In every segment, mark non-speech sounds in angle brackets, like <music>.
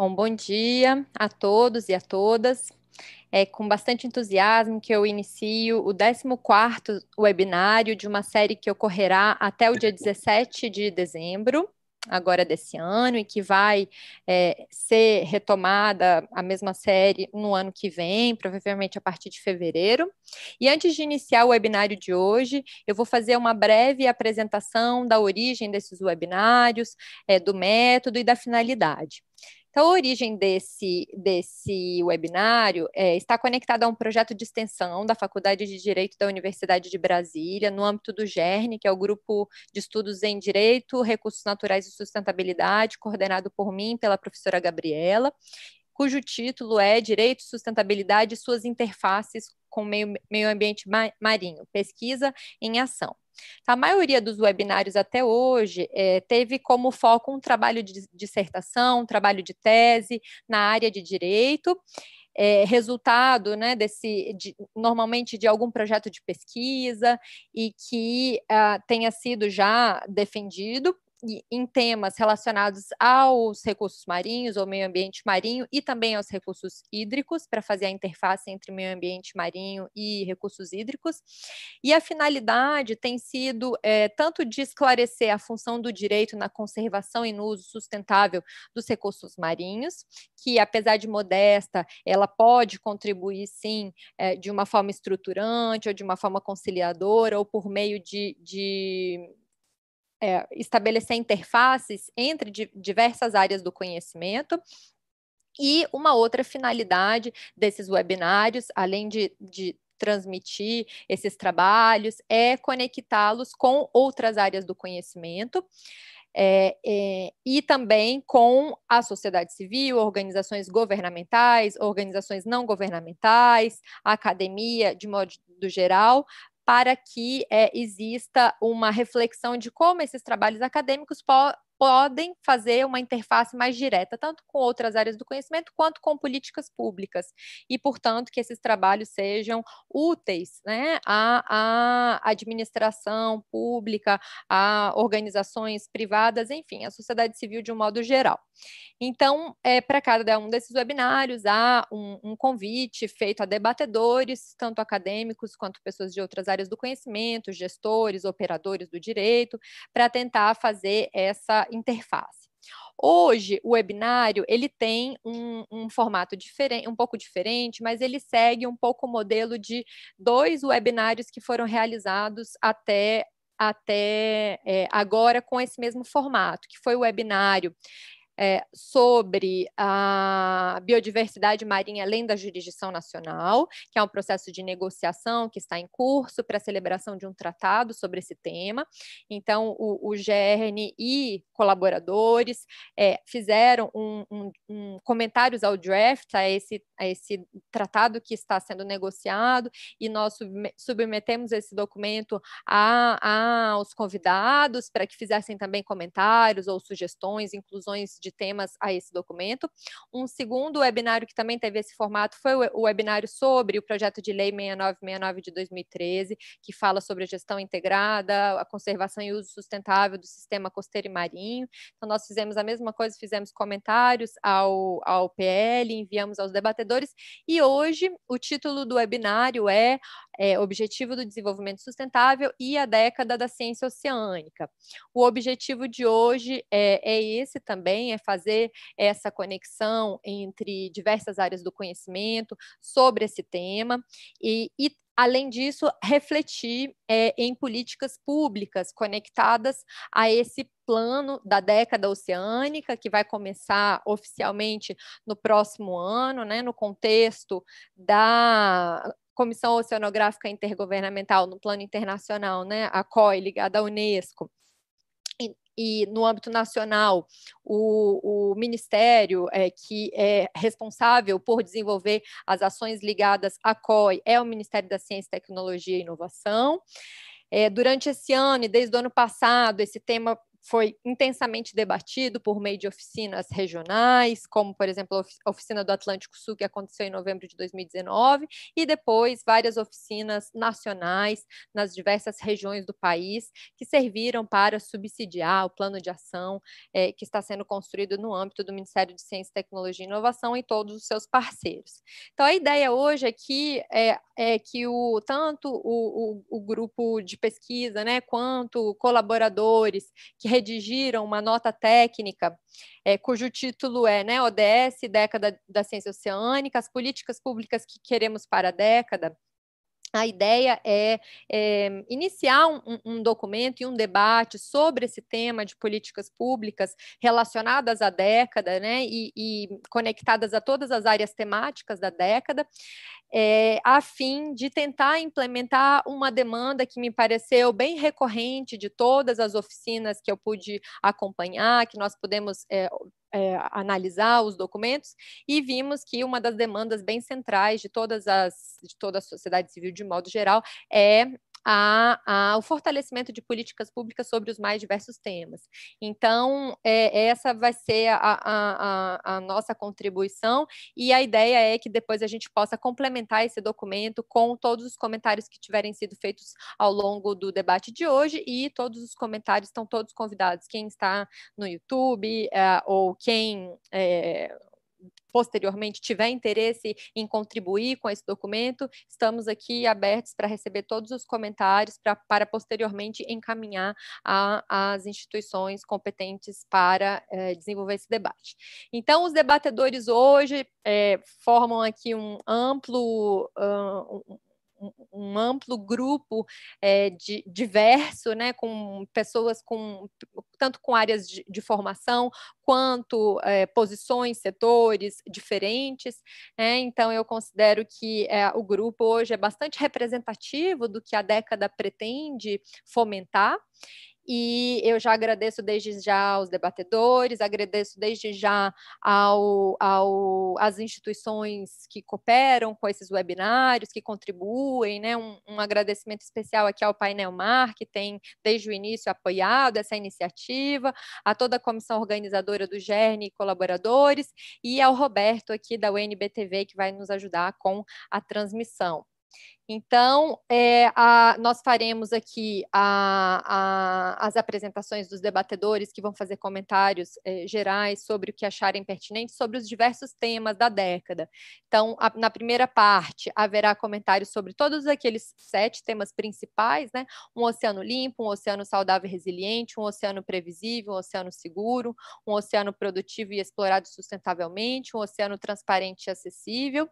Bom, bom dia a todos e a todas. É com bastante entusiasmo que eu inicio o 14º webinário de uma série que ocorrerá até o dia 17 de dezembro, agora desse ano, e que vai é, ser retomada a mesma série no ano que vem, provavelmente a partir de fevereiro. E antes de iniciar o webinário de hoje, eu vou fazer uma breve apresentação da origem desses webinários, é, do método e da finalidade. Então, a origem desse, desse webinário é, está conectada a um projeto de extensão da Faculdade de Direito da Universidade de Brasília, no âmbito do GERN, que é o Grupo de Estudos em Direito, Recursos Naturais e Sustentabilidade, coordenado por mim, pela professora Gabriela, cujo título é Direito, Sustentabilidade e suas interfaces com o meio, meio ambiente marinho, pesquisa em ação. A maioria dos webinários até hoje é, teve como foco um trabalho de dissertação, um trabalho de tese na área de direito, é, resultado né, desse, de, normalmente de algum projeto de pesquisa e que uh, tenha sido já defendido em temas relacionados aos recursos marinhos ou meio ambiente marinho e também aos recursos hídricos, para fazer a interface entre meio ambiente marinho e recursos hídricos. E a finalidade tem sido é, tanto de esclarecer a função do direito na conservação e no uso sustentável dos recursos marinhos, que apesar de modesta, ela pode contribuir sim é, de uma forma estruturante ou de uma forma conciliadora ou por meio de, de é, estabelecer interfaces entre diversas áreas do conhecimento. E uma outra finalidade desses webinários, além de, de transmitir esses trabalhos, é conectá-los com outras áreas do conhecimento. É, é, e também com a sociedade civil, organizações governamentais, organizações não governamentais, academia de modo geral, para que é, exista uma reflexão de como esses trabalhos acadêmicos po podem fazer uma interface mais direta, tanto com outras áreas do conhecimento, quanto com políticas públicas. E, portanto, que esses trabalhos sejam úteis né, à, à administração pública, a organizações privadas, enfim, à sociedade civil de um modo geral. Então, é, para cada um desses webinários, há um, um convite feito a debatedores, tanto acadêmicos quanto pessoas de outras áreas do conhecimento, gestores, operadores do direito, para tentar fazer essa interface. Hoje, o webinário ele tem um, um, formato diferente, um pouco diferente, mas ele segue um pouco o modelo de dois webinários que foram realizados até, até é, agora com esse mesmo formato, que foi o webinário é, sobre a biodiversidade marinha além da jurisdição nacional, que é um processo de negociação que está em curso para a celebração de um tratado sobre esse tema. Então, o, o GRN e colaboradores é, fizeram um, um, um, comentários ao draft, a esse, a esse tratado que está sendo negociado, e nós submetemos esse documento a, aos convidados para que fizessem também comentários ou sugestões, inclusões de de temas a esse documento. Um segundo webinário que também teve esse formato foi o webinário sobre o projeto de lei 6969 de 2013, que fala sobre a gestão integrada, a conservação e uso sustentável do sistema costeiro e marinho. Então, nós fizemos a mesma coisa, fizemos comentários ao, ao PL, enviamos aos debatedores, e hoje o título do webinário é, é Objetivo do Desenvolvimento Sustentável e a Década da Ciência Oceânica. O objetivo de hoje é, é esse também, é fazer essa conexão entre diversas áreas do conhecimento sobre esse tema e, e além disso, refletir é, em políticas públicas conectadas a esse plano da década oceânica, que vai começar oficialmente no próximo ano, né, no contexto da Comissão Oceanográfica Intergovernamental no plano internacional, né, a COI, ligada à Unesco, e no âmbito nacional, o, o Ministério é, que é responsável por desenvolver as ações ligadas à COI é o Ministério da Ciência, Tecnologia e Inovação. É, durante esse ano e desde o ano passado, esse tema foi intensamente debatido por meio de oficinas regionais, como, por exemplo, a oficina do Atlântico Sul, que aconteceu em novembro de 2019, e depois várias oficinas nacionais nas diversas regiões do país, que serviram para subsidiar o plano de ação é, que está sendo construído no âmbito do Ministério de Ciência, Tecnologia e Inovação e todos os seus parceiros. Então, a ideia hoje é que, é, é que o, tanto o, o, o grupo de pesquisa, né, quanto colaboradores que redigiram uma nota técnica, é, cujo título é né, ODS, Década da Ciência Oceânica, as políticas públicas que queremos para a década, a ideia é, é iniciar um, um, documento e um debate sobre esse tema de políticas públicas relacionadas à década, né, e, e conectadas a todas as áreas temáticas da década, é, a fim de tentar implementar uma demanda que me pareceu bem recorrente de todas as oficinas que eu pude acompanhar, que nós pudemos é, é, analisar os documentos e vimos que uma das demandas bem centrais de todas as de toda a sociedade civil de modo geral é a, a, o fortalecimento de políticas públicas sobre os mais diversos temas. Então, é, essa vai ser a, a, a, nossa contribuição, e a ideia é que depois a gente possa complementar esse documento com todos os comentários que tiverem sido feitos ao longo do debate de hoje, e todos os comentários estão todos convidados. Quem está no YouTube, é, ou quem. É, posteriormente tiver interesse em contribuir com esse documento, estamos aqui abertos para receber todos os comentários pra, para posteriormente encaminhar às instituições competentes para é, desenvolver esse debate. Então, os debatedores hoje é, formam aqui um amplo, um amplo grupo é, de, diverso, né, com pessoas com tanto com áreas de, de formação quanto é, posições, setores diferentes. Né, então, eu considero que é, o grupo hoje é bastante representativo do que a década pretende fomentar. E eu já agradeço desde já aos debatedores, agradeço desde já ao, ao, às instituições que cooperam com esses webinários, que contribuem, né? Um, um agradecimento especial aqui ao Painel Mar, que tem desde o início apoiado essa iniciativa, a toda a comissão organizadora do GERN e colaboradores, e ao Roberto aqui da UNBTV, que vai nos ajudar com a transmissão. Então, é, a, nós faremos aqui a, a, as apresentações dos debatedores que vão fazer comentários é, gerais sobre o que acharem pertinente sobre os diversos temas da década. Então, na primeira parte, haverá comentários sobre todos aqueles sete temas principais, né? Um oceano limpo, um oceano saudável e resiliente, um oceano previsível, um oceano seguro, um oceano produtivo e explorado sustentavelmente, um oceano transparente e acessível.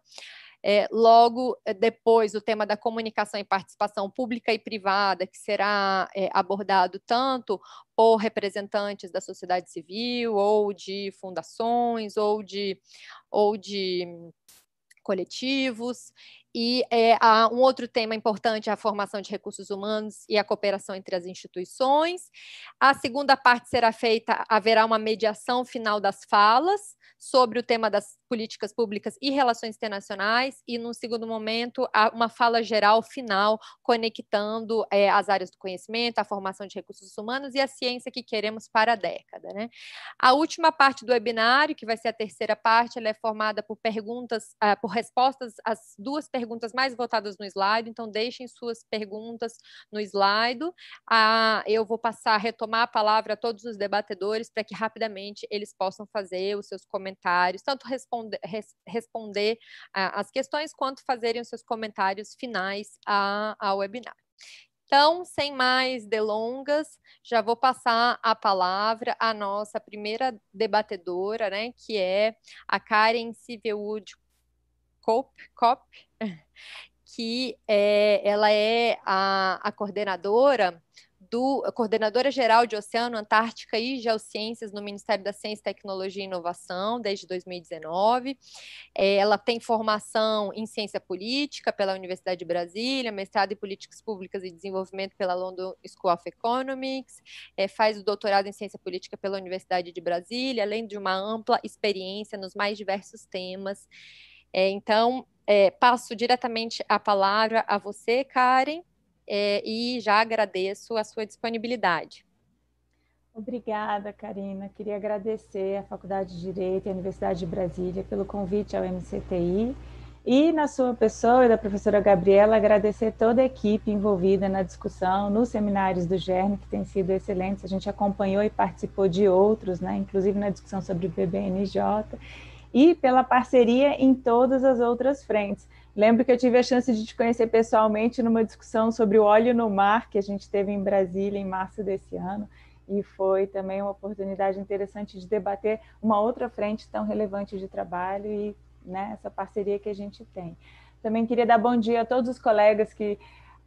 É, logo é, depois, o tema da comunicação e participação pública e privada, que será é, abordado tanto por representantes da sociedade civil, ou de fundações, ou de, ou de coletivos. E é, um outro tema importante é a formação de recursos humanos e a cooperação entre as instituições. A segunda parte será feita, haverá uma mediação final das falas sobre o tema das políticas públicas e relações internacionais, e, no segundo momento, uma fala geral final, conectando é, as áreas do conhecimento, a formação de recursos humanos e a ciência que queremos para a década. Né? A última parte do webinário, que vai ser a terceira parte, ela é formada por perguntas, uh, por respostas às duas perguntas mais votadas no slide, então deixem suas perguntas no slide. Uh, eu vou passar retomar a palavra a todos os debatedores para que rapidamente eles possam fazer os seus comentários, tanto responder res, responder uh, as questões quanto fazerem os seus comentários finais ao webinar. Então, sem mais delongas, já vou passar a palavra à nossa primeira debatedora, né, que é a Karen Sivewood Cop, Cop <laughs> que é, ela é a, a coordenadora do coordenadora geral de Oceano, Antártica e Geociências no Ministério da Ciência, Tecnologia e Inovação desde 2019. É, ela tem formação em ciência política pela Universidade de Brasília, mestrado em políticas públicas e desenvolvimento pela London School of Economics, é, faz o doutorado em ciência política pela Universidade de Brasília, além de uma ampla experiência nos mais diversos temas. É, então, é, passo diretamente a palavra a você, Karen, é, e já agradeço a sua disponibilidade. Obrigada, Karina. Queria agradecer à Faculdade de Direito e à Universidade de Brasília pelo convite ao MCTI e, na sua pessoa e da professora Gabriela, agradecer toda a equipe envolvida na discussão, nos seminários do GERN, que têm sido excelentes. A gente acompanhou e participou de outros, né, inclusive na discussão sobre o BBNJ, e pela parceria em todas as outras frentes. Lembro que eu tive a chance de te conhecer pessoalmente numa discussão sobre o óleo no mar, que a gente teve em Brasília em março desse ano, e foi também uma oportunidade interessante de debater uma outra frente tão relevante de trabalho e né, essa parceria que a gente tem. Também queria dar bom dia a todos os colegas que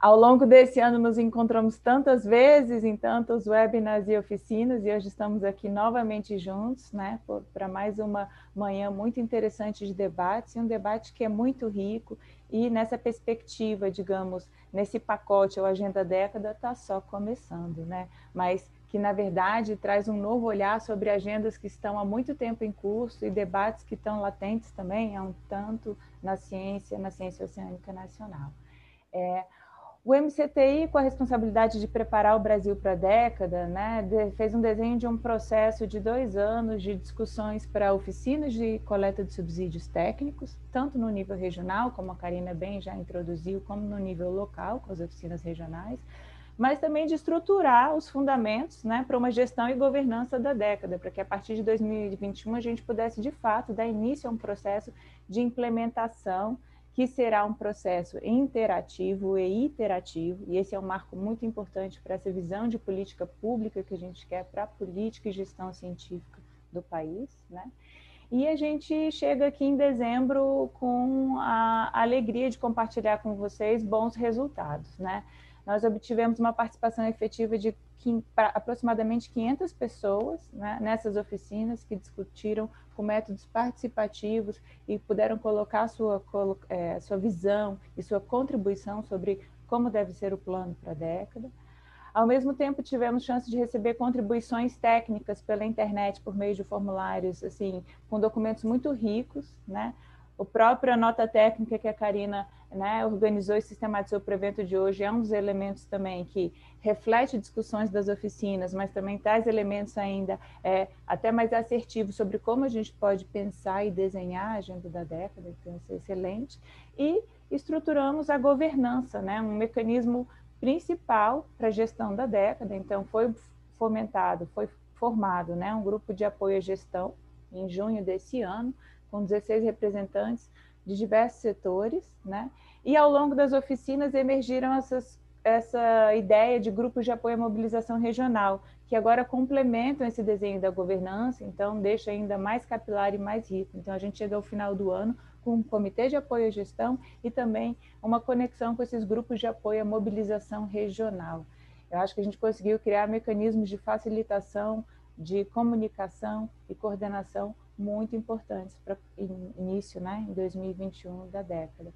ao longo desse ano nos encontramos tantas vezes em tantos webinars e oficinas e hoje estamos aqui novamente juntos, né, para mais uma manhã muito interessante de debates e um debate que é muito rico e nessa perspectiva, digamos, nesse pacote, ou Agenda Década está só começando, né, mas que na verdade traz um novo olhar sobre agendas que estão há muito tempo em curso e debates que estão latentes também há um tanto na ciência, na ciência oceânica nacional. É, o MCTI, com a responsabilidade de preparar o Brasil para a década, né, fez um desenho de um processo de dois anos de discussões para oficinas de coleta de subsídios técnicos, tanto no nível regional, como a Karina bem já introduziu, como no nível local, com as oficinas regionais, mas também de estruturar os fundamentos né, para uma gestão e governança da década, para que a partir de 2021 a gente pudesse, de fato, dar início a um processo de implementação que será um processo interativo e iterativo, e esse é um marco muito importante para essa visão de política pública que a gente quer para a política e gestão científica do país, né? E a gente chega aqui em dezembro com a alegria de compartilhar com vocês bons resultados, né? Nós obtivemos uma participação efetiva de aproximadamente 500 pessoas né, nessas oficinas que discutiram com métodos participativos e puderam colocar sua, é, sua visão e sua contribuição sobre como deve ser o plano para a década. Ao mesmo tempo, tivemos chance de receber contribuições técnicas pela internet por meio de formulários, assim, com documentos muito ricos, né? O próprio nota técnica que a Karina né, organizou e sistematizou para o evento de hoje é um dos elementos também que reflete discussões das oficinas, mas também traz elementos ainda é, até mais assertivos sobre como a gente pode pensar e desenhar a agenda da década, então isso é excelente. E estruturamos a governança, né, um mecanismo principal para a gestão da década, então foi fomentado, foi formado né, um grupo de apoio à gestão em junho desse ano, com 16 representantes de diversos setores, né? E ao longo das oficinas emergiram essas, essa ideia de grupos de apoio à mobilização regional, que agora complementam esse desenho da governança, então deixa ainda mais capilar e mais rico. Então a gente chega ao final do ano com um comitê de apoio à gestão e também uma conexão com esses grupos de apoio à mobilização regional. Eu acho que a gente conseguiu criar mecanismos de facilitação, de comunicação e coordenação muito importantes para início, né, em 2021 da década.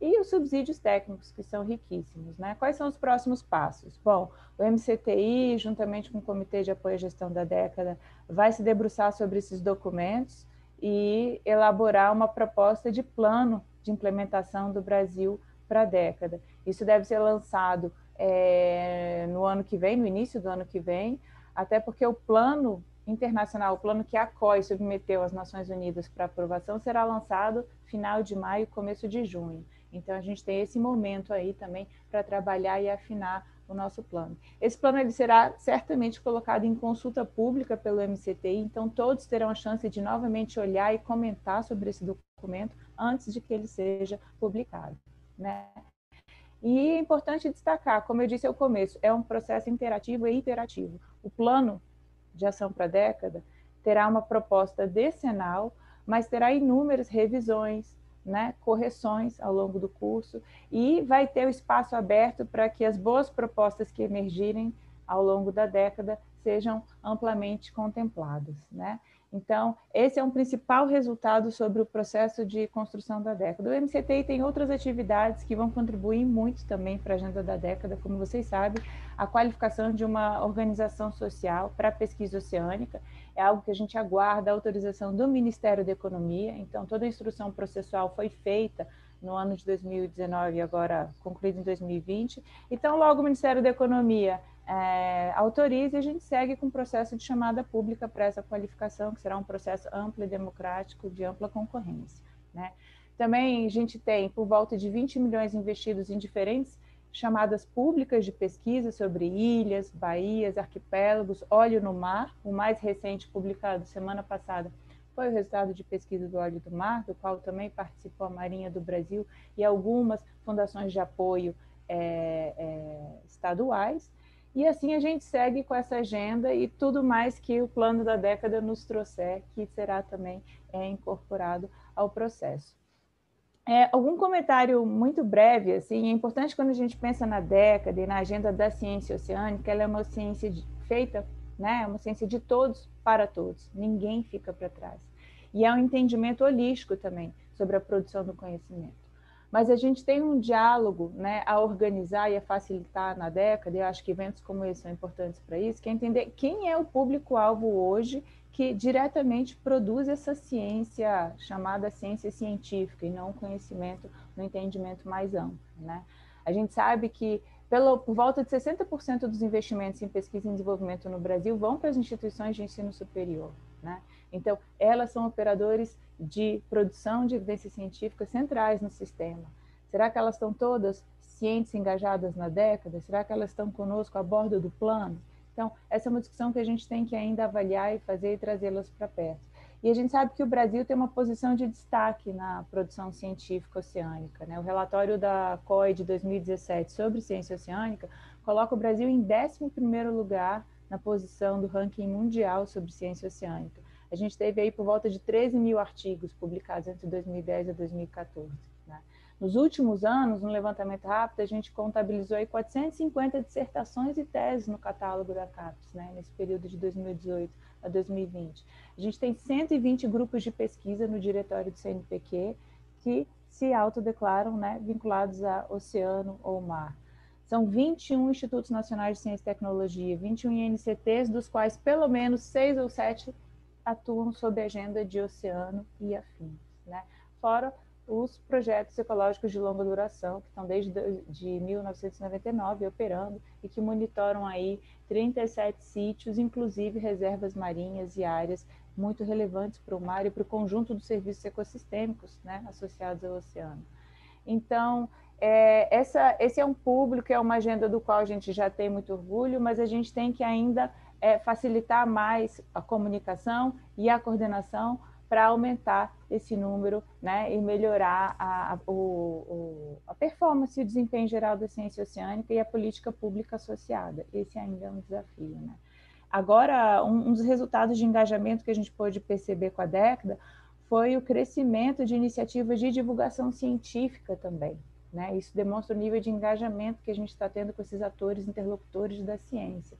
E os subsídios técnicos, que são riquíssimos. Né? Quais são os próximos passos? Bom, o MCTI, juntamente com o Comitê de Apoio à Gestão da Década, vai se debruçar sobre esses documentos e elaborar uma proposta de plano de implementação do Brasil para a década. Isso deve ser lançado é, no ano que vem, no início do ano que vem, até porque o plano internacional, o plano que a COI submeteu às Nações Unidas para aprovação, será lançado final de maio, começo de junho. Então, a gente tem esse momento aí também para trabalhar e afinar o nosso plano. Esse plano ele será certamente colocado em consulta pública pelo MCTI, então todos terão a chance de novamente olhar e comentar sobre esse documento antes de que ele seja publicado. Né? E é importante destacar, como eu disse ao começo, é um processo interativo e iterativo. O plano de ação para a década terá uma proposta decenal, mas terá inúmeras revisões, né, correções ao longo do curso e vai ter o espaço aberto para que as boas propostas que emergirem ao longo da década sejam amplamente contempladas. Né? Então, esse é um principal resultado sobre o processo de construção da década. O MCTI tem outras atividades que vão contribuir muito também para a agenda da década, como vocês sabem, a qualificação de uma organização social para pesquisa oceânica é algo que a gente aguarda a autorização do Ministério da Economia, então toda a instrução processual foi feita no ano de 2019 e agora concluída em 2020. Então, logo o Ministério da Economia é, autoriza e a gente segue com o processo de chamada pública para essa qualificação, que será um processo amplo e democrático de ampla concorrência. Né? Também a gente tem por volta de 20 milhões investidos em diferentes chamadas públicas de pesquisa sobre ilhas, baías, arquipélagos, óleo no mar. O mais recente, publicado semana passada, foi o resultado de pesquisa do óleo do mar, do qual também participou a Marinha do Brasil e algumas fundações de apoio é, é, estaduais. E assim a gente segue com essa agenda e tudo mais que o plano da década nos trouxer, que será também é, incorporado ao processo. É, algum comentário muito breve, assim, é importante quando a gente pensa na década e na agenda da ciência oceânica, ela é uma ciência de, feita, né, é uma ciência de todos para todos, ninguém fica para trás. E é um entendimento holístico também sobre a produção do conhecimento. Mas a gente tem um diálogo né, a organizar e a facilitar na década, e eu acho que eventos como esse são importantes para isso, que é entender quem é o público-alvo hoje que diretamente produz essa ciência chamada ciência científica e não conhecimento no entendimento mais amplo. Né? A gente sabe que pelo, por volta de 60% dos investimentos em pesquisa e desenvolvimento no Brasil vão para as instituições de ensino superior. Né? Então, elas são operadores de produção de evidências científicas centrais no sistema. Será que elas estão todas cientes engajadas na década? Será que elas estão conosco a bordo do plano? Então, essa é uma discussão que a gente tem que ainda avaliar e fazer e trazê-las para perto. E a gente sabe que o Brasil tem uma posição de destaque na produção científica oceânica. Né? O relatório da COI de 2017 sobre ciência oceânica coloca o Brasil em 11º lugar na posição do ranking mundial sobre ciência oceânica. A gente teve aí por volta de 13 mil artigos publicados entre 2010 e 2014. Nos últimos anos, no levantamento rápido, a gente contabilizou aí 450 dissertações e teses no catálogo da CAPES, né, nesse período de 2018 a 2020. A gente tem 120 grupos de pesquisa no diretório do CNPq que se autodeclaram né, vinculados a oceano ou mar. São 21 institutos nacionais de ciência e tecnologia, 21 INCTs, dos quais pelo menos seis ou sete atuam sob agenda de oceano e afins. Né? Fora os projetos ecológicos de longa duração, que estão desde de 1999 operando e que monitoram aí 37 sítios, inclusive reservas marinhas e áreas muito relevantes para o mar e para o conjunto dos serviços ecossistêmicos né, associados ao oceano. Então, é, essa, esse é um público, é uma agenda do qual a gente já tem muito orgulho, mas a gente tem que ainda é, facilitar mais a comunicação e a coordenação para aumentar esse número né, e melhorar a, a, o, a performance e o desempenho geral da ciência oceânica e a política pública associada. Esse ainda é um desafio. Né? Agora, um, um dos resultados de engajamento que a gente pôde perceber com a década foi o crescimento de iniciativas de divulgação científica também. Né? Isso demonstra o nível de engajamento que a gente está tendo com esses atores interlocutores da ciência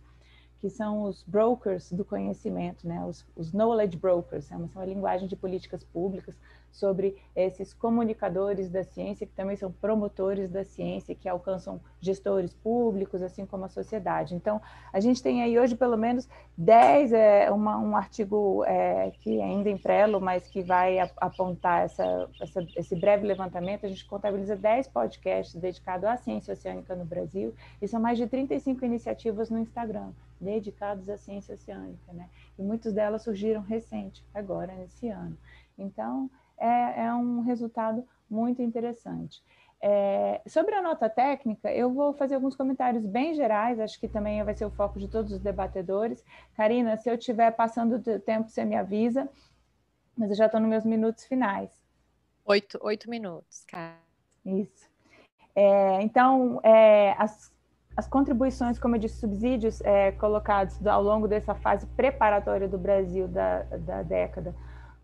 que são os brokers do conhecimento, né? os, os knowledge brokers, é uma, são uma linguagem de políticas públicas sobre esses comunicadores da ciência, que também são promotores da ciência, que alcançam gestores públicos, assim como a sociedade. Então, a gente tem aí hoje pelo menos 10, é, uma, um artigo é, que é ainda em prelo, mas que vai apontar essa, essa, esse breve levantamento, a gente contabiliza 10 podcasts dedicados à ciência oceânica no Brasil, e são mais de 35 iniciativas no Instagram, dedicados à ciência oceânica, né? E muitas delas surgiram recente, agora, nesse ano. Então, é, é um resultado muito interessante. É, sobre a nota técnica, eu vou fazer alguns comentários bem gerais, acho que também vai ser o foco de todos os debatedores. Karina, se eu estiver passando do tempo, você me avisa, mas eu já estou nos meus minutos finais. Oito, oito minutos, cara. Isso. É, então, é, as, as contribuições, como eu disse, subsídios é, colocados ao longo dessa fase preparatória do Brasil da, da década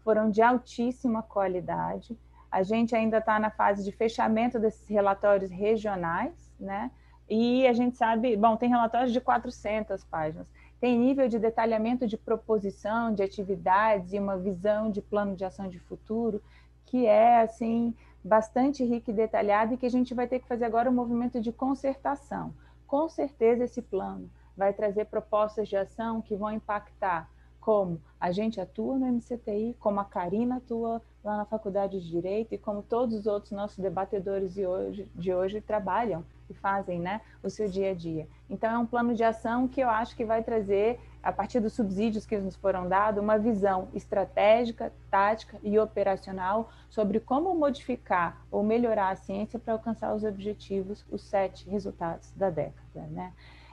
foram de altíssima qualidade. A gente ainda está na fase de fechamento desses relatórios regionais, né? E a gente sabe, bom, tem relatórios de 400 páginas, tem nível de detalhamento de proposição, de atividades e uma visão de plano de ação de futuro que é, assim, bastante rico e detalhado e que a gente vai ter que fazer agora um movimento de concertação. Com certeza esse plano vai trazer propostas de ação que vão impactar como a gente atua no MCTI, como a Karina atua lá na Faculdade de Direito e como todos os outros nossos debatedores de hoje, de hoje trabalham e fazem né, o seu dia a dia. Então, é um plano de ação que eu acho que vai trazer, a partir dos subsídios que nos foram dados, uma visão estratégica, tática e operacional sobre como modificar ou melhorar a ciência para alcançar os objetivos, os sete resultados da década. Né?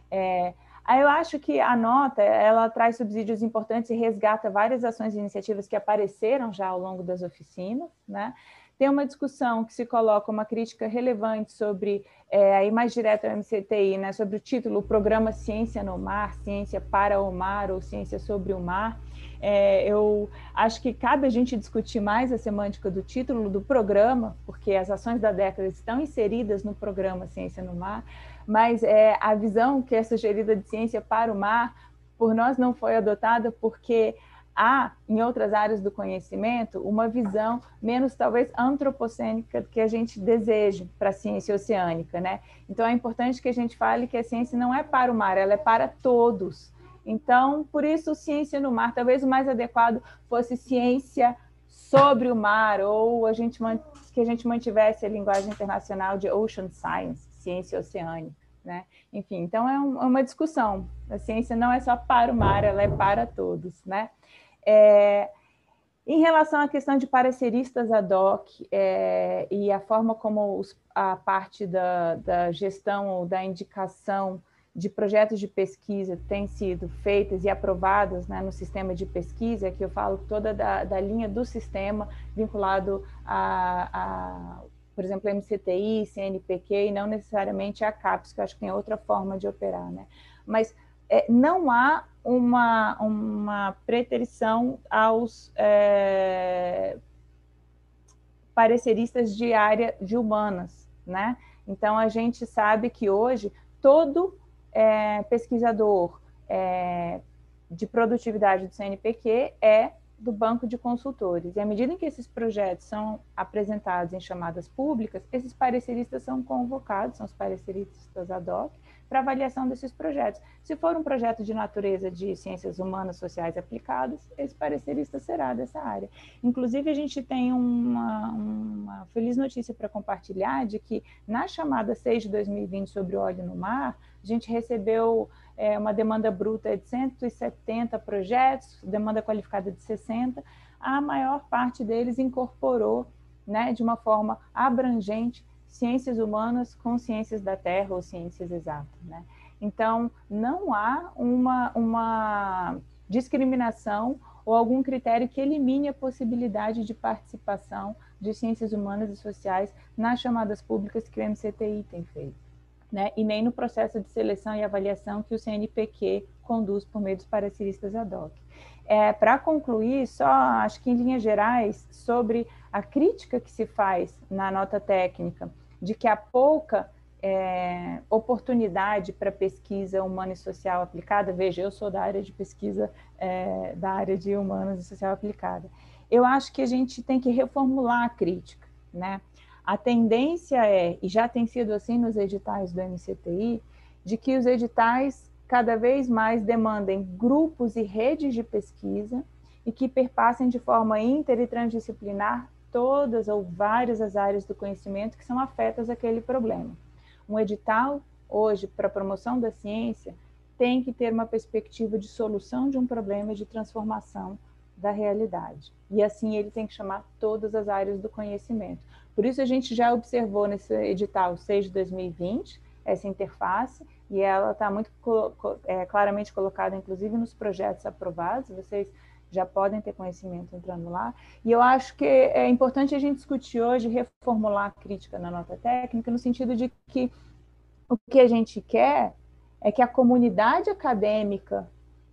É, eu acho que a nota ela traz subsídios importantes e resgata várias ações e iniciativas que apareceram já ao longo das oficinas, né? Tem uma discussão que se coloca uma crítica relevante sobre, é, aí mais direto ao MCTI, né, sobre o título, o programa Ciência no Mar, Ciência para o Mar ou Ciência sobre o Mar. É, eu acho que cabe a gente discutir mais a semântica do título do programa, porque as ações da década estão inseridas no programa Ciência no Mar, mas é, a visão que é sugerida de ciência para o mar, por nós não foi adotada porque há, em outras áreas do conhecimento, uma visão menos, talvez, antropocênica que a gente deseja para a ciência oceânica, né? Então, é importante que a gente fale que a ciência não é para o mar, ela é para todos. Então, por isso, ciência no mar, talvez o mais adequado fosse ciência sobre o mar, ou a gente, que a gente mantivesse a linguagem internacional de ocean science, ciência oceânica. Né? Enfim, então é, um, é, uma discussão. A ciência não é só para o mar, ela é para todos. Né? É, em relação à questão de pareceristas ad hoc é, e a forma como os, a parte da, da gestão ou da indicação de projetos de pesquisa têm sido feitas e aprovadas né, no sistema de pesquisa, que eu falo toda da, da linha do sistema vinculado a, a por exemplo, MCTI, CNPq, e não necessariamente a CAPES, que eu acho que tem outra forma de operar, né? Mas é, não há uma, uma preterição aos é, pareceristas de área de humanas, né? Então, a gente sabe que hoje todo é, pesquisador é, de produtividade do CNPq é do banco de consultores. E à medida em que esses projetos são apresentados em chamadas públicas, esses pareceristas são convocados, são os pareceristas ad hoc, para avaliação desses projetos. Se for um projeto de natureza de ciências humanas, sociais aplicadas, esse parecerista será dessa área. Inclusive, a gente tem uma, uma feliz notícia para compartilhar de que na chamada 6 de 2020 sobre óleo no mar, a gente recebeu é, uma demanda bruta de 170 projetos, demanda qualificada de 60, a maior parte deles incorporou, né, de uma forma abrangente, ciências humanas com ciências da Terra ou ciências exatas. Né? Então, não há uma, uma discriminação ou algum critério que elimine a possibilidade de participação de ciências humanas e sociais nas chamadas públicas que o MCTI tem feito né, e nem no processo de seleção e avaliação que o CNPq conduz por meio dos pareceristas ad hoc. É, Para concluir, só acho que em linhas gerais, sobre a crítica que se faz na nota técnica de que há pouca é, oportunidade para pesquisa humana e social aplicada. Veja, eu sou da área de pesquisa, é, da área de humanas e social aplicada. Eu acho que a gente tem que reformular a crítica, né? A tendência é, e já tem sido assim nos editais do MCTI, de que os editais cada vez mais demandem grupos e redes de pesquisa e que perpassem de forma inter e transdisciplinar todas ou várias as áreas do conhecimento que são afetas àquele problema. Um edital, hoje, para a promoção da ciência, tem que ter uma perspectiva de solução de um problema e de transformação da realidade. E assim ele tem que chamar todas as áreas do conhecimento. Por isso, a gente já observou nesse edital 6 de 2020 essa interface, e ela está muito é, claramente colocada, inclusive, nos projetos aprovados, vocês já podem ter conhecimento entrando lá. E eu acho que é importante a gente discutir hoje, reformular a crítica na nota técnica, no sentido de que o que a gente quer é que a comunidade acadêmica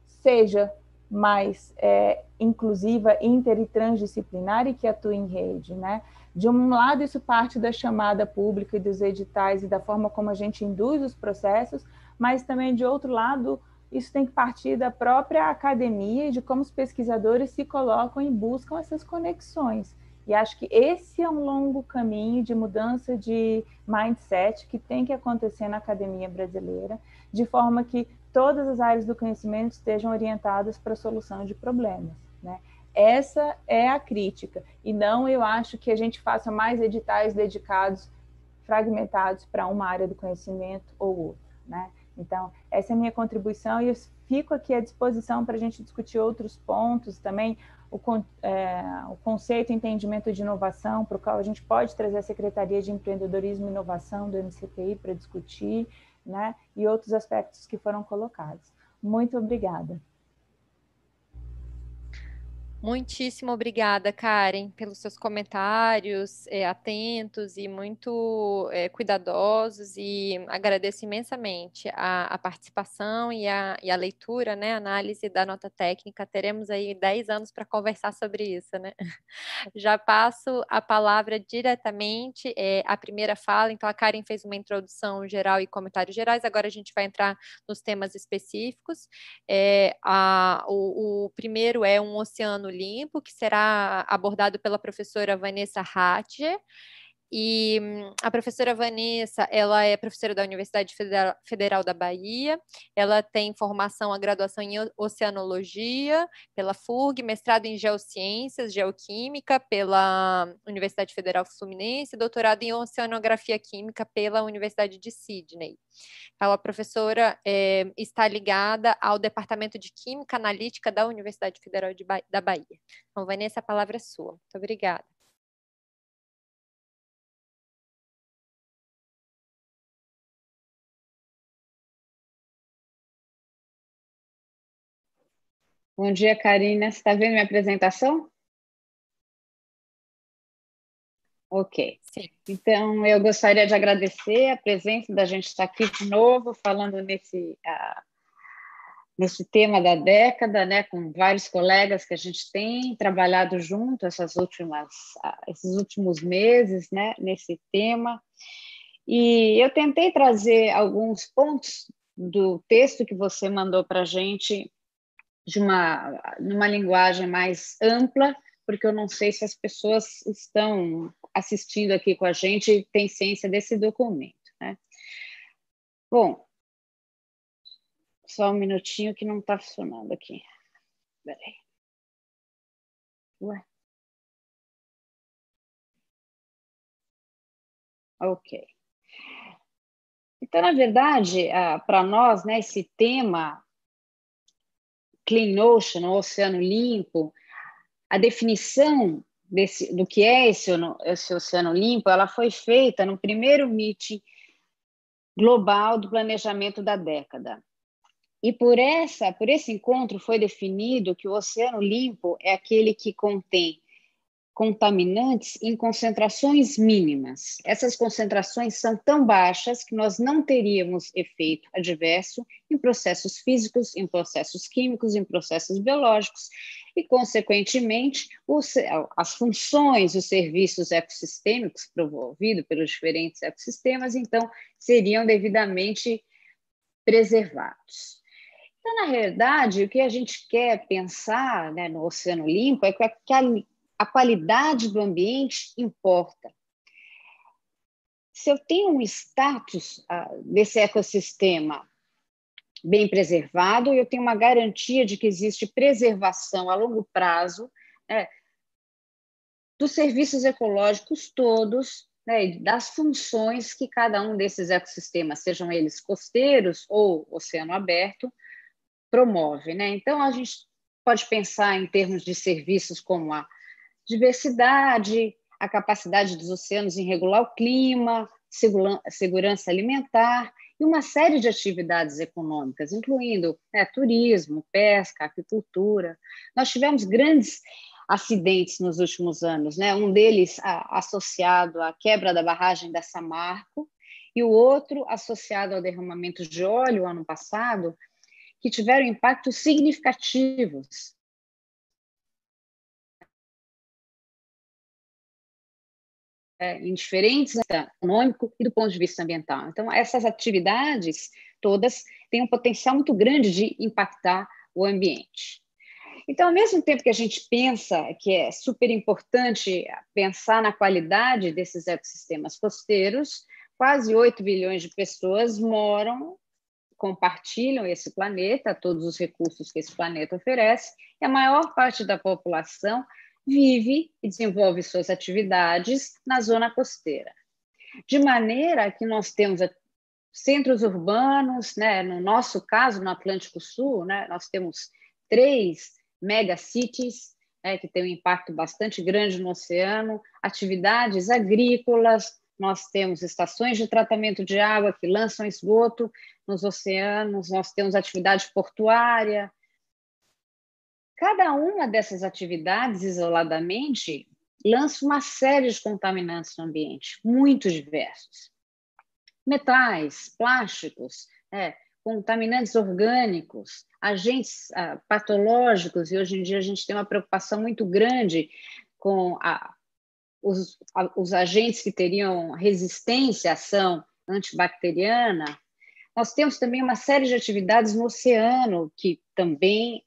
seja mais é, inclusiva, inter e transdisciplinar e que atue em rede, né? De um lado, isso parte da chamada pública e dos editais e da forma como a gente induz os processos, mas também, de outro lado, isso tem que partir da própria academia e de como os pesquisadores se colocam e buscam essas conexões. E acho que esse é um longo caminho de mudança de mindset que tem que acontecer na academia brasileira, de forma que todas as áreas do conhecimento estejam orientadas para a solução de problemas. Né? Essa é a crítica, e não eu acho que a gente faça mais editais dedicados, fragmentados para uma área do conhecimento ou outra. Né? Então, essa é a minha contribuição e eu fico aqui à disposição para a gente discutir outros pontos também, o, é, o conceito e entendimento de inovação, para o qual a gente pode trazer a Secretaria de Empreendedorismo e Inovação do MCTI para discutir, né? e outros aspectos que foram colocados. Muito obrigada. Muitíssimo obrigada, Karen, pelos seus comentários é, atentos e muito é, cuidadosos e agradeço imensamente a, a participação e a, e a, leitura, né, análise da nota técnica. Teremos aí 10 anos para conversar sobre isso, né? <laughs> Já passo a palavra diretamente é, à primeira fala. Então, a Karen fez uma introdução geral e comentários gerais. Agora a gente vai entrar nos temas específicos. A, o, o primeiro é um oceano Limpo, que será abordado pela professora Vanessa Hatcher. E hum, a professora Vanessa, ela é professora da Universidade Federal da Bahia, ela tem formação, a graduação em Oceanologia pela FURG, mestrado em Geociências, Geoquímica pela Universidade Federal Fluminense, doutorado em Oceanografia Química pela Universidade de Sydney. Então, a professora é, está ligada ao Departamento de Química Analítica da Universidade Federal ba da Bahia. Então, Vanessa, a palavra é sua. Muito obrigada. Bom dia, Karina. Você está vendo minha apresentação? Ok. Sim. Então, eu gostaria de agradecer a presença da gente estar aqui de novo, falando nesse, uh, nesse tema da década, né, com vários colegas que a gente tem trabalhado junto essas últimas, uh, esses últimos meses né, nesse tema. E eu tentei trazer alguns pontos do texto que você mandou para a gente de uma numa linguagem mais ampla, porque eu não sei se as pessoas estão assistindo aqui com a gente e têm ciência desse documento. Né? Bom, só um minutinho que não está funcionando aqui. Peraí. Ué. Ok. Então, na verdade, ah, para nós, né, esse tema Clean Ocean, o oceano limpo, a definição desse, do que é esse, esse oceano limpo, ela foi feita no primeiro meeting global do planejamento da década. E por essa, por esse encontro foi definido que o oceano limpo é aquele que contém contaminantes em concentrações mínimas. Essas concentrações são tão baixas que nós não teríamos efeito adverso em processos físicos, em processos químicos, em processos biológicos e, consequentemente, os, as funções, os serviços ecossistêmicos promovidos pelos diferentes ecossistemas, então, seriam devidamente preservados. Então, na realidade, o que a gente quer pensar né, no oceano limpo é que a qualidade do ambiente importa. Se eu tenho um status uh, desse ecossistema bem preservado, eu tenho uma garantia de que existe preservação a longo prazo né, dos serviços ecológicos todos, né, das funções que cada um desses ecossistemas, sejam eles costeiros ou oceano aberto, promove. Né? Então, a gente pode pensar em termos de serviços como a diversidade, a capacidade dos oceanos em regular o clima, segurança alimentar e uma série de atividades econômicas, incluindo né, turismo, pesca, agricultura. Nós tivemos grandes acidentes nos últimos anos, né? um deles a, associado à quebra da barragem da Samarco e o outro associado ao derramamento de óleo ano passado, que tiveram impactos significativos é, em diferentes econômico e do ponto de vista ambiental. Então, essas atividades todas têm um potencial muito grande de impactar o ambiente. Então, ao mesmo tempo que a gente pensa que é super importante pensar na qualidade desses ecossistemas costeiros, quase 8 bilhões de pessoas moram compartilham esse planeta, todos os recursos que esse planeta oferece, e a maior parte da população vive e desenvolve suas atividades na zona costeira. De maneira que nós temos centros urbanos, né? no nosso caso, no Atlântico Sul, né? nós temos três megacities né? que têm um impacto bastante grande no oceano, atividades agrícolas, nós temos estações de tratamento de água que lançam esgoto nos oceanos, nós temos atividade portuária. Cada uma dessas atividades, isoladamente, lança uma série de contaminantes no ambiente, muito diversos. Metais, plásticos, é, contaminantes orgânicos, agentes ah, patológicos, e hoje em dia a gente tem uma preocupação muito grande com a, os, os agentes que teriam resistência à ação antibacteriana, nós temos também uma série de atividades no oceano que também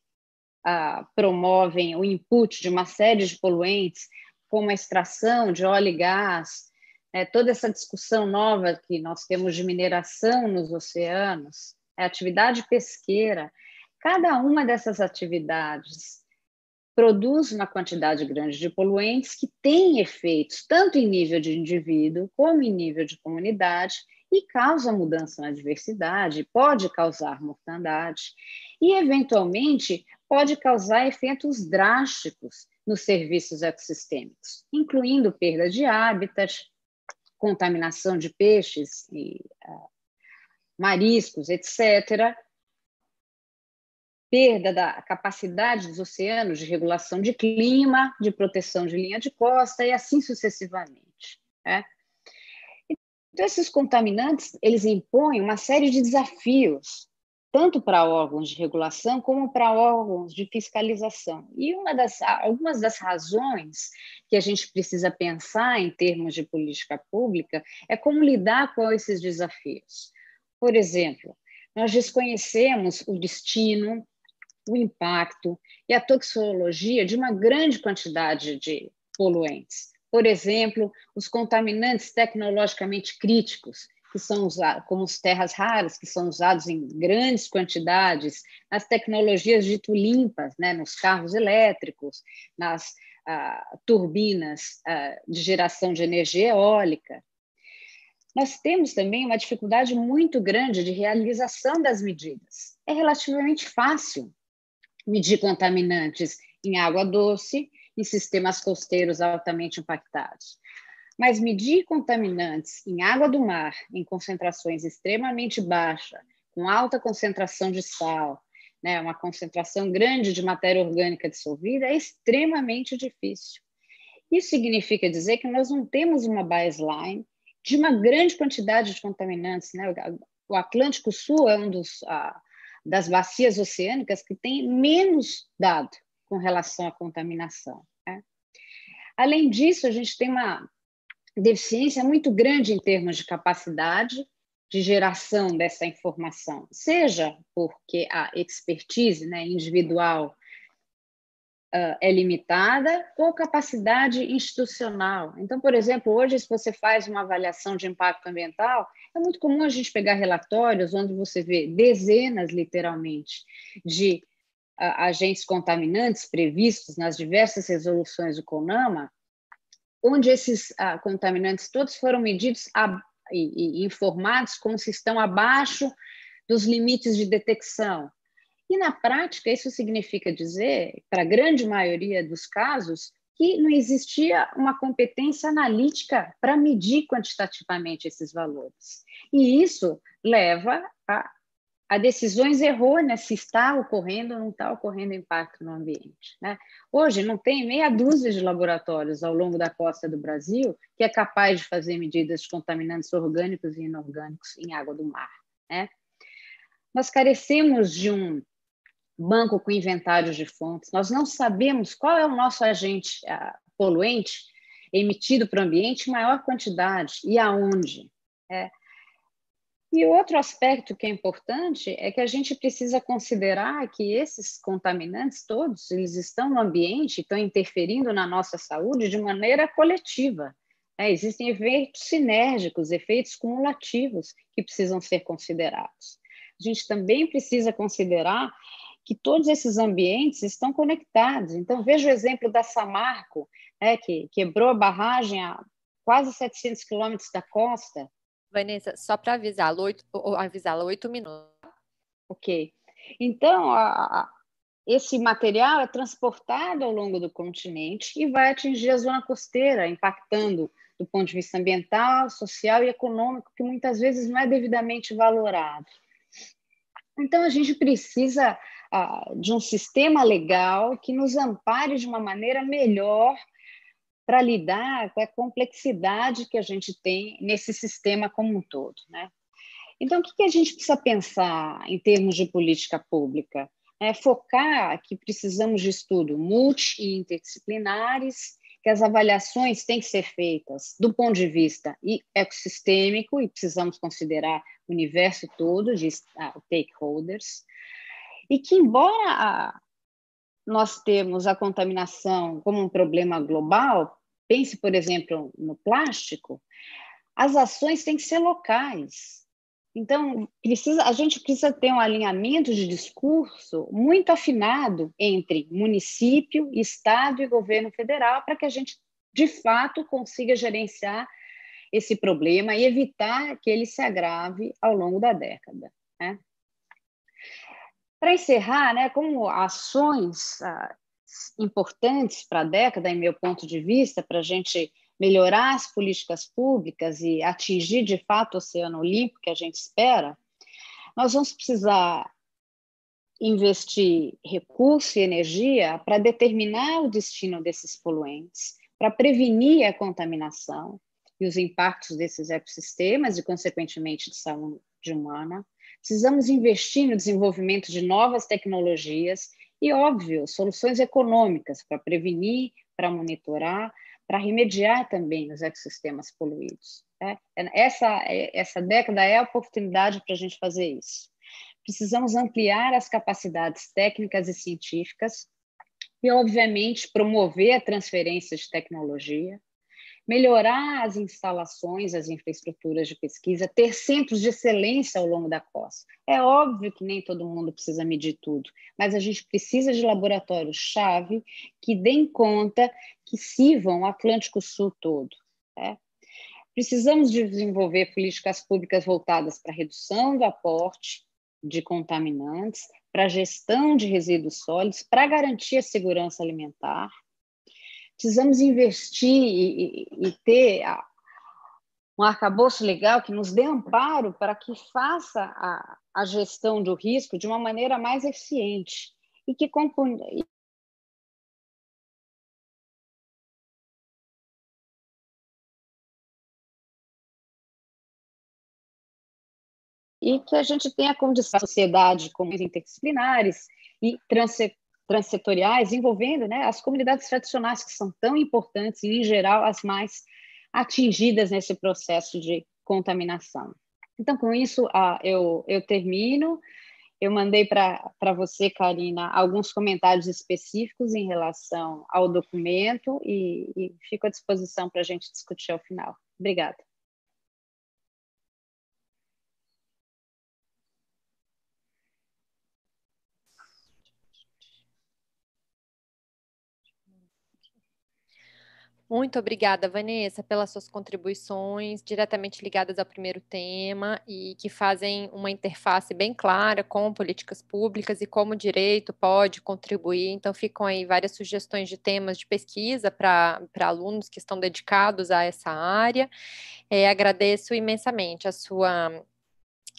promovem o input de uma série de poluentes, como a extração de óleo e gás, né, toda essa discussão nova que nós temos de mineração nos oceanos, a atividade pesqueira. Cada uma dessas atividades produz uma quantidade grande de poluentes que têm efeitos tanto em nível de indivíduo como em nível de comunidade e causa mudança na diversidade, pode causar mortandade e, eventualmente, pode causar efeitos drásticos nos serviços ecossistêmicos, incluindo perda de hábitat, contaminação de peixes e uh, mariscos, etc., perda da capacidade dos oceanos de regulação de clima, de proteção de linha de costa e assim sucessivamente. Né? Então, esses contaminantes, eles impõem uma série de desafios, tanto para órgãos de regulação como para órgãos de fiscalização. E uma das, algumas das razões que a gente precisa pensar em termos de política pública é como lidar com esses desafios. Por exemplo, nós desconhecemos o destino, o impacto e a toxicologia de uma grande quantidade de poluentes. Por exemplo, os contaminantes tecnologicamente críticos, que são usados, como os terras raras, que são usados em grandes quantidades, nas tecnologias dito limpas, né, nos carros elétricos, nas ah, turbinas ah, de geração de energia eólica. Nós temos também uma dificuldade muito grande de realização das medidas. É relativamente fácil medir contaminantes em água doce e sistemas costeiros altamente impactados. Mas medir contaminantes em água do mar em concentrações extremamente baixas, com alta concentração de sal, né, uma concentração grande de matéria orgânica dissolvida, é extremamente difícil. Isso significa dizer que nós não temos uma baseline de uma grande quantidade de contaminantes. Né? O Atlântico Sul é um dos, das bacias oceânicas que tem menos dado com relação à contaminação. Né? Além disso, a gente tem uma deficiência muito grande em termos de capacidade de geração dessa informação, seja porque a expertise né, individual uh, é limitada ou capacidade institucional. Então, por exemplo, hoje, se você faz uma avaliação de impacto ambiental, é muito comum a gente pegar relatórios onde você vê dezenas, literalmente, de uh, agentes contaminantes previstos nas diversas resoluções do CONAMA, onde esses uh, contaminantes todos foram medidos a, e, e informados como se estão abaixo dos limites de detecção. E na prática, isso significa dizer, para a grande maioria dos casos, que não existia uma competência analítica para medir quantitativamente esses valores. E isso leva a, a decisões errôneas se está ocorrendo ou não está ocorrendo impacto no ambiente. Né? Hoje, não tem meia dúzia de laboratórios ao longo da costa do Brasil que é capaz de fazer medidas de contaminantes orgânicos e inorgânicos em água do mar. Né? Nós carecemos de um banco com inventários de fontes, nós não sabemos qual é o nosso agente uh, poluente emitido para o ambiente em maior quantidade e aonde. É. E outro aspecto que é importante é que a gente precisa considerar que esses contaminantes todos, eles estão no ambiente, estão interferindo na nossa saúde de maneira coletiva. É, existem efeitos sinérgicos, efeitos cumulativos que precisam ser considerados. a gente também precisa considerar que todos esses ambientes estão conectados. Então, veja o exemplo da Samarco, né, que quebrou a barragem a quase 700 quilômetros da costa. Vanessa, só para avisá-la, oito, avisá oito minutos. Ok. Então, a, a, esse material é transportado ao longo do continente e vai atingir a zona costeira, impactando do ponto de vista ambiental, social e econômico, que muitas vezes não é devidamente valorado. Então, a gente precisa ah, de um sistema legal que nos ampare de uma maneira melhor para lidar com a complexidade que a gente tem nesse sistema como um todo. Né? Então, o que, a gente precisa pensar em termos de política pública? É focar que precisamos de estudo multi e interdisciplinares, que as avaliações têm que ser feitas do ponto de vista ecossistêmico e precisamos considerar o universo todo de stakeholders, e que, embora nós temos a contaminação como um problema global, pense, por exemplo, no plástico, as ações têm que ser locais. Então, precisa, a gente precisa ter um alinhamento de discurso muito afinado entre município, estado e governo federal para que a gente, de fato, consiga gerenciar esse problema e evitar que ele se agrave ao longo da década. Né? Para encerrar, né, como ações ah, importantes para a década, em meu ponto de vista, para a gente melhorar as políticas públicas e atingir de fato o oceano limpo que a gente espera, nós vamos precisar investir recurso e energia para determinar o destino desses poluentes, para prevenir a contaminação e os impactos desses ecossistemas e, consequentemente, de saúde humana, Precisamos investir no desenvolvimento de novas tecnologias e, óbvio, soluções econômicas para prevenir, para monitorar, para remediar também os ecossistemas poluídos. Né? Essa, essa década é a oportunidade para a gente fazer isso. Precisamos ampliar as capacidades técnicas e científicas e, obviamente, promover a transferência de tecnologia, melhorar as instalações, as infraestruturas de pesquisa, ter centros de excelência ao longo da costa. É óbvio que nem todo mundo precisa medir tudo, mas a gente precisa de laboratórios-chave que deem conta, que sirvam o Atlântico Sul todo. Né? Precisamos de desenvolver políticas públicas voltadas para a redução do aporte de contaminantes, para a gestão de resíduos sólidos, para garantir a segurança alimentar, precisamos investir e, e, e ter a, um arcabouço legal que nos dê amparo para que faça a, a gestão do risco de uma maneira mais eficiente e que e que a gente tenha condição, sociedade como interdisciplinares e transsetoriais envolvendo né, as comunidades tradicionais que são tão importantes e, em geral, as mais atingidas nesse processo de contaminação. Então, com isso, uh, eu, eu termino. Eu mandei para você, Karina, alguns comentários específicos em relação ao documento e, e fico à disposição para a gente discutir ao final. Obrigada. Muito obrigada, Vanessa, pelas suas contribuições diretamente ligadas ao primeiro tema e que fazem uma interface bem clara com políticas públicas e como o direito pode contribuir. Então, ficam aí várias sugestões de temas de pesquisa para alunos que estão dedicados a essa área. É, agradeço imensamente a sua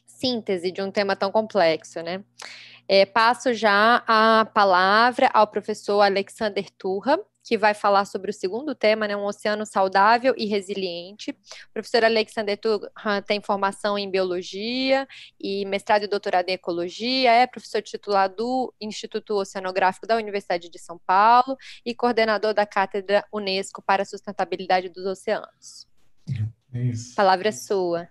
síntese de um tema tão complexo, né? É, passo já a palavra ao professor Alexander Turra, que vai falar sobre o segundo tema, né, um oceano saudável e resiliente. O professor Alexander Turhan tem formação em biologia e mestrado e doutorado em ecologia, é professor titular do Instituto Oceanográfico da Universidade de São Paulo e coordenador da Cátedra Unesco para a Sustentabilidade dos Oceanos. É isso. Palavra é sua.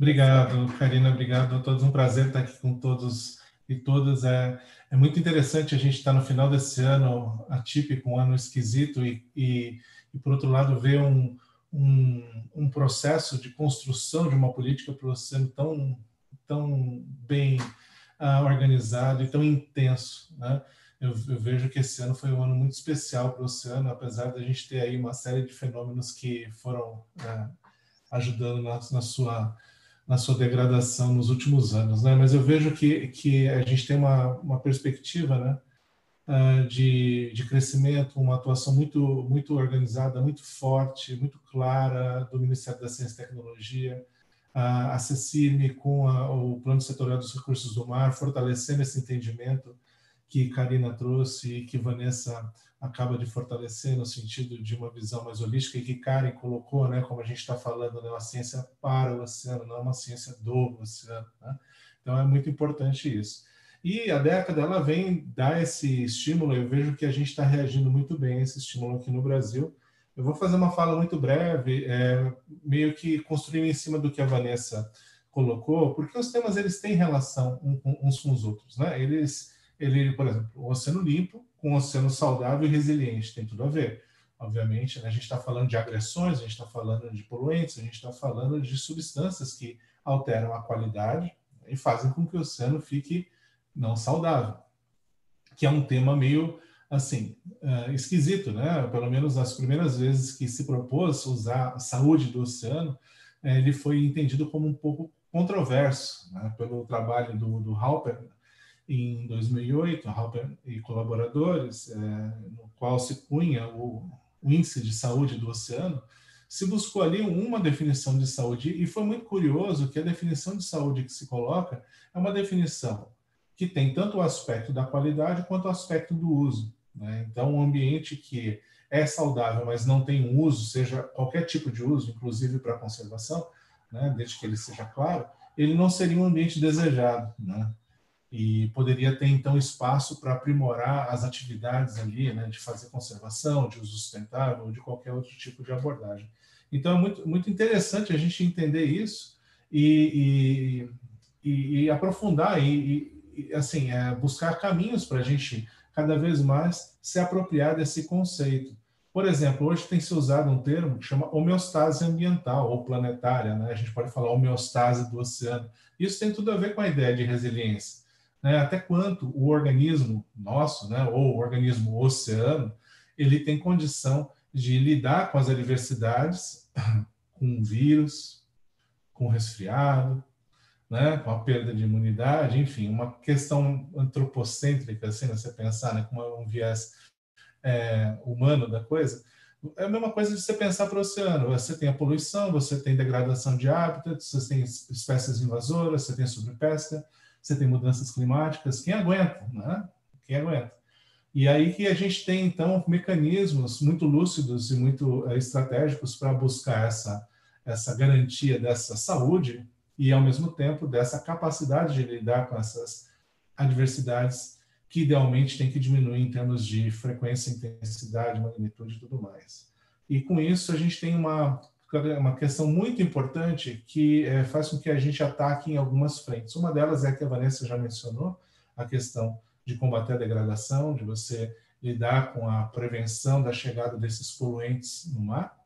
Obrigado, Karina, obrigado a todos. Um prazer estar aqui com todos e todas. É, é muito interessante a gente estar no final desse ano atípico, um ano esquisito, e, e, e por outro lado, ver um, um, um, processo de construção de uma política para o oceano tão, tão bem uh, organizado e tão intenso. Né? Eu, eu, vejo que esse ano foi um ano muito especial para o oceano, apesar da gente ter aí uma série de fenômenos que foram uh, ajudando na, na, sua na sua degradação nos últimos anos, né? Mas eu vejo que que a gente tem uma, uma perspectiva, né? Uh, de, de crescimento, uma atuação muito muito organizada, muito forte, muito clara do Ministério da Ciência e Tecnologia, a CECIRME com a, o Plano Setorial dos Recursos do Mar, fortalecendo esse entendimento que Karina trouxe e que Vanessa acaba de fortalecer no sentido de uma visão mais holística e que Karen colocou, né, como a gente está falando, né, uma ciência para o oceano, não uma ciência do oceano. Né? Então é muito importante isso. E a década ela vem dar esse estímulo. Eu vejo que a gente está reagindo muito bem a esse estímulo aqui no Brasil. Eu vou fazer uma fala muito breve, é, meio que construindo em cima do que a Vanessa colocou, porque os temas eles têm relação uns com os outros, né? Eles, ele, por exemplo, o oceano limpo com o oceano saudável e resiliente tem tudo a ver. Obviamente, né? a gente está falando de agressões, a gente está falando de poluentes, a gente está falando de substâncias que alteram a qualidade e fazem com que o oceano fique não saudável, que é um tema meio assim, uh, esquisito, né? Pelo menos as primeiras vezes que se propôs usar a saúde do oceano, uh, ele foi entendido como um pouco controverso, né? Pelo trabalho do, do Halper em 2008, Halper e colaboradores, uh, no qual se punha o, o índice de saúde do oceano, se buscou ali uma definição de saúde e foi muito curioso que a definição de saúde que se coloca é uma definição que tem tanto o aspecto da qualidade quanto o aspecto do uso. Né? Então, um ambiente que é saudável, mas não tem uso, seja qualquer tipo de uso, inclusive para conservação, né? desde que ele seja claro, ele não seria um ambiente desejado. Né? E poderia ter, então, espaço para aprimorar as atividades ali, né? de fazer conservação, de uso sustentável, ou de qualquer outro tipo de abordagem. Então, é muito, muito interessante a gente entender isso e, e, e, e aprofundar e, assim, é, buscar caminhos para a gente cada vez mais se apropriar desse conceito. Por exemplo, hoje tem se usado um termo que chama homeostase ambiental ou planetária, né? A gente pode falar homeostase do oceano. Isso tem tudo a ver com a ideia de resiliência. Né? Até quanto o organismo nosso, né, ou o organismo oceano, ele tem condição de lidar com as adversidades, <coughs> com vírus, com resfriado, né, com a perda de imunidade, enfim, uma questão antropocêntrica, assim, né, você pensar, né, com um viés é, humano da coisa, é a mesma coisa de você pensar para o oceano. Você tem a poluição, você tem degradação de hábitats, você tem espécies invasoras, você tem sobrepesca, você tem mudanças climáticas. Quem aguenta, né? Quem aguenta? E aí que a gente tem, então, mecanismos muito lúcidos e muito é, estratégicos para buscar essa, essa garantia dessa saúde e, ao mesmo tempo, dessa capacidade de lidar com essas adversidades que, idealmente, tem que diminuir em termos de frequência, intensidade, magnitude e tudo mais. E, com isso, a gente tem uma, uma questão muito importante que é, faz com que a gente ataque em algumas frentes. Uma delas é que a Vanessa já mencionou, a questão de combater a degradação, de você lidar com a prevenção da chegada desses poluentes no mar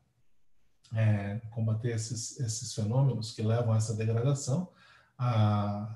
é, combater esses, esses fenômenos que levam a essa degradação, a,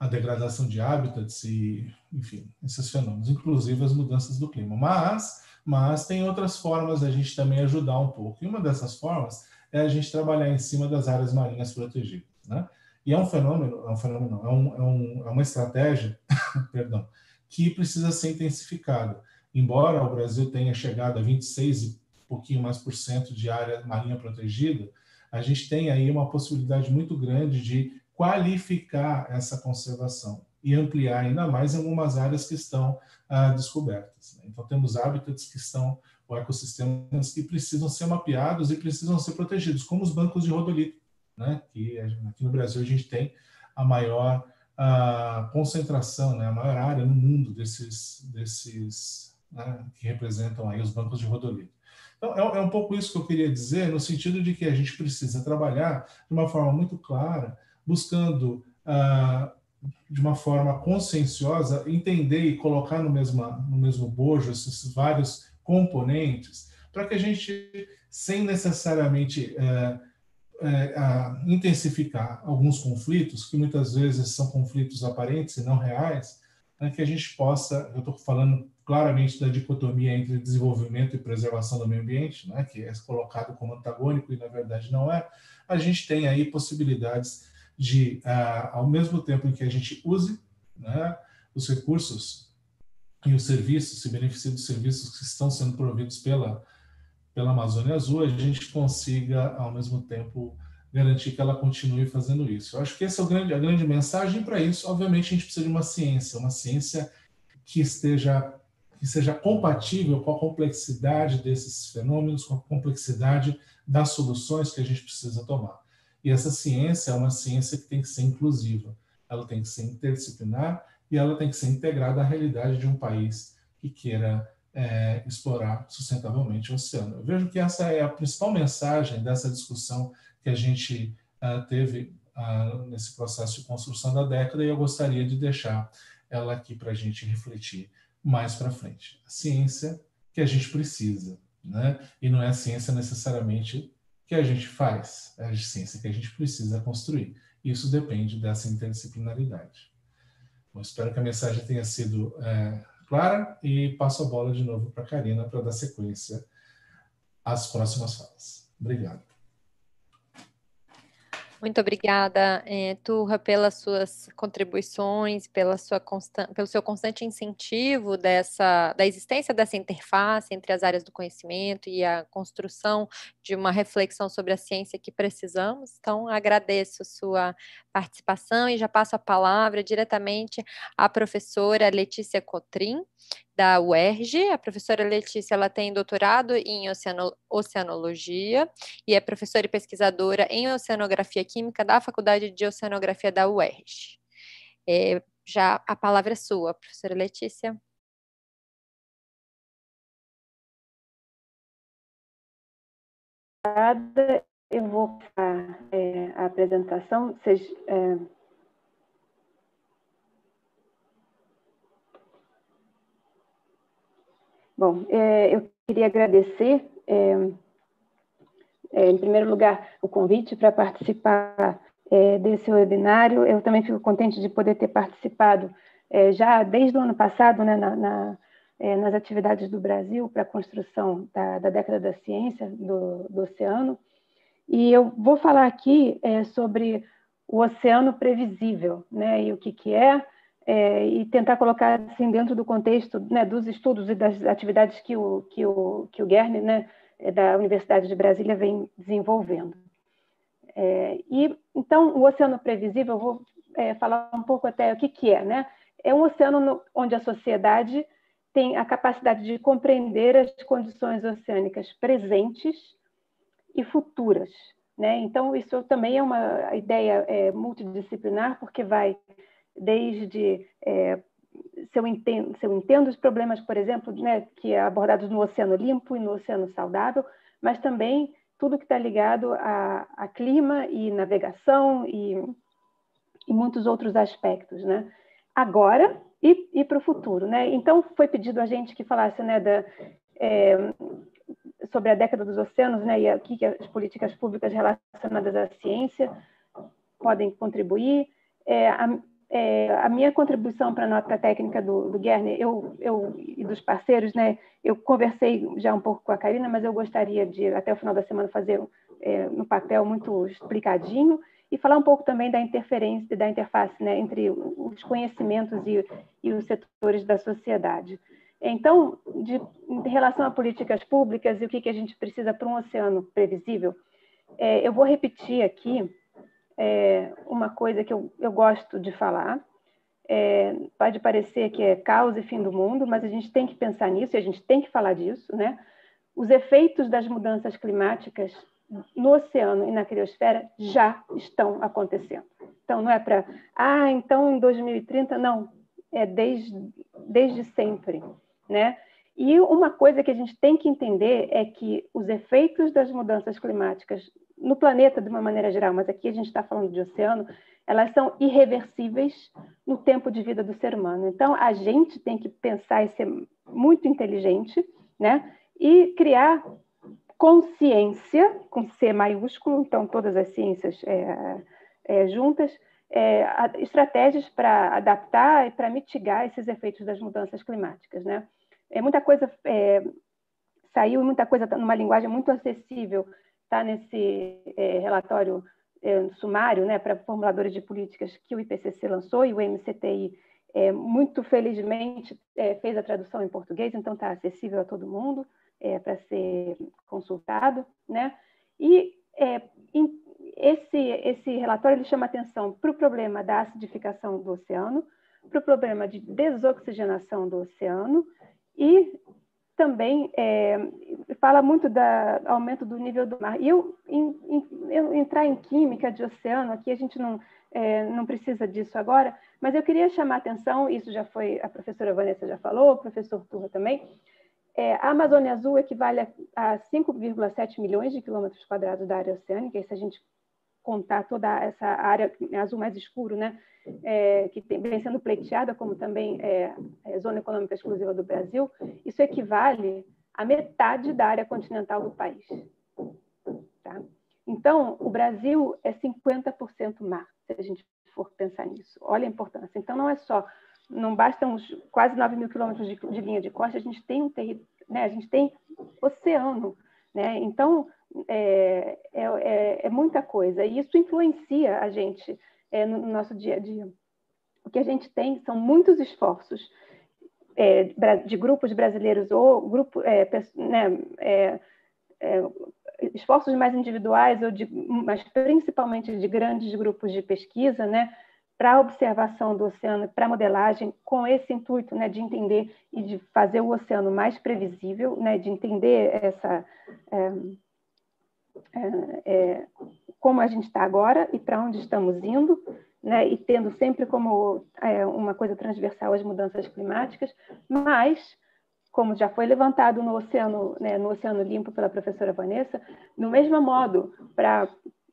a degradação de hábitats e, enfim, esses fenômenos, inclusive as mudanças do clima. Mas, mas tem outras formas da gente também ajudar um pouco. E uma dessas formas é a gente trabalhar em cima das áreas marinhas protegidas, né? E é um fenômeno, é um fenômeno, é, um, é, um, é uma estratégia, <laughs> perdão, que precisa ser intensificada. Embora o Brasil tenha chegado a 26 pouquinho mais por cento de área marinha protegida, a gente tem aí uma possibilidade muito grande de qualificar essa conservação e ampliar ainda mais algumas áreas que estão ah, descobertas. Né? Então, temos hábitats que estão, ou ecossistemas que precisam ser mapeados e precisam ser protegidos, como os bancos de rodolito, né? que aqui no Brasil a gente tem a maior a concentração, né? a maior área no mundo desses, desses né? que representam aí os bancos de rodolito. Então, é, é, um pouco isso que eu queria dizer, no sentido de que a gente precisa trabalhar de uma forma muito clara, buscando, ah, de uma forma conscienciosa, entender e colocar no mesmo, no mesmo bojo esses vários componentes, para que a gente, sem necessariamente eh, é, intensificar alguns conflitos, que muitas vezes são conflitos aparentes e não reais, né, que a gente possa, eu estou falando claramente da dicotomia entre desenvolvimento e preservação do meio ambiente, né, que é colocado como antagônico e na verdade não é, a gente tem aí possibilidades de, ah, ao mesmo tempo em que a gente use né, os recursos e os serviços, se beneficie dos serviços que estão sendo providos pela, pela Amazônia Azul, a gente consiga, ao mesmo tempo, garantir que ela continue fazendo isso. Eu acho que essa é a grande, a grande mensagem. Para isso, obviamente, a gente precisa de uma ciência, uma ciência que esteja que seja compatível com a complexidade desses fenômenos, com a complexidade das soluções que a gente precisa tomar. E essa ciência é uma ciência que tem que ser inclusiva, ela tem que ser interdisciplinar e ela tem que ser integrada à realidade de um país que queira é, explorar sustentavelmente o oceano. Eu vejo que essa é a principal mensagem dessa discussão que a gente uh, teve uh, nesse processo de construção da década e eu gostaria de deixar ela aqui para a gente refletir mais para frente. A ciência que a gente precisa, né? E não é a ciência necessariamente que a gente faz, é a ciência que a gente precisa construir. Isso depende dessa interdisciplinaridade. Bom, espero que a mensagem tenha sido é, clara e passo a bola de novo para a Karina para dar sequência às próximas falas. Obrigado. Muito obrigada, é, Turra, pelas suas contribuições, pela sua pelo seu constante incentivo dessa, da existência dessa interface entre as áreas do conhecimento e a construção de uma reflexão sobre a ciência que precisamos. Então, agradeço sua participação e já passo a palavra diretamente à professora Letícia Cotrim, da UERJ. A professora Letícia ela tem doutorado em oceano, oceanologia e é professora e pesquisadora em oceanografia química da Faculdade de Oceanografia da UERJ. É, já a palavra é sua, professora Letícia. Eu vou fazer é, a apresentação. Vocês é, Bom, é, eu queria agradecer, é, é, em primeiro lugar, o convite para participar é, desse webinário. Eu também fico contente de poder ter participado é, já desde o ano passado, né, na, na, é, nas atividades do Brasil para a construção da, da, década da ciência do, do, oceano. E eu vou falar aqui sobre o oceano previsível, né, e o que, que é, é, e tentar colocar assim dentro do contexto né, dos estudos e das atividades que o que o que o Guerni, né, da Universidade de Brasília vem desenvolvendo. É, e então o oceano previsível, eu vou é, falar um pouco até o que que é, né? É um oceano no, onde a sociedade tem a capacidade de compreender as condições oceânicas presentes e futuras, né? Então isso também é uma ideia é, multidisciplinar porque vai desde é, se, eu entendo, se eu entendo os problemas, por exemplo, né, que é abordados no Oceano Limpo e no Oceano Saudável, mas também tudo que está ligado a, a, clima e navegação e, e, muitos outros aspectos, né? Agora e, e para o futuro, né? Então foi pedido a gente que falasse, né, da, é, sobre a década dos oceanos, né, e o que as políticas públicas relacionadas à ciência podem contribuir. É, a, é, a minha contribuição para a nota técnica do, do eu, eu e dos parceiros, né, eu conversei já um pouco com a Karina, mas eu gostaria de, até o final da semana, fazer é, no papel muito explicadinho e falar um pouco também da interferência, da interface né, entre os conhecimentos e, e os setores da sociedade. Então, de, em relação a políticas públicas e o que, que a gente precisa para um oceano previsível, é, eu vou repetir aqui é uma coisa que eu, eu gosto de falar. É, pode parecer que é caos e fim do mundo, mas a gente tem que pensar nisso e a gente tem que falar disso, né? Os efeitos das mudanças climáticas no oceano e na criosfera já estão acontecendo. Então, não é para, ah, então em 2030, não, é desde, desde sempre, né? E uma coisa que a gente tem que entender é que os efeitos das mudanças climáticas no planeta de uma maneira geral, mas aqui a gente está falando de oceano, elas são irreversíveis no tempo de vida do ser humano. Então, a gente tem que pensar e ser muito inteligente, né? E criar consciência, com C maiúsculo, então todas as ciências é, é, juntas, é, estratégias para adaptar e para mitigar esses efeitos das mudanças climáticas. Né? É, muita coisa é, saiu, muita coisa tá numa linguagem muito acessível, está nesse é, relatório é, sumário né, para formuladores de políticas que o IPCC lançou e o MCTI, é, muito felizmente, é, fez a tradução em português, então está acessível a todo mundo para ser consultado. Né? E em, esse, esse relatório ele chama atenção para o problema da acidificação do oceano, para o problema de desoxigenação do oceano e também é, fala muito do aumento do nível do mar. E eu, em, em, eu, entrar em química de oceano, aqui a gente não, é, não precisa disso agora, mas eu queria chamar a atenção, isso já foi, a professora Vanessa já falou, o professor Turra também, é, a Amazônia Azul equivale a, a 5,7 milhões de quilômetros quadrados da área oceânica, se a gente contar toda essa área azul mais escuro, né, é, que tem, vem sendo pleiteada como também é, é, zona econômica exclusiva do Brasil, isso equivale a metade da área continental do país. Tá? Então, o Brasil é 50% mar, se a gente for pensar nisso. Olha a importância. Então, não é só, não bastam os quase 9 mil quilômetros de, de linha de costa, a gente tem um território, né, a gente tem oceano. Né? Então, é, é, é, é, muita coisa. E isso influencia a gente é, no, nosso dia a dia. O que a gente tem são muitos esforços é, de grupos brasileiros ou grupo, é, né, esforços mais individuais, ou de, mas principalmente de grandes grupos de pesquisa, né, para observação do oceano, para modelagem, com esse intuito né, de entender e de fazer o oceano mais previsível, né, de entender essa é, é, como a gente está agora e para onde estamos indo, né, e tendo sempre como é, uma coisa transversal as mudanças climáticas, mas, como já foi levantado no Oceano, né, no Oceano Limpo pela professora Vanessa, no mesmo modo, para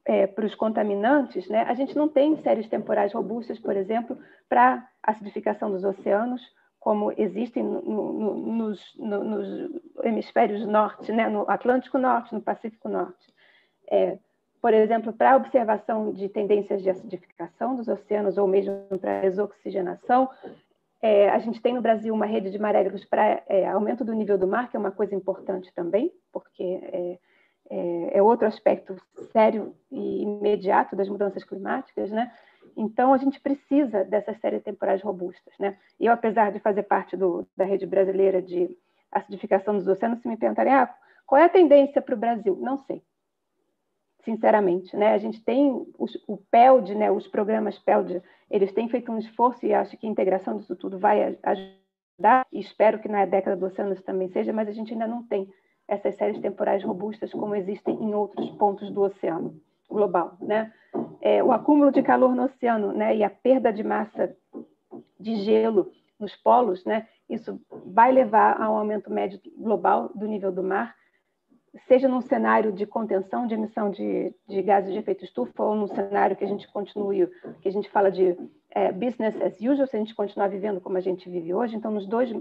é, para os contaminantes, né, a gente não tem séries temporais robustas, por exemplo, para acidificação dos oceanos, como existem no, no, nos, no, nos, hemisférios norte, né, no Atlântico Norte, no Pacífico Norte. É, por exemplo, para observação de tendências de acidificação dos oceanos ou mesmo para desoxigenação, é, a gente tem no Brasil uma rede de marégrafos para é, aumento do nível do mar, que é uma coisa importante também, porque é, é, é outro aspecto sério e imediato das mudanças climáticas, né? Então, a gente precisa dessas séries temporais robustas. Né? Eu, apesar de fazer parte do, da rede brasileira de acidificação dos oceanos, se me perguntarem ah, qual é a tendência para o Brasil, não sei, sinceramente. Né? A gente tem os, o PELD, né, os programas PELD, eles têm feito um esforço e acho que a integração disso tudo vai ajudar, e espero que na década do oceano isso também seja, mas a gente ainda não tem essas séries temporais robustas como existem em outros pontos do oceano global, né? É, o acúmulo de calor no oceano, né, e a perda de massa de gelo nos polos, né, isso vai levar a um aumento médio global do nível do mar, seja num cenário de contenção de emissão de, de gases de efeito estufa ou num cenário que a gente continue, que a gente fala de é, business as usual, se a gente continuar vivendo como a gente vive hoje. Então, nos dois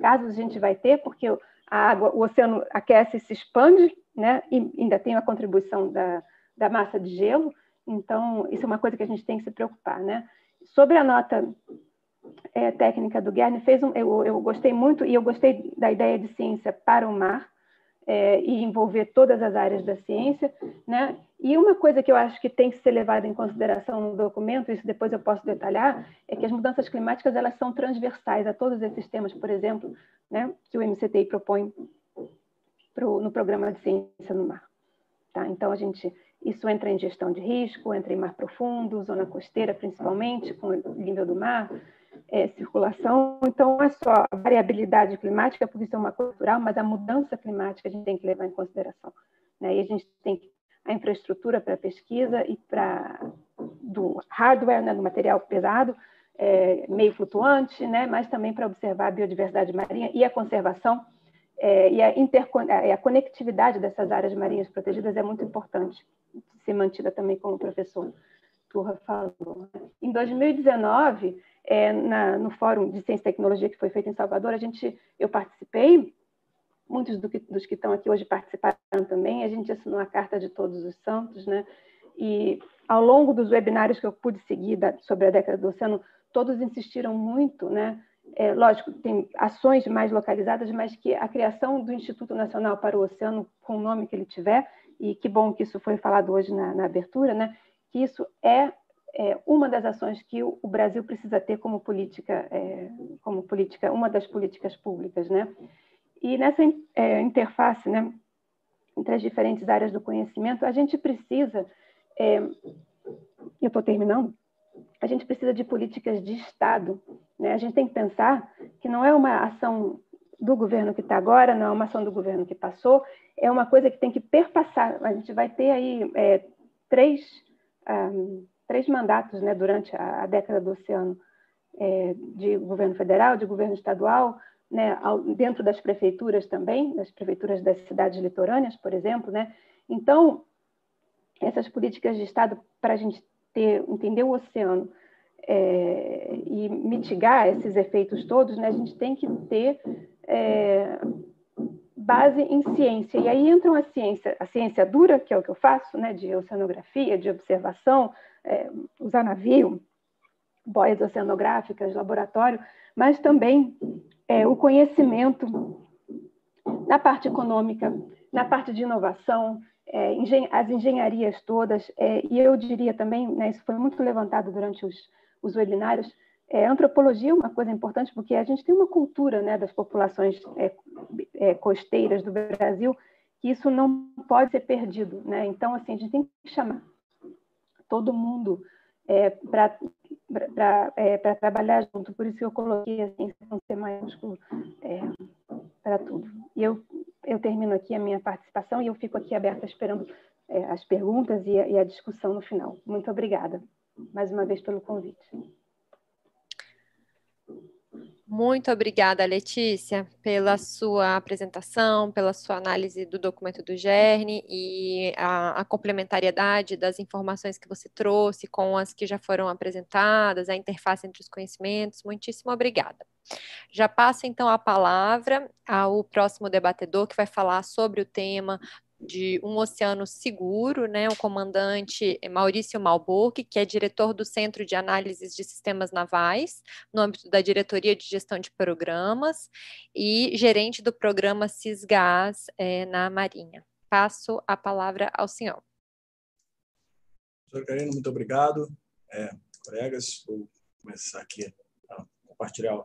casos a gente vai ter, porque a água, o oceano aquece e se expande, né? E ainda tem a contribuição da, da massa de gelo, então isso é uma coisa que a gente tem que se preocupar, né? Sobre a nota é, técnica do Guerni, fez um, eu, eu gostei muito e eu gostei da ideia de ciência para o mar é, e envolver todas as áreas da ciência, né? E uma coisa que eu acho que tem que ser levada em consideração no documento, isso depois eu posso detalhar, é que as mudanças climáticas elas são transversais a todos esses temas, por exemplo, né, que o MCTI propõe pro, no programa de ciência no mar. Tá? Então, a gente, isso entra em gestão de risco, entra em mar profundo, zona costeira, principalmente, com nível do mar, é, circulação. Então, não é só a variabilidade climática, por isso é uma cultural, mas a mudança climática a gente tem que levar em consideração. Né? E a gente tem a infraestrutura para pesquisa e para do hardware, né, do material pesado, é, meio flutuante, né, mas também para observar a biodiversidade marinha e a conservação é, e a, a, conectividade dessas áreas marinhas protegidas é muito importante ser mantida também, como o professor Turra falou. Né. Em 2019, é, na, no Fórum de Ciência e Tecnologia que foi feito em Salvador, a gente, eu participei muitos do que, dos que estão aqui hoje participaram também. A gente assinou a Carta de Todos os Santos, né? E ao longo dos webinários que eu pude seguir da, sobre a década do oceano, todos insistiram muito, né? É, lógico, tem ações mais localizadas, mas que a criação do Instituto Nacional para o Oceano, com o nome que ele tiver, e que bom que isso foi falado hoje na, na abertura, né? Que isso é, é, uma das ações que o, o, Brasil precisa ter como política, é, como política, uma das políticas públicas, né? E nessa é, interface, né, entre as diferentes áreas do conhecimento, a gente precisa, é, eu estou terminando, a gente precisa de políticas de Estado. Né? A gente tem que pensar que não é uma ação do governo que está agora, não é uma ação do governo que passou, é uma coisa que tem que perpassar. A gente vai ter aí é, três, um, três mandatos né, durante a, a década do oceano, é, de governo federal, de governo estadual, né, dentro das prefeituras também, das prefeituras das cidades litorâneas, por exemplo. Né? Então, essas políticas de Estado, para a gente ter, entender o oceano é, e mitigar esses efeitos todos, né, a gente tem que ter é, base em ciência. E aí entra a ciência, a ciência dura, que é o que eu faço, né, de oceanografia, de observação, é, usar navio, boias oceanográficas, laboratório, mas também é, o conhecimento na parte econômica, na parte de inovação, é, as engenharias todas, é, e eu diria também, né, isso foi muito levantado durante os, os webinários, é, antropologia é uma coisa importante porque a gente tem uma cultura né, das populações é, é, costeiras do Brasil que isso não pode ser perdido. Né? Então, assim, a gente tem que chamar todo mundo é, para é, trabalhar junto. Por isso que eu coloquei assim, um C maiúsculo é, para tudo. E eu, eu termino aqui a minha participação e eu fico aqui aberta esperando é, as perguntas e a, e a discussão no final. Muito obrigada, mais uma vez, pelo convite. Muito obrigada, Letícia, pela sua apresentação, pela sua análise do documento do GERN e a, a, complementariedade das informações que você trouxe com as que já foram apresentadas, a interface entre os conhecimentos. Muitíssimo obrigada. Já passo então a palavra ao próximo debatedor que vai falar sobre o tema de um oceano seguro, né, o comandante Maurício Malborg, que é diretor do Centro de Análises de Sistemas Navais, no âmbito da Diretoria de Gestão de Programas, e gerente do programa CISGAS é, na Marinha. Passo a palavra ao senhor. Carino, muito obrigado. É, colegas, vou começar aqui a compartilhar.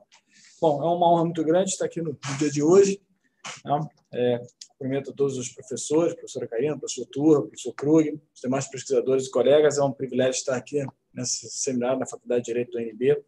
Bom, é uma honra muito grande estar aqui no dia de hoje. Né? É, cumprimento todos os professores, professora Karina, professor Turra, professor Krug, os demais pesquisadores e colegas. É um privilégio estar aqui nesse seminário na Faculdade de Direito do UNB.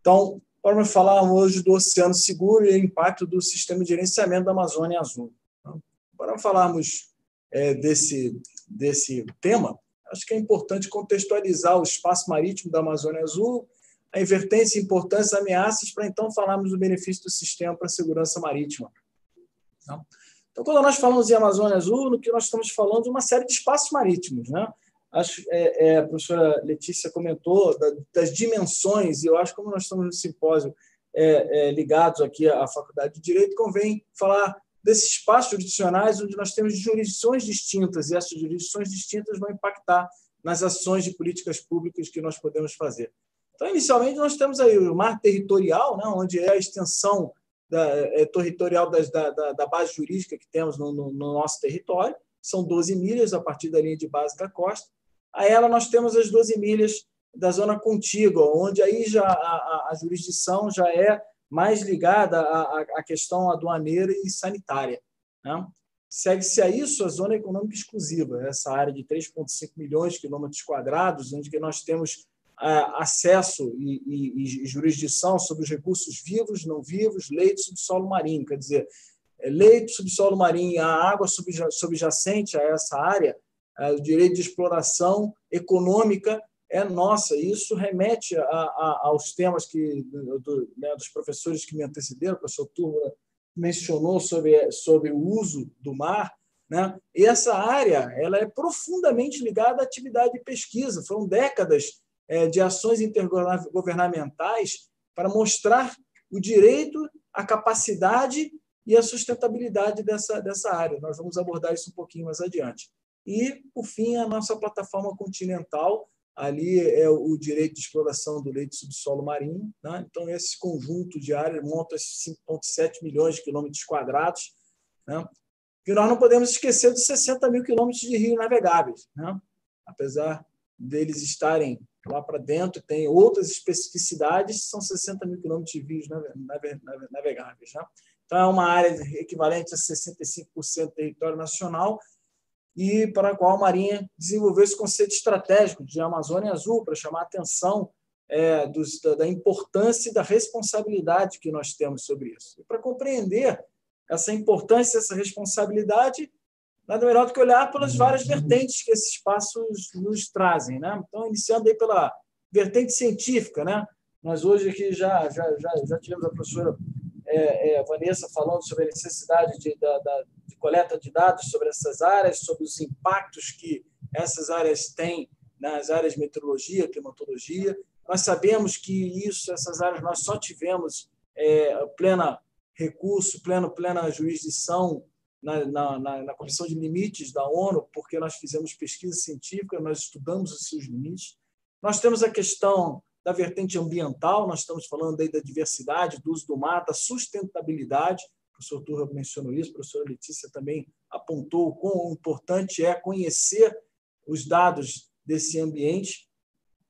Então, para falar hoje do Oceano Seguro e o impacto do sistema de gerenciamento da Amazônia Azul. Então, para falarmos é, desse, desse tema, acho que é importante contextualizar o espaço marítimo da Amazônia Azul, a invertência, importância, ameaças, para então falarmos do benefício do sistema para a segurança marítima. Então, então, quando nós falamos em Amazônia Azul, no que nós estamos falando de uma série de espaços marítimos. Né? Acho, é, é, a professora Letícia comentou da, das dimensões, e eu acho que como nós estamos no simpósio é, é, ligados aqui à Faculdade de Direito, convém falar desses espaços jurisdicionais onde nós temos jurisdições distintas, e essas jurisdições distintas vão impactar nas ações de políticas públicas que nós podemos fazer. Então, inicialmente, nós temos aí o mar territorial, né, onde é a extensão da, é, territorial das, da, da, da, base jurídica que temos no, no, no, nosso território, são 12 milhas a partir da linha de base da costa. A ela nós temos as 12 milhas da zona contígua, onde aí já a, a, a jurisdição já é mais ligada à, à questão aduaneira e sanitária. Né? Segue-se a isso a zona econômica exclusiva, essa área de 3,5 milhões de quilômetros quadrados, onde nós temos acesso e, e, e, jurisdição sobre os recursos vivos, não vivos, leito subsolo marinho. Quer dizer, é, leito subsolo marinho, a água subjacente a essa área, o direito de exploração econômica é nossa. Isso remete a, a, aos temas que do, né, dos professores que me antecederam, o professor Turma mencionou sobre, sobre o uso do mar. Né? E essa área ela é profundamente ligada à atividade de pesquisa. Foram décadas de ações intergovernamentais para mostrar o direito, a capacidade e a sustentabilidade dessa, dessa área. Nós vamos abordar isso um pouquinho mais adiante. E, por fim, a nossa plataforma continental, ali é o direito de exploração do leito subsolo marinho. Né? Então, esse conjunto de áreas monta 5,7 milhões de quilômetros quadrados. Né? E nós não podemos esquecer dos 60 mil quilômetros de rio navegáveis. Né? Apesar deles estarem lá para dentro, tem outras especificidades, são 60 mil quilômetros de rios navegáveis. Né? Então, é uma área equivalente a 65% do território nacional e para a qual a Marinha desenvolveu esse conceito estratégico de Amazônia Azul, para chamar a atenção é, dos, da importância e da responsabilidade que nós temos sobre isso. E para compreender essa importância, essa responsabilidade, nada melhor do que olhar pelas várias vertentes que esses espaços nos trazem. Né? Então, iniciando aí pela vertente científica, né? nós hoje aqui já, já, já, já tivemos a professora é, é, Vanessa falando sobre a necessidade de, da, da, de coleta de dados sobre essas áreas, sobre os impactos que essas áreas têm nas áreas de meteorologia, climatologia. Nós sabemos que isso, essas áreas, nós só tivemos é, plena recurso, pleno, plena jurisdição na, na, na, Comissão de Limites da ONU, porque nós fizemos pesquisa científica, nós estudamos os seus limites. Nós temos a questão da vertente ambiental, nós estamos falando aí da diversidade, do uso do mar, da sustentabilidade. O professor Turra mencionou isso, a professora Letícia também apontou o quão importante é conhecer os dados desse ambiente.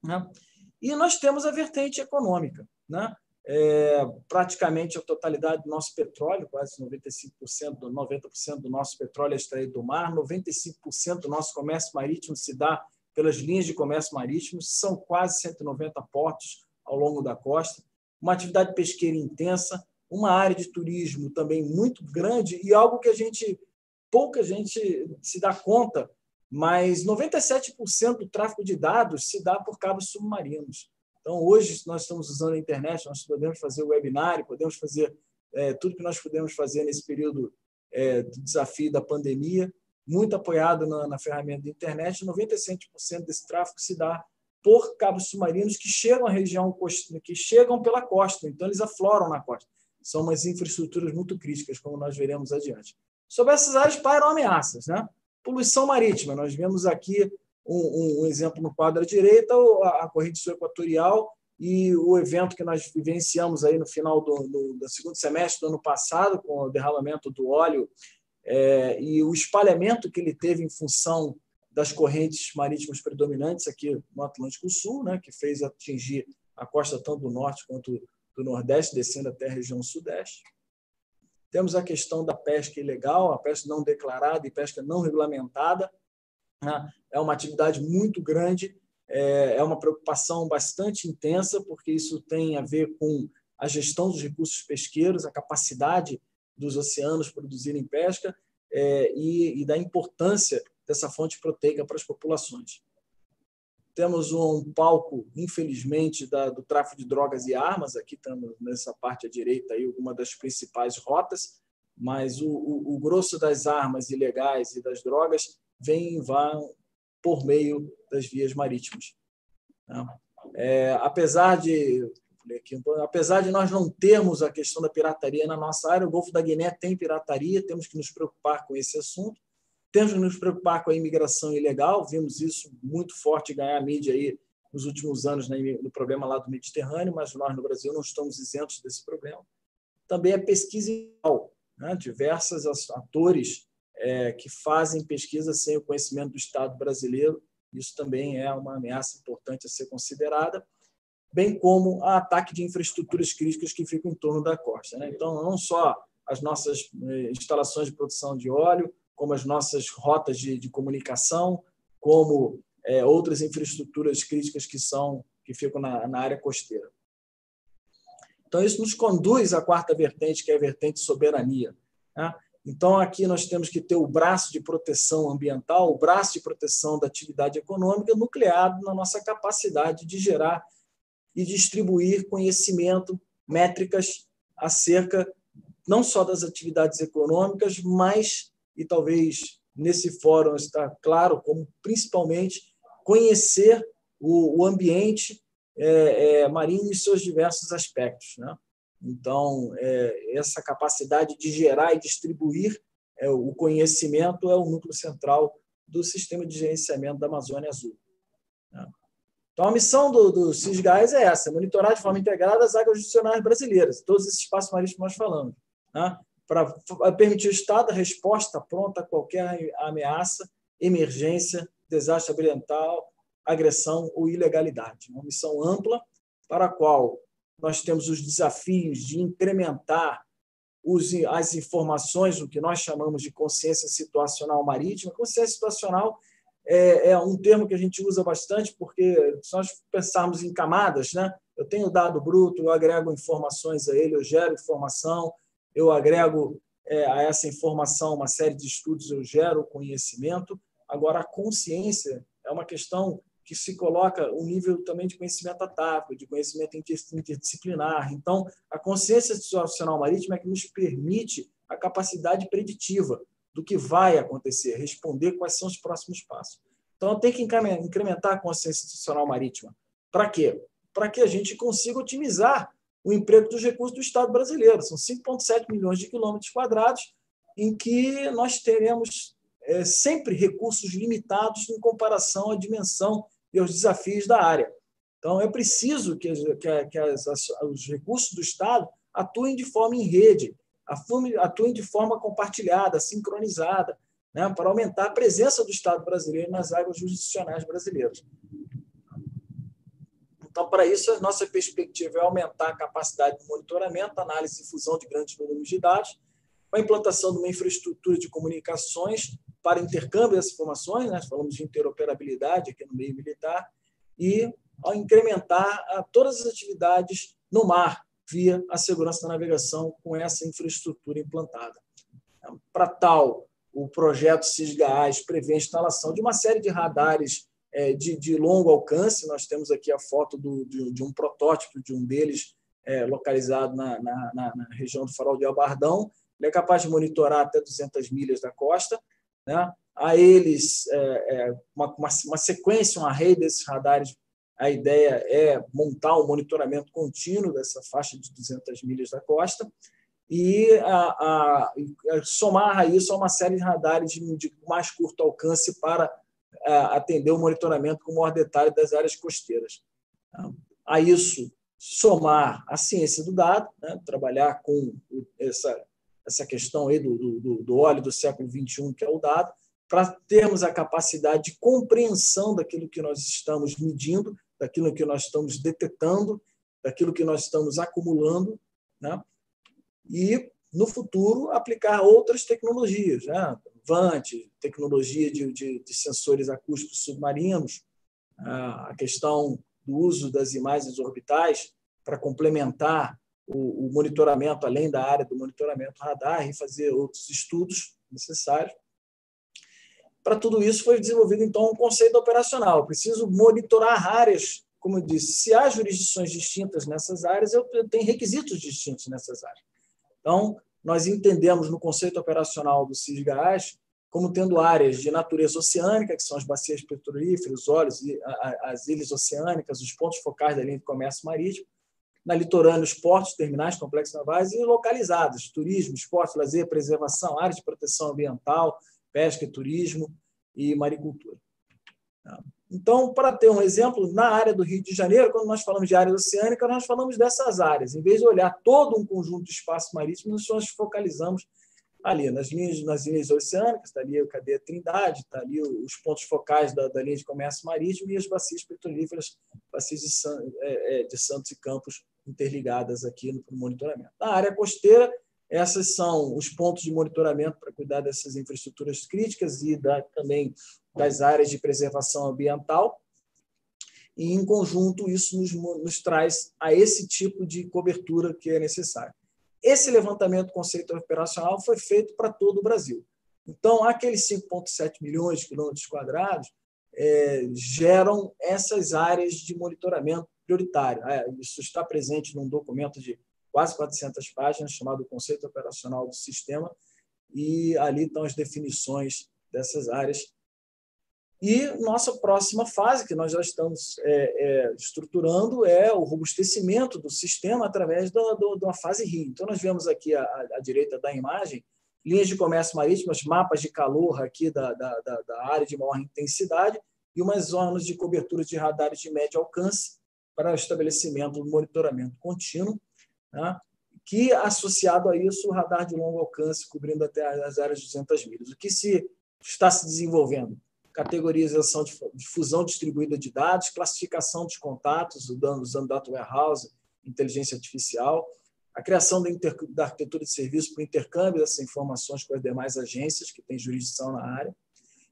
Né? E nós temos a vertente econômica. Né? É, praticamente a totalidade do nosso petróleo, quase 95%, 90% do nosso petróleo é extraído do mar, 95% do nosso comércio marítimo se dá pelas linhas de comércio marítimo, são quase 190 portos ao longo da costa, uma atividade pesqueira intensa, uma área de turismo também muito grande e algo que a gente pouca gente se dá conta, mas 97% do tráfego de dados se dá por cabos submarinos. Então, hoje, nós estamos usando a internet, nós podemos fazer webinário, podemos fazer é, tudo que nós podemos fazer nesse período é, do desafio da pandemia, muito apoiado na, na ferramenta da internet, 97% desse tráfego se dá por cabos submarinos que chegam à região que chegam pela costa, então eles afloram na costa. São umas infraestruturas muito críticas, como nós veremos adiante. Sobre essas áreas pairam ameaças, né? Poluição marítima, nós vemos aqui um, um exemplo no quadro à direita, a, corrente sul equatorial e o evento que nós vivenciamos aí no final do, do, do segundo semestre do ano passado, com o derramamento do óleo é, e o espalhamento que ele teve em função das correntes marítimas predominantes aqui no Atlântico Sul, né, que fez atingir a costa tanto do norte quanto do nordeste, descendo até a região sudeste. Temos a questão da pesca ilegal, a pesca não declarada e pesca não regulamentada. Né? É uma atividade muito grande, é, é uma preocupação bastante intensa, porque isso tem a ver com a gestão dos recursos pesqueiros, a capacidade dos oceanos produzirem pesca é, e, da importância dessa fonte proteica para as populações. Temos um palco, infelizmente, do tráfico de drogas e armas. Aqui estamos nessa parte à direita, aí, uma das principais rotas, mas o, o, o grosso das armas ilegais e das drogas vem e vão por meio das vias marítimas. Né? É, apesar de aqui, apesar de nós não termos a questão da pirataria na nossa área, o Golfo da Guiné tem pirataria, temos que nos preocupar com esse assunto. Temos que nos preocupar com a imigração ilegal, vimos isso muito forte ganhar mídia aí nos últimos anos no problema lá do Mediterrâneo, mas nós no Brasil não estamos isentos desse problema. Também a pesquisa ilegal, né? diversos atores é, que fazem pesquisa sem o conhecimento do Estado brasileiro, isso também é uma ameaça importante a ser considerada bem como a ataque de infraestruturas críticas que ficam em torno da costa. Né? Então, não só as nossas eh, instalações de produção de óleo, como as nossas rotas de, de comunicação, como é, outras infraestruturas críticas que são que ficam na, na área costeira. Então, isso nos conduz à quarta vertente, que é a vertente soberania. Né? Então, aqui nós temos que ter o braço de proteção ambiental, o braço de proteção da atividade econômica nucleado na nossa capacidade de gerar e distribuir conhecimento, métricas acerca não só das atividades econômicas, mas, e talvez nesse fórum está claro, como principalmente conhecer o, ambiente é, é, marinho em seus diversos aspectos. Né? Então, é, essa capacidade de gerar e distribuir é, o conhecimento é o núcleo central do sistema de gerenciamento da Amazônia Azul. Né? Então, a missão do, do é essa: monitorar de forma integrada as águas judicionais brasileiras, todos esses espaços marítimos que nós falamos, né? para permitir o Estado a resposta pronta a qualquer ameaça, emergência, desastre ambiental, agressão ou ilegalidade. Uma missão ampla para a qual nós temos os desafios de incrementar os, as informações, o que nós chamamos de consciência situacional marítima. Consciência situacional é, é, um termo que a gente usa bastante, porque se nós pensarmos em camadas, né? eu tenho dado bruto, eu agrego informações a ele, eu gero informação, eu agrego é, a essa informação uma série de estudos, eu gero conhecimento. Agora, a consciência é uma questão que se coloca um nível também de conhecimento atávico, de conhecimento interdisciplinar. Então, a consciência situacional marítima é que nos permite a capacidade preditiva do que vai acontecer, responder quais são os próximos passos. Então, tem que incrementar a consciência institucional marítima. Para quê? Para que a gente consiga otimizar o emprego dos recursos do Estado brasileiro. São 5,7 milhões de quilômetros quadrados em que nós teremos é, sempre recursos limitados em comparação à dimensão e aos desafios da área. Então, é preciso que, que, que as, as, os recursos do Estado atuem de forma em rede, atuem de forma compartilhada, sincronizada, né, para aumentar a presença do Estado brasileiro nas águas jurisdicionais brasileiras. Então, para isso, a nossa perspectiva é aumentar a capacidade de monitoramento, análise e fusão de grandes números de dados, a implantação de uma infraestrutura de comunicações para intercâmbio dessas informações, né? falamos de interoperabilidade aqui no meio militar, e ao incrementar todas as atividades no mar, via a segurança da navegação com essa infraestrutura implantada. Para tal, o projeto CISGAS prevê a instalação de uma série de radares é, de, de longo alcance. Nós temos aqui a foto do, de, de um protótipo de um deles é, localizado na, na, na, região do Farol de Albardão. Ele é capaz de monitorar até 200 milhas da costa. Né? A eles, é, é, uma, uma, uma sequência, um array desses radares a ideia é montar um monitoramento contínuo dessa faixa de 200 milhas da costa e a, a, a somar a isso a uma série de radares de, de mais curto alcance para a, atender o monitoramento com maior detalhe das áreas costeiras. A isso, somar a ciência do dado, né, trabalhar com essa, essa questão aí do, do, do óleo do século XXI, que é o dado, para termos a capacidade de compreensão daquilo que nós estamos medindo, daquilo que nós estamos detetando, daquilo que nós estamos acumulando, né? e, no futuro, aplicar outras tecnologias, né? VANT, tecnologia de, de, de sensores acústicos submarinos, a questão do uso das imagens orbitais para complementar o, o, monitoramento, além da área do monitoramento radar, e fazer outros estudos necessários. Para tudo isso foi desenvolvido, então, um conceito operacional. Eu preciso monitorar áreas, como eu disse, se há jurisdições distintas nessas áreas, eu tenho requisitos distintos nessas áreas. Então, nós entendemos no conceito operacional do CISGAS como tendo áreas de natureza oceânica, que são as bacias petrolíferas, os olhos, as ilhas oceânicas, os pontos focais da linha de comércio marítimo, na litorânea, os portos, terminais, complexos navais e localizados, turismo, esporte, lazer, preservação, áreas de proteção ambiental, pesca turismo e maricultura. Então, para ter um exemplo, na área do Rio de Janeiro, quando nós falamos de área oceânica, nós falamos dessas áreas. Em vez de olhar todo um conjunto de espaço marítimo, nós focalizamos ali nas linhas, nas linhas oceânicas, está ali a cadeia Trindade, está ali os pontos focais da, da, linha de comércio marítimo e as bacias petrolíferas, bacias de, é, é, de Santos e Campos interligadas aqui no monitoramento. Na área costeira, essas são os pontos de monitoramento para cuidar dessas infraestruturas críticas e da, também das áreas de preservação ambiental. E, em conjunto, isso nos, nos traz a esse tipo de cobertura que é necessário. Esse levantamento conceito operacional foi feito para todo o Brasil. Então, aqueles 5,7 milhões de quilômetros quadrados é, geram essas áreas de monitoramento prioritário. É, isso está presente num documento de quase 400 páginas, chamado Conceito Operacional do Sistema, e ali estão as definições dessas áreas. E nossa próxima fase, que nós já estamos é, é, estruturando, é o robustecimento do sistema através da, do, da fase RIO. Então, nós vemos aqui à, direita da imagem linhas de comércio marítimo, mapas de calor aqui da, da, da área de maior intensidade e umas zonas de cobertura de radares de médio alcance para o estabelecimento do monitoramento contínuo, né? que, associado a isso, o radar de longo alcance, cobrindo até as áreas de 200 milhas. O que se está se desenvolvendo? categorização de difusão distribuída de dados, classificação dos contatos, usando Data Warehouse, inteligência artificial, a criação da, inter... da arquitetura de serviço para o intercâmbio dessas informações com as demais agências que têm jurisdição na área,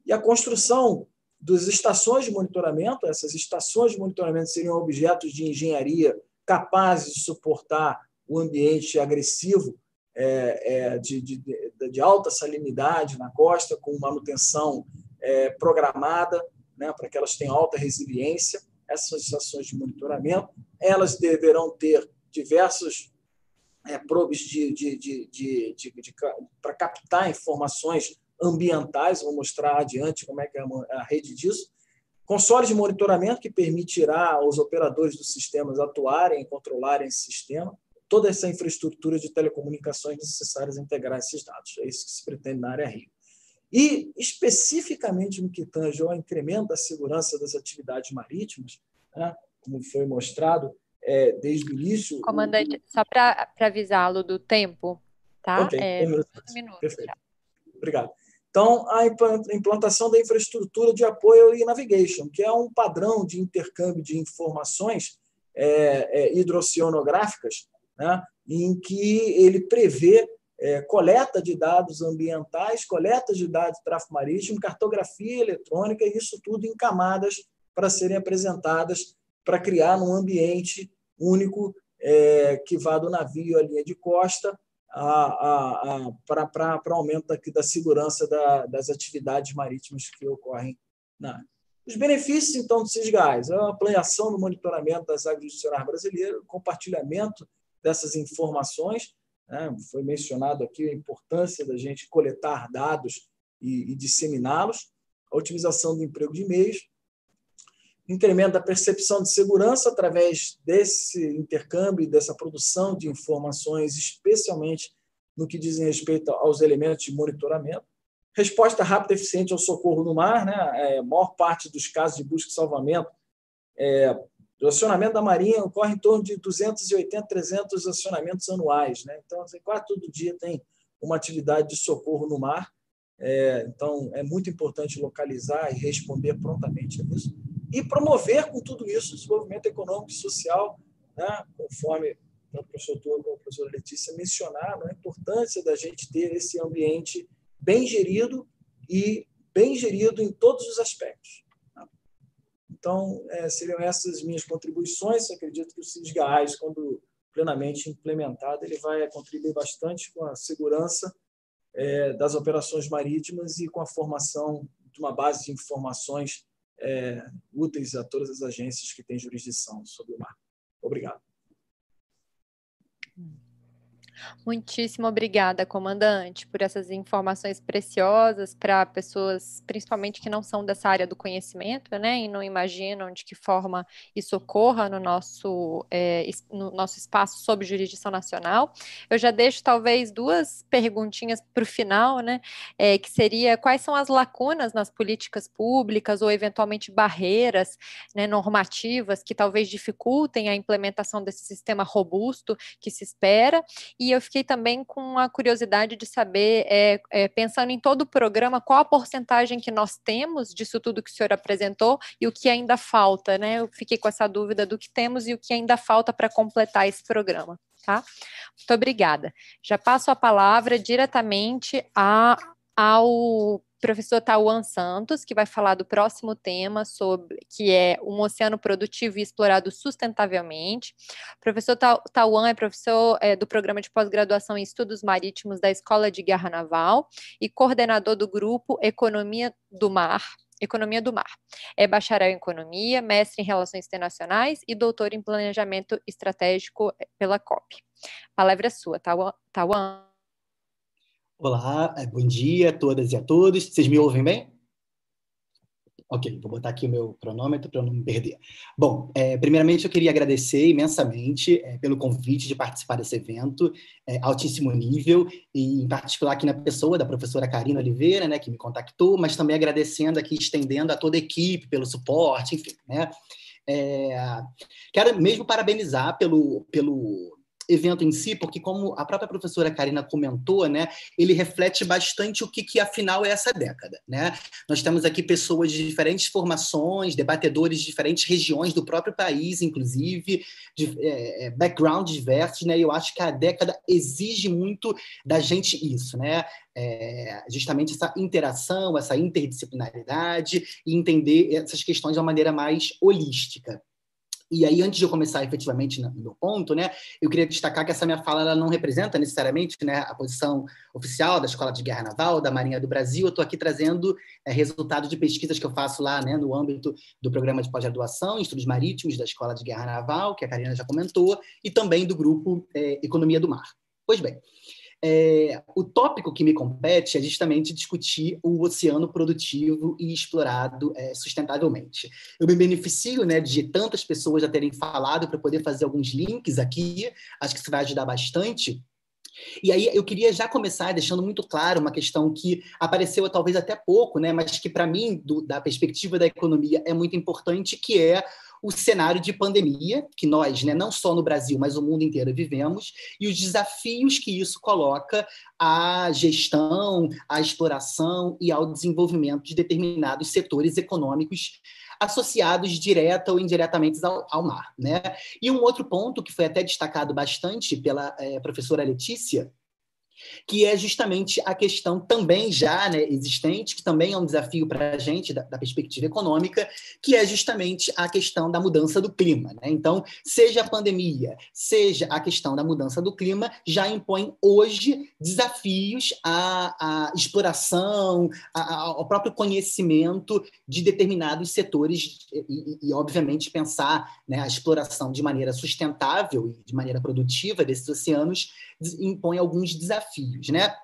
e a construção das estações de monitoramento. Essas estações de monitoramento seriam objetos de engenharia capazes de suportar o ambiente agressivo é, é, de, de, de, alta salinidade na costa, com manutenção é, programada, né, para que elas tenham alta resiliência. Essas são estações de monitoramento. Elas deverão ter diversos é, probes de, de para captar informações ambientais. Vou mostrar adiante como é que é a rede disso. Console de monitoramento que permitirá aos operadores dos sistemas atuarem e controlarem esse sistema. Toda essa infraestrutura de telecomunicações necessárias a integrar esses dados. É isso que se pretende na área RIO. E, especificamente no que tange ao incremento da segurança das atividades marítimas, né, como foi mostrado é, desde o início. Comandante, o... só para avisá-lo do tempo, tá? Ok, é, um minuto. minuto Perfeito. Obrigado. Então, a implantação da infraestrutura de apoio e navigation, que é um padrão de intercâmbio de informações é, é, hidroceanográficas, né, em que ele prevê é, coleta de dados ambientais, coleta de dados de tráfego marítimo, cartografia eletrônica, e isso tudo em camadas para serem apresentadas para criar um ambiente único é, que vá do navio à linha de costa para aumento da, da segurança da, das atividades marítimas que ocorrem na área. Os benefícios, então, do CISGAS, a ampliação do monitoramento das águas judiciárias brasileiras, o compartilhamento dessas informações, né? Foi mencionado aqui a importância da gente coletar dados e, e disseminá-los, a otimização do emprego de meios, incremento da percepção de segurança através desse intercâmbio e dessa produção de informações, especialmente no que diz respeito aos elementos de monitoramento. Resposta rápida e eficiente ao socorro no mar, né? É, a maior parte dos casos de busca e salvamento é, o acionamento da Marinha ocorre em torno de 280, 300 acionamentos anuais. Né? Então, assim, quase todo dia tem uma atividade de socorro no mar. É, então, é muito importante localizar e responder prontamente a isso. E promover com tudo isso o desenvolvimento econômico e social, né? conforme o professor Turco e a professora Letícia mencionaram, a importância da gente ter esse ambiente bem gerido e bem gerido em todos os aspectos. Então, é, seriam essas minhas contribuições. Acredito que o CISGAS, quando plenamente implementado, ele vai contribuir bastante com a segurança é, das operações marítimas e com a formação de uma base de informações é, úteis a todas as agências que têm jurisdição sobre o mar. Obrigado. Muitíssimo obrigada, comandante, por essas informações preciosas para pessoas, principalmente que não são dessa área do conhecimento, né, e não imaginam de que forma isso ocorra no nosso, é, no nosso espaço sob jurisdição nacional. Eu já deixo talvez duas perguntinhas para o final, né, é, que seria quais são as lacunas nas políticas públicas ou eventualmente barreiras né, normativas que talvez dificultem a implementação desse sistema robusto que se espera e eu fiquei também com a curiosidade de saber, é, é, pensando em todo o programa, qual a porcentagem que nós temos disso tudo que o senhor apresentou e o que ainda falta, né? Eu fiquei com essa dúvida do que temos e o que ainda falta para completar esse programa, tá? Muito obrigada. Já passo a palavra diretamente a, ao professor Tauan Santos, que vai falar do próximo tema, sobre que é um oceano produtivo e explorado sustentavelmente. O professor Tauan é professor é, do programa de pós-graduação em estudos marítimos da Escola de Guerra Naval e coordenador do grupo Economia do Mar, Economia do Mar. É bacharel em Economia, mestre em Relações Internacionais e doutor em Planejamento Estratégico pela COP. Palavra é sua, Tauan. Olá, é, bom dia a todas e a todos. Vocês me ouvem bem? Ok, vou botar aqui o meu cronômetro para não me perder. Bom, é, primeiramente eu queria agradecer imensamente é, pelo convite de participar desse evento, é, altíssimo nível, e em particular aqui na pessoa da professora Karina Oliveira, né, que me contactou, mas também agradecendo aqui, estendendo a toda a equipe pelo suporte, enfim, né. Quero mesmo parabenizar pelo, pelo evento em si, porque como a própria professora Karina comentou, né, ele reflete bastante o que, que afinal é essa década, né? Nós temos aqui pessoas de diferentes formações, debatedores de diferentes regiões do próprio país, inclusive, de é, é backgrounds diversos, né? E eu acho que a década exige muito da gente isso, né? É, justamente essa interação, essa interdisciplinaridade e entender essas questões de uma maneira mais holística. E aí, antes de eu começar efetivamente no meu ponto, né, eu queria destacar que essa minha fala ela não representa necessariamente né, a posição oficial da Escola de Guerra Naval, da Marinha do Brasil. Eu estou aqui trazendo é, resultado de pesquisas que eu faço lá né, no âmbito do programa de pós-graduação em estudos marítimos da Escola de Guerra Naval, que a Karina já comentou, e também do grupo é, Economia do Mar. Pois bem, é, o tópico que me compete é justamente discutir o oceano produtivo e explorado é, sustentavelmente. Eu me beneficio né, de tantas pessoas já terem falado para poder fazer alguns links aqui, acho que isso vai ajudar bastante. E aí eu queria já começar deixando muito claro uma questão que apareceu talvez até pouco, né, mas que para mim, do, da perspectiva da economia, é muito importante, que é o cenário de pandemia que nós, né, não só no Brasil, mas o mundo inteiro vivemos, e os desafios que isso coloca à gestão, à exploração e ao desenvolvimento de determinados setores econômicos associados direta ou indiretamente ao, ao mar. Né? E um outro ponto que foi até destacado bastante pela é, professora Letícia, que é justamente a questão também já né, existente, que também é um desafio para a gente, da, da, perspectiva econômica, que é justamente a questão da mudança do clima. Né? Então, seja a pandemia, seja a questão da mudança do clima, já impõe hoje desafios à, à exploração, à, ao próprio conhecimento de determinados setores e, e, e obviamente, pensar né, a exploração de maneira sustentável e de maneira produtiva desses oceanos impõe alguns desafios, né?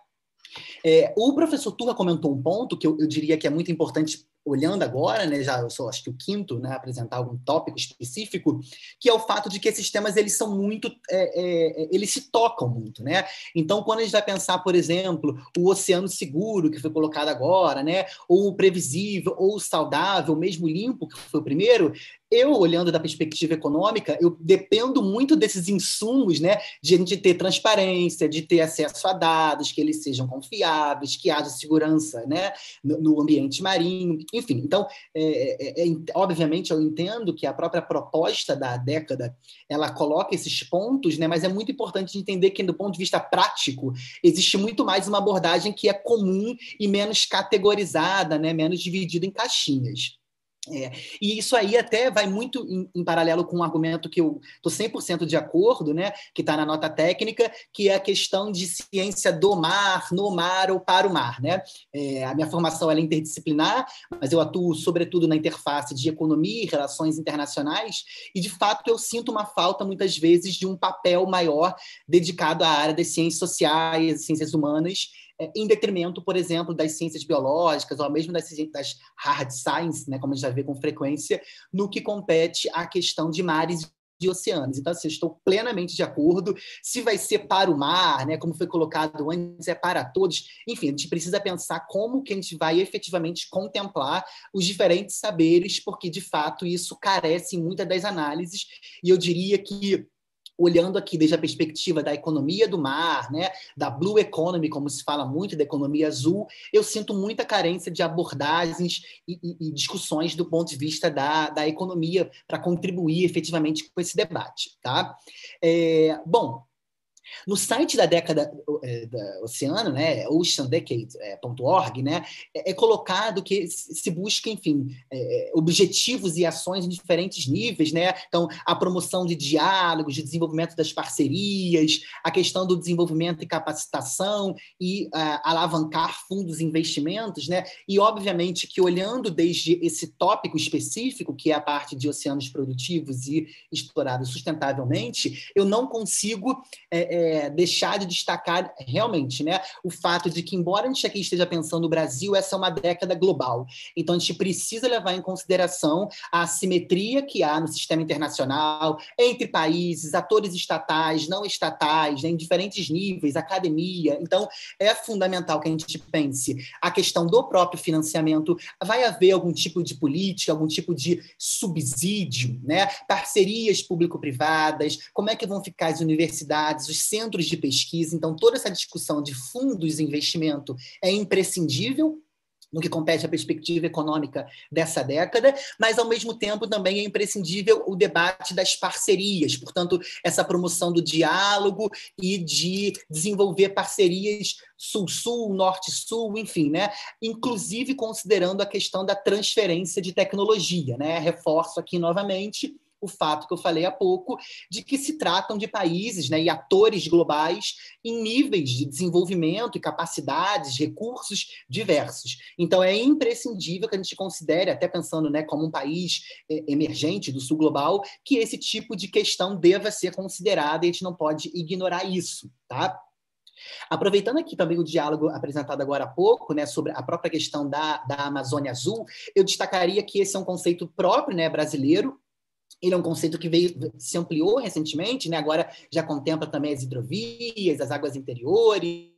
É, o professor Turra comentou um ponto que eu, eu, diria que é muito importante olhando agora, né, já eu sou acho que o quinto, né, apresentar algum tópico específico, que é o fato de que esses temas eles são muito, é, é, eles se tocam muito, né? Então, quando a gente vai pensar, por exemplo, o oceano seguro que foi colocado agora, né, ou o previsível, ou o saudável, mesmo limpo que foi o primeiro, eu, olhando da perspectiva econômica, eu dependo muito desses insumos, né, de a gente ter transparência, de ter acesso a dados, que eles sejam confiáveis, que haja segurança, né, no, no ambiente marinho, enfim. Então, é, é, é, obviamente, eu entendo que a própria proposta da década, ela coloca esses pontos, né, mas é muito importante entender que, do ponto de vista prático, existe muito mais uma abordagem que é comum e menos categorizada, né, menos dividida em caixinhas. É, e isso aí até vai muito em, em, paralelo com um argumento que eu estou 100% de acordo, né, que está na nota técnica, que é a questão de ciência do mar, no mar ou para o mar. Né? É, a minha formação é interdisciplinar, mas eu atuo sobretudo na interface de economia e relações internacionais, e de fato eu sinto uma falta muitas vezes de um papel maior dedicado à área das ciências sociais, ciências humanas, em detrimento, por exemplo, das ciências biológicas ou mesmo das, das hard science, né, como a gente já vê com frequência, no que compete à questão de mares e oceanos. Então, assim, estou plenamente de acordo. Se vai ser para o mar, né, como foi colocado antes, é para todos. Enfim, a gente precisa pensar como que a gente vai efetivamente contemplar os diferentes saberes, porque, de fato, isso carece em muitas das análises. E eu diria que olhando aqui desde a perspectiva da economia do mar, né, da blue economy, como se fala muito da economia azul, eu sinto muita carência de abordagens e, e, e discussões do ponto de vista da, da economia para contribuir efetivamente com esse debate. Tá? É, bom, no site da década é, da Oceano, né, oceandecade.org, né, é, é, colocado que se busca, enfim, é, objetivos e ações em diferentes níveis, né? Então, a promoção de diálogos, de desenvolvimento das parcerias, a questão do desenvolvimento e capacitação e uh, alavancar fundos e investimentos, né? E obviamente que olhando desde esse tópico específico, que é a parte de oceanos produtivos e explorados sustentavelmente, eu não consigo é, é, deixar de destacar realmente né, o fato de que, embora a gente aqui esteja pensando no Brasil, essa é uma década global. Então, a gente precisa levar em consideração a assimetria que há no sistema internacional, entre países, atores estatais, não estatais, né, em diferentes níveis, academia. Então, é fundamental que a gente pense a questão do próprio financiamento. Vai haver algum tipo de política, algum tipo de subsídio, né? parcerias público-privadas, como é que vão ficar as universidades, os centros de pesquisa. Então, toda essa discussão de fundos e investimento é imprescindível no que compete à perspectiva econômica dessa década, mas, ao mesmo tempo, também é imprescindível o debate das parcerias, portanto, essa promoção do diálogo e de desenvolver parcerias sul-sul, norte-sul, enfim, né? inclusive considerando a questão da transferência de tecnologia. Né? Reforço aqui novamente o fato que eu falei há pouco, de que se tratam de países né, e atores globais em níveis de desenvolvimento e capacidades, recursos diversos. Então, é imprescindível que a gente considere, até pensando né, como um país é, emergente do sul global, que esse tipo de questão deva ser considerada e a gente não pode ignorar isso. Tá? Aproveitando aqui também o diálogo apresentado agora há pouco, né, sobre a própria questão da, da Amazônia Azul, eu destacaria que esse é um conceito próprio né, brasileiro, ele é um conceito que veio, se ampliou recentemente, né? agora já contempla também as hidrovias, as águas interiores,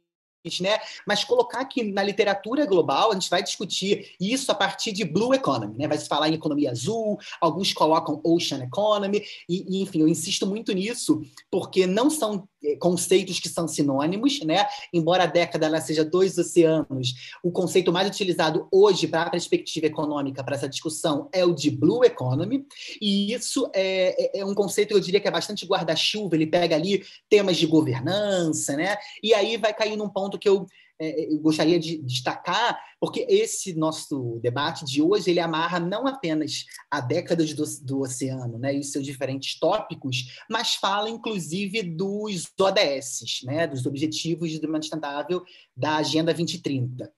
né? Mas colocar que na literatura global a gente vai discutir isso a partir de blue economy, né? Vai se falar em economia azul, alguns colocam ocean economy e, e enfim, eu insisto muito nisso porque não são conceitos que são sinônimos, né? Embora a década ela seja dois oceanos, o conceito mais utilizado hoje para a perspectiva econômica para essa discussão é o de blue economy, e isso é, é, é um conceito que eu diria que é bastante guarda-chuva, ele pega ali temas de governança, né? E aí vai cair num ponto que eu é, eu gostaria de destacar, porque esse nosso debate de hoje ele amarra não apenas a década do, do oceano né, e seus diferentes tópicos, mas fala inclusive dos ODS, né, dos Objetivos de Desenvolvimento Sustentável da Agenda 2030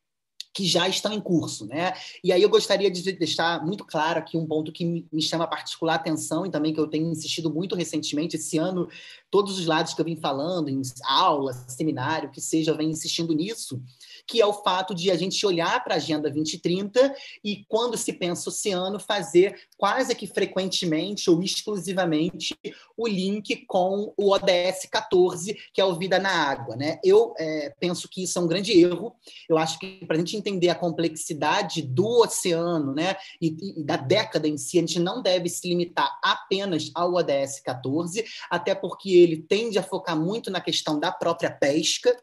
que já estão em curso, né? E aí eu gostaria de deixar muito claro aqui um ponto que me chama particular atenção e também que eu tenho insistido muito recentemente esse ano, todos os lados que eu vim falando, em aulas, seminário, que seja, eu venho insistindo nisso, que é o fato de a gente olhar para a Agenda 2030 e, quando se pensa oceano, fazer quase que frequentemente ou exclusivamente o link com o ODS 14, que é o Vida na Água. Né? Eu é, penso que isso é um grande erro. Eu acho que para a gente entender a complexidade do oceano né, e, e da década em si, a gente não deve se limitar apenas ao ODS 14, até porque ele tende a focar muito na questão da própria pesca,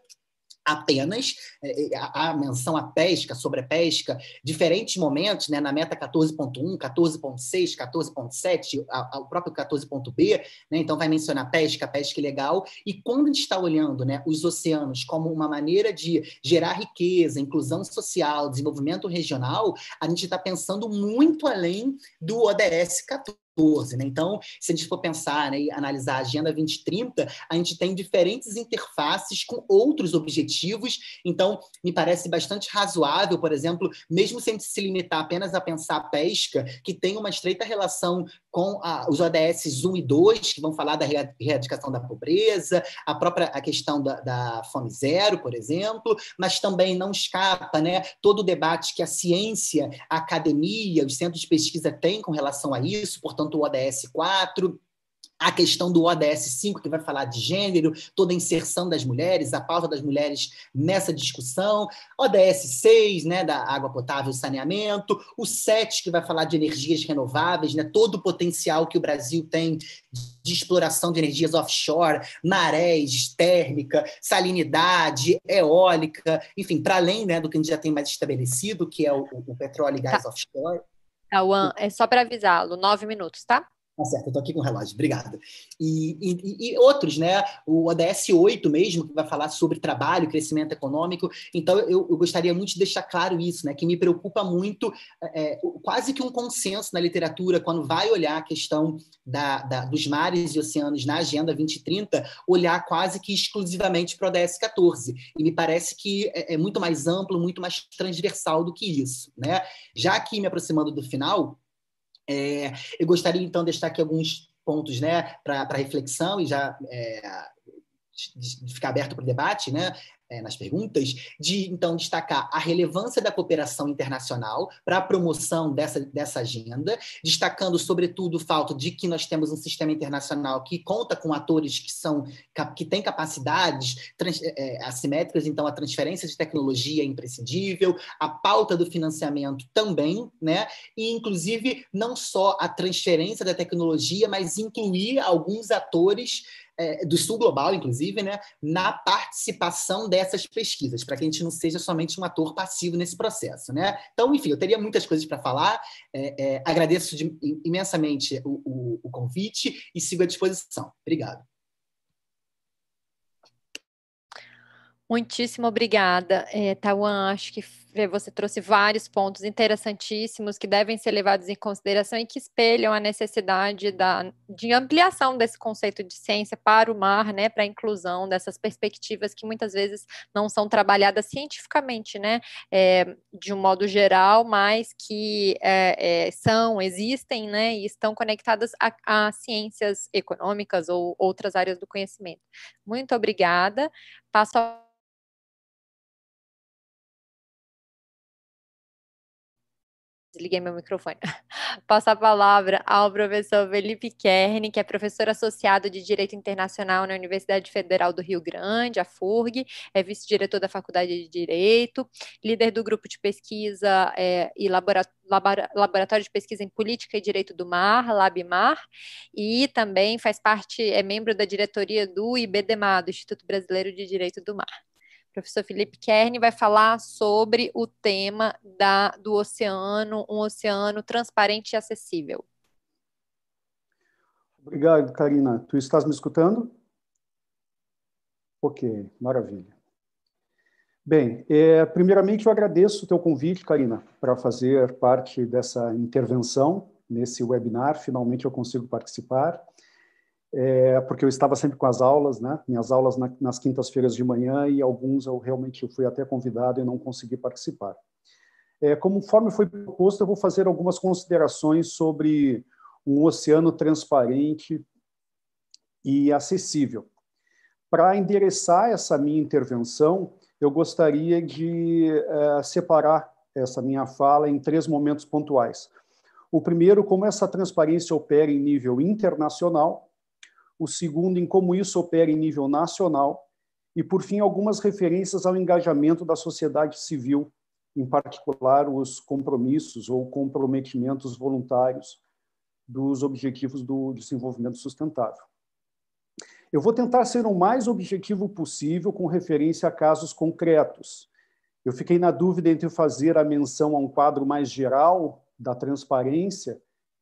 apenas é, é, a, menção à pesca, sobre a pesca, diferentes momentos, né, na meta 14.1, 14.6, 14.7, o próprio 14.b, né, então vai mencionar pesca, pesca ilegal, e quando a gente está olhando né, os oceanos como uma maneira de gerar riqueza, inclusão social, desenvolvimento regional, a gente está pensando muito além do ODS 14. 14. Né? Então, se a gente for pensar né, e analisar a Agenda 2030, a gente tem diferentes interfaces com outros objetivos. Então, me parece bastante razoável, por exemplo, mesmo sem se limitar apenas a pensar a pesca, que tem uma estreita relação com a, os ODS 1 e 2, que vão falar da erradicação da pobreza, a própria a questão da, da fome zero, por exemplo, mas também não escapa né, todo o debate que a ciência, a academia, os centros de pesquisa têm com relação a isso, portanto, quanto o ODS 4, a questão do ODS 5, que vai falar de gênero, toda a inserção das mulheres, a pauta das mulheres nessa discussão, ODS 6, né, da água potável e saneamento, o 7, que vai falar de energias renováveis, né, todo o potencial que o Brasil tem de exploração de energias offshore, marés, térmica, salinidade, eólica, enfim, para além né, do que a gente já tem mais estabelecido, que é o, o petróleo e gás tá. offshore. É só para avisá-lo, nove minutos, tá? Tá certo, eu estou aqui com o relógio, obrigado. E, e, e, outros, né? O ODS 8 mesmo, que vai falar sobre trabalho, crescimento econômico. Então, eu, eu gostaria muito de deixar claro isso, né? Que me preocupa muito, é, é quase que um consenso na literatura, quando vai olhar a questão da, da, dos mares e oceanos na Agenda 2030, olhar quase que exclusivamente para o ODS 14. E me parece que é, é muito mais amplo, muito mais transversal do que isso, né? Já aqui me aproximando do final, é, eu gostaria, então, de aqui alguns pontos né, para reflexão e já é, de ficar aberto para o debate, né? É, nas perguntas, de então destacar a relevância da cooperação internacional para a promoção dessa, dessa agenda, destacando, sobretudo, o fato de que nós temos um sistema internacional que conta com atores que são que têm capacidades trans, é, é, assimétricas, então a transferência de tecnologia é imprescindível, a pauta do financiamento também, né? E, inclusive, não só a transferência da tecnologia, mas incluir alguns atores é, do Sul Global, inclusive, né, na participação dessas pesquisas, para que a gente não seja somente um ator passivo nesse processo. Né? Então, enfim, eu teria muitas coisas para falar. É, é, agradeço de, imensamente o, o, o convite e sigo à disposição. Obrigado. Muitíssimo obrigada, é, Tawan. Acho que você trouxe vários pontos interessantíssimos que devem ser levados em consideração e que espelham a necessidade da, de ampliação desse conceito de ciência para o mar, né, para a inclusão dessas perspectivas que muitas vezes não são trabalhadas cientificamente, né, é, de um modo geral, mas que é, é, são, existem, né, e estão conectadas a, a ciências econômicas ou outras áreas do conhecimento. Muito obrigada. Passo a desliguei meu microfone. <laughs> Passo a palavra ao professor Felipe Kern, que é professor associado de Direito Internacional na Universidade Federal do Rio Grande, a FURG, é vice-diretor da Faculdade de Direito, líder do grupo de pesquisa é, e laboratório de pesquisa em política e direito do mar, LabMar, e também faz parte, é membro da diretoria do IBDMA, do Instituto Brasileiro de Direito do Mar professor Felipe Kern vai falar sobre o tema da, do oceano, um oceano transparente e acessível. Obrigado, Karina. Tu estás me escutando? Ok, maravilha. Bem, é, primeiramente eu agradeço o teu convite, Karina, para fazer parte dessa intervenção nesse webinar. Finalmente eu consigo participar é, porque eu estava sempre com as aulas, né? Minhas aulas na, nas quintas-feiras de manhã e alguns eu realmente fui até convidado e não consegui participar. É, conforme foi proposto, eu vou fazer algumas considerações sobre um oceano transparente e acessível. Para endereçar essa minha intervenção, eu gostaria de é, separar essa minha fala em três momentos pontuais. O primeiro, como essa transparência opera em nível internacional, o segundo em como isso opera em nível nacional e, por fim, algumas referências ao engajamento da sociedade civil, em particular os compromissos ou comprometimentos voluntários dos objetivos do desenvolvimento sustentável. Eu vou tentar ser o mais objetivo possível com referência a casos concretos. Eu fiquei na dúvida entre fazer a menção a um quadro mais geral da transparência,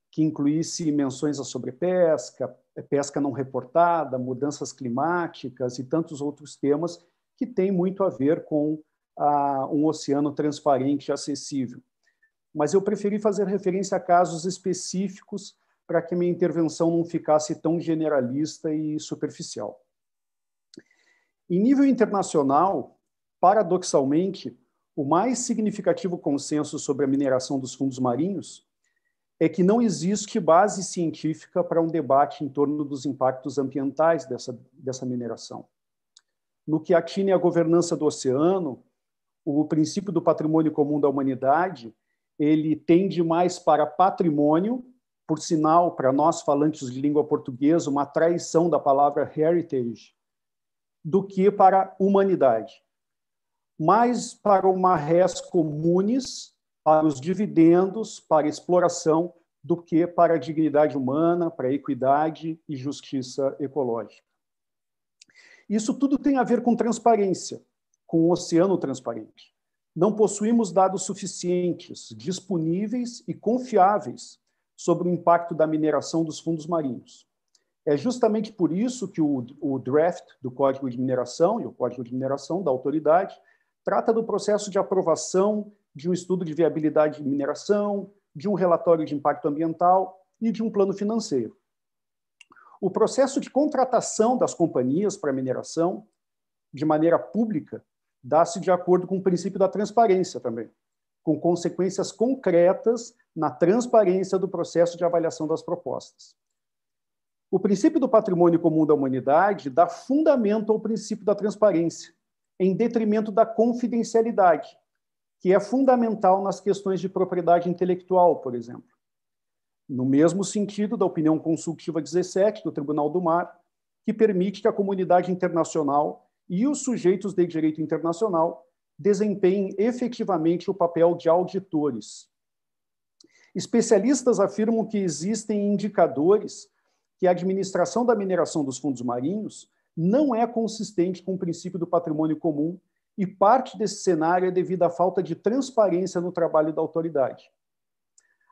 que incluísse menções à sobrepesca, pesca não reportada, mudanças climáticas e tantos outros temas que têm muito a ver com ah, um oceano transparente e acessível. Mas eu preferi fazer referência a casos específicos para que minha intervenção não ficasse tão generalista e superficial. Em nível internacional, paradoxalmente, o mais significativo consenso sobre a mineração dos fundos marinhos é que não existe base científica para um debate em torno dos impactos ambientais dessa, dessa mineração. No que atine à governança do oceano, o princípio do patrimônio comum da humanidade, ele tende mais para patrimônio, por sinal, para nós falantes de língua portuguesa, uma traição da palavra heritage, do que para humanidade. Mais para uma res comunis, para os dividendos, para a exploração, do que para a dignidade humana, para a equidade e justiça ecológica. Isso tudo tem a ver com transparência, com o oceano transparente. Não possuímos dados suficientes, disponíveis e confiáveis sobre o impacto da mineração dos fundos marinhos. É justamente por isso que o, o draft do Código de Mineração e o Código de Mineração da autoridade trata do processo de aprovação de um estudo de viabilidade de mineração, de um relatório de impacto ambiental e de um plano financeiro. O processo de contratação das companhias para mineração, de maneira pública, dá-se de acordo com o princípio da transparência também, com consequências concretas na transparência do processo de avaliação das propostas. O princípio do patrimônio comum da humanidade dá fundamento ao princípio da transparência, em detrimento da confidencialidade, que é fundamental nas questões de propriedade intelectual, por exemplo. No mesmo sentido da opinião consultiva 17 do Tribunal do Mar, que permite que a comunidade internacional e os sujeitos de direito internacional desempenhem efetivamente o papel de auditores. Especialistas afirmam que existem indicadores que a administração da mineração dos fundos marinhos não é consistente com o princípio do patrimônio comum e parte desse cenário é devido à falta de transparência no trabalho da autoridade.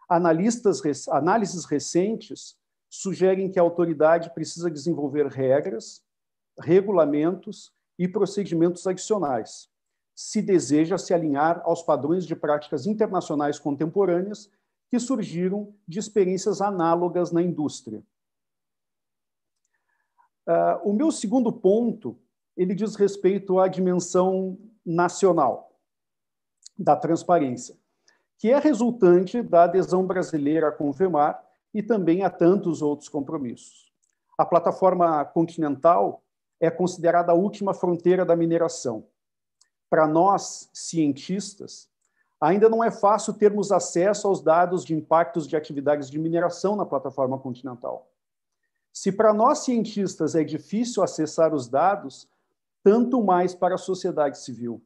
Analistas, análises recentes sugerem que a autoridade precisa desenvolver regras, regulamentos e procedimentos adicionais, se deseja se alinhar aos padrões de práticas internacionais contemporâneas que surgiram de experiências análogas na indústria. Uh, o meu segundo ponto ele diz respeito à dimensão nacional da transparência, que é resultante da adesão brasileira à Confemar e também a tantos outros compromissos. A plataforma continental é considerada a última fronteira da mineração. Para nós, cientistas, ainda não é fácil termos acesso aos dados de impactos de atividades de mineração na plataforma continental. Se para nós cientistas é difícil acessar os dados, tanto mais para a sociedade civil.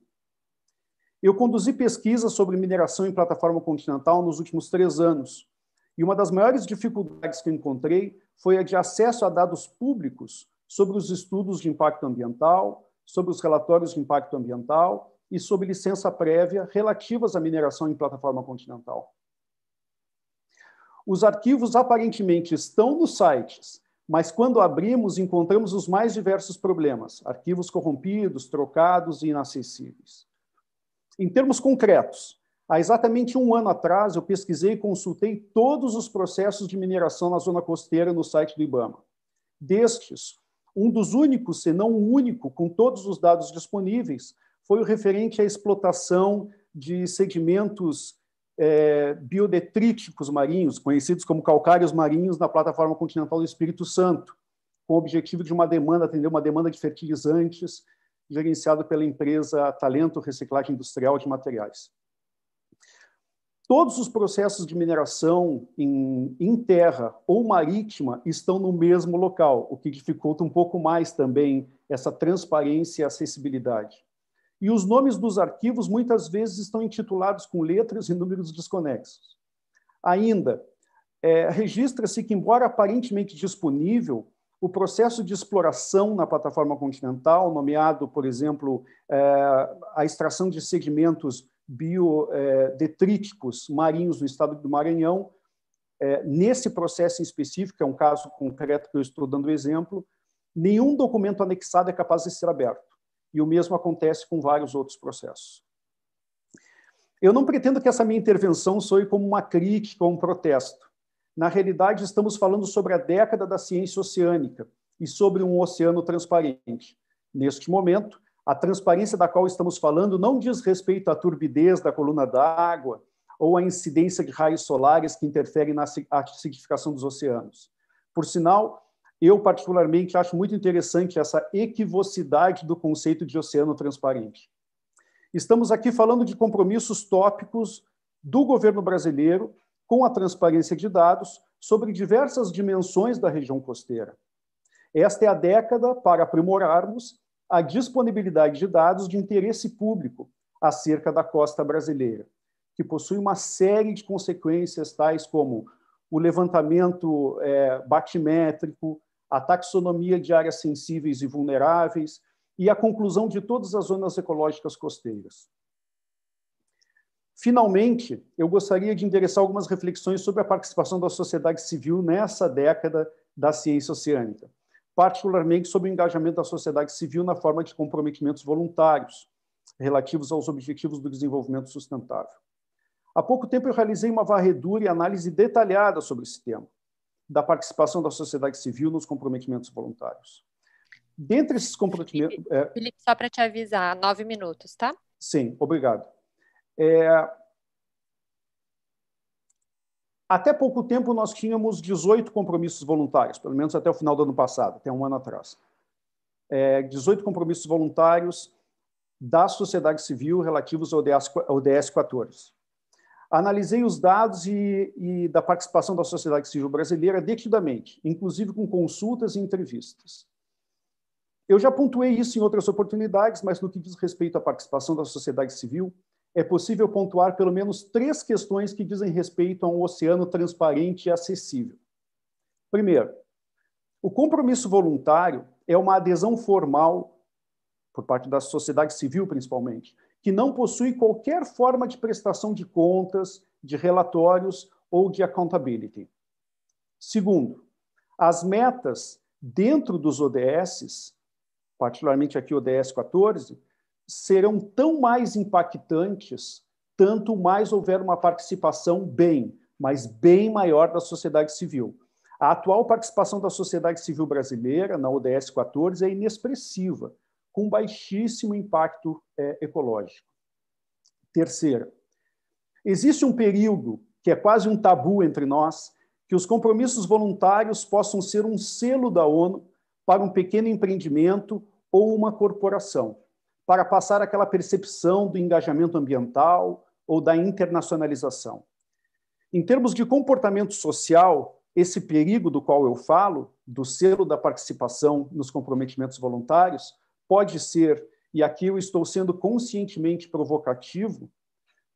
Eu conduzi pesquisas sobre mineração em plataforma continental nos últimos três anos, e uma das maiores dificuldades que encontrei foi a de acesso a dados públicos sobre os estudos de impacto ambiental, sobre os relatórios de impacto ambiental e sobre licença prévia relativas à mineração em plataforma continental. Os arquivos aparentemente estão nos sites, mas quando abrimos, encontramos os mais diversos problemas: arquivos corrompidos, trocados e inacessíveis. Em termos concretos, há exatamente um ano atrás, eu pesquisei e consultei todos os processos de mineração na zona costeira no site do IBAMA. Destes, um dos únicos, se não o único, com todos os dados disponíveis, foi o referente à explotação de sedimentos é, biodetríticos marinhos, conhecidos como calcários marinhos, na plataforma continental do Espírito Santo, com o objetivo de uma demanda, atender uma demanda de fertilizantes, gerenciado pela empresa Talento Reciclagem Industrial de Materiais. Todos os processos de mineração em, em, terra ou marítima estão no mesmo local, o que dificulta um pouco mais também essa transparência e acessibilidade. E os nomes dos arquivos muitas vezes estão intitulados com letras e números desconexos. Ainda, é, registra-se que, embora aparentemente disponível, o processo de exploração na plataforma continental, nomeado, por exemplo, é, a extração de sedimentos biodetríticos é, marinhos no estado do Maranhão, é, nesse processo em específico, é um caso concreto que eu estou dando exemplo, nenhum documento anexado é capaz de ser aberto e o mesmo acontece com vários outros processos. Eu não pretendo que essa minha intervenção soe como uma crítica ou um protesto. Na realidade, estamos falando sobre a década da ciência oceânica e sobre um oceano transparente. Neste momento, a transparência da qual estamos falando não diz respeito à turbidez da coluna d'água ou à incidência de raios solares que interferem na acidificação dos oceanos. Por sinal, eu, particularmente, acho muito interessante essa equivocidade do conceito de oceano transparente. Estamos aqui falando de compromissos tópicos do governo brasileiro com a transparência de dados sobre diversas dimensões da região costeira. Esta é a década para aprimorarmos a disponibilidade de dados de interesse público acerca da costa brasileira, que possui uma série de consequências, tais como o levantamento é, batimétrico, a taxonomia de áreas sensíveis e vulneráveis e a conclusão de todas as zonas ecológicas costeiras. Finalmente, eu gostaria de endereçar algumas reflexões sobre a participação da sociedade civil nessa década da ciência oceânica, particularmente sobre o engajamento da sociedade civil na forma de comprometimentos voluntários relativos aos objetivos do desenvolvimento sustentável. Há pouco tempo eu realizei uma varredura e análise detalhada sobre esse tema da participação da sociedade civil nos comprometimentos voluntários. Dentre esses comprometimentos. Felipe, é... Felipe só para te avisar, nove minutos, tá? Sim, obrigado. É... Até pouco tempo, nós tínhamos 18 compromissos voluntários, pelo menos até o final do ano passado, até um ano atrás. É, 18 compromissos voluntários da sociedade civil relativos ao ODS, ODS 14. Analisei os dados e, e, da participação da sociedade civil brasileira detidamente, inclusive com consultas e entrevistas. Eu já pontuei isso em outras oportunidades, mas no que diz respeito à participação da sociedade civil, é possível pontuar pelo menos três questões que dizem respeito a um oceano transparente e acessível. Primeiro, o compromisso voluntário é uma adesão formal, por parte da sociedade civil principalmente, que não possui qualquer forma de prestação de contas, de relatórios ou de accountability. Segundo, as metas dentro dos ODSs, particularmente aqui o ODS 14, serão tão mais impactantes tanto mais houver uma participação bem, mas bem maior da sociedade civil. A atual participação da sociedade civil brasileira na ODS 14 é inexpressiva, com baixíssimo impacto é, ecológico. Terceira, existe um período que é quase um tabu entre nós, que os compromissos voluntários possam ser um selo da ONU para um pequeno empreendimento ou uma corporação para passar aquela percepção do engajamento ambiental ou da internacionalização. Em termos de comportamento social, esse perigo do qual eu falo, do selo da participação nos comprometimentos voluntários, pode ser, e aqui eu estou sendo conscientemente provocativo,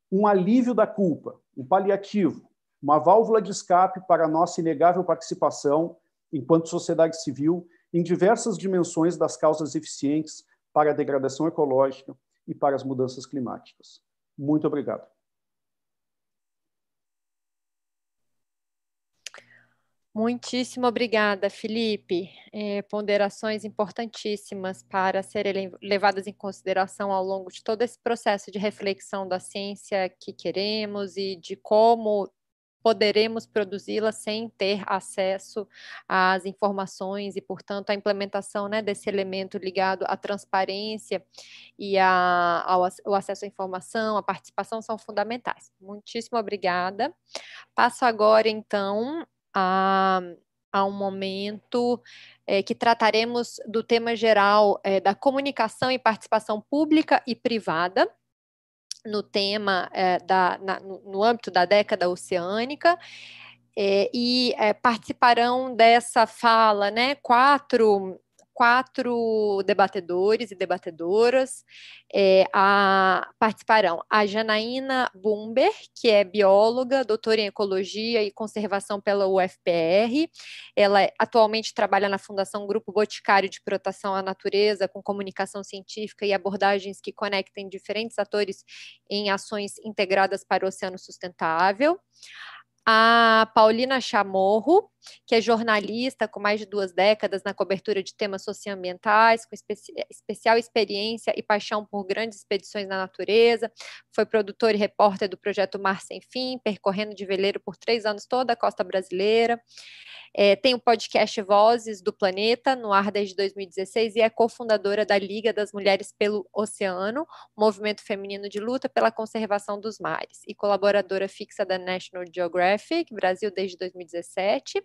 um alívio da culpa, um paliativo, uma válvula de escape para a nossa inegável participação, enquanto sociedade civil, em diversas dimensões das causas eficientes para a degradação ecológica e para as mudanças climáticas. Muito obrigado. Muitíssimo obrigada, Felipe. É, ponderações importantíssimas para serem levadas em consideração ao longo de todo esse processo de reflexão da ciência que queremos e de como poderemos produzi-la sem ter acesso às informações e, portanto, a implementação né, desse elemento ligado à transparência e a, ao, ao acesso à informação, à participação são fundamentais. Muitíssimo obrigada. Passo agora, então, a, a um momento é, que trataremos do tema geral é, da comunicação e participação pública e privada no tema é, da, na, no âmbito da década oceânica. É, e é, participarão dessa fala né, quatro quatro debatedores e debatedoras é, a, participarão a Janaína Bumber, que é bióloga, doutora em Ecologia e Conservação pela UFPR. Ela atualmente trabalha na Fundação Grupo Boticário de Proteção à Natureza, com comunicação científica e abordagens que conectem diferentes atores em ações integradas para o oceano sustentável a Paulina Chamorro, que é jornalista com mais de duas décadas na cobertura de temas socioambientais, com especi especial experiência e paixão por grandes expedições na natureza, foi produtora e repórter do projeto Mar Sem Fim, percorrendo de veleiro por três anos toda a costa brasileira. É, tem o podcast Vozes do Planeta, no ar desde 2016, e é cofundadora da Liga das Mulheres pelo Oceano, movimento feminino de luta pela conservação dos mares, e colaboradora fixa da National Geographic Brasil desde 2017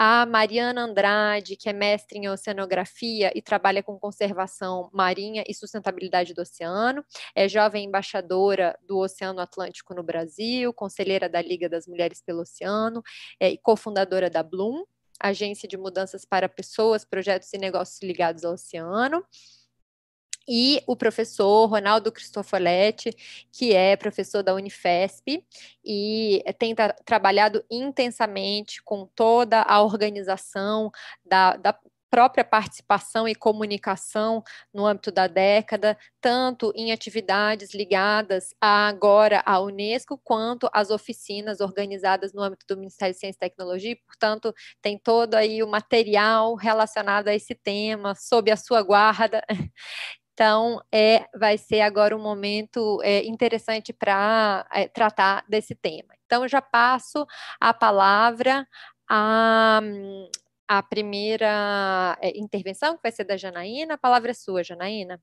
a Mariana Andrade, que é mestre em oceanografia e trabalha com conservação marinha e sustentabilidade do oceano, é jovem embaixadora do Oceano Atlântico no Brasil, conselheira da Liga das Mulheres pelo Oceano é, e cofundadora da Bloom, agência de mudanças para pessoas, projetos e negócios ligados ao oceano e o professor Ronaldo Cristofoletti, que é professor da Unifesp e tem tra trabalhado intensamente com toda a organização da, da própria participação e comunicação no âmbito da década, tanto em atividades ligadas a, agora à Unesco, quanto às oficinas organizadas no âmbito do Ministério de Ciência e Tecnologia, e, portanto, tem todo aí o material relacionado a esse tema, sob a sua guarda, <laughs> Então, é, vai ser agora um momento é, interessante para é, tratar desse tema. Então, eu já passo a palavra à, à primeira é, intervenção, que vai ser da Janaína. A palavra é sua, Janaína.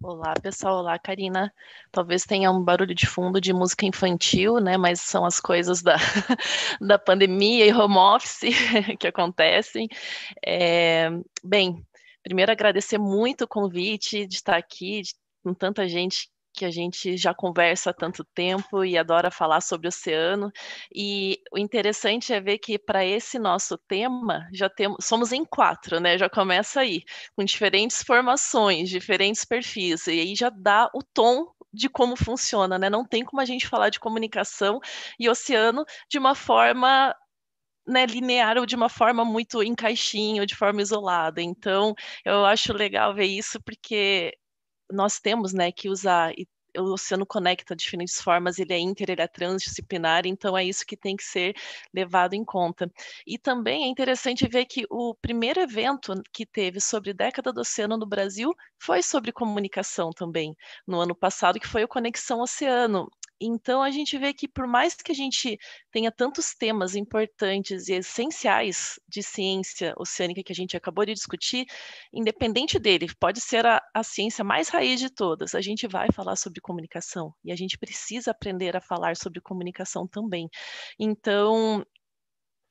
Olá, pessoal. Olá, Karina. Talvez tenha um barulho de fundo de música infantil, né? Mas são as coisas da, <laughs> da pandemia e home office <laughs> que acontecem. É, bem, primeiro agradecer muito o convite de estar aqui de, com tanta gente que a gente já conversa há tanto tempo e adora falar sobre oceano. E o interessante é ver que para esse nosso tema já temos, somos em quatro, né? Já começa aí, com diferentes formações, diferentes perfis, e aí já dá o tom de como funciona, né? Não tem como a gente falar de comunicação e oceano de uma forma né, linear ou de uma forma muito em caixinha ou de forma isolada. Então, eu acho legal ver isso porque nós temos né, que usar o oceano conecta diferentes formas, ele é inter, ele é transdisciplinar, então é isso que tem que ser levado em conta. E também é interessante ver que o primeiro evento que teve sobre década do oceano no Brasil foi sobre comunicação também, no ano passado, que foi o Conexão Oceano. Então a gente vê que por mais que a gente tenha tantos temas importantes e essenciais de ciência oceânica que a gente acabou de discutir, independente dele, pode ser a, a ciência mais raiz de todas, a gente vai falar sobre comunicação e a gente precisa aprender a falar sobre comunicação também. Então,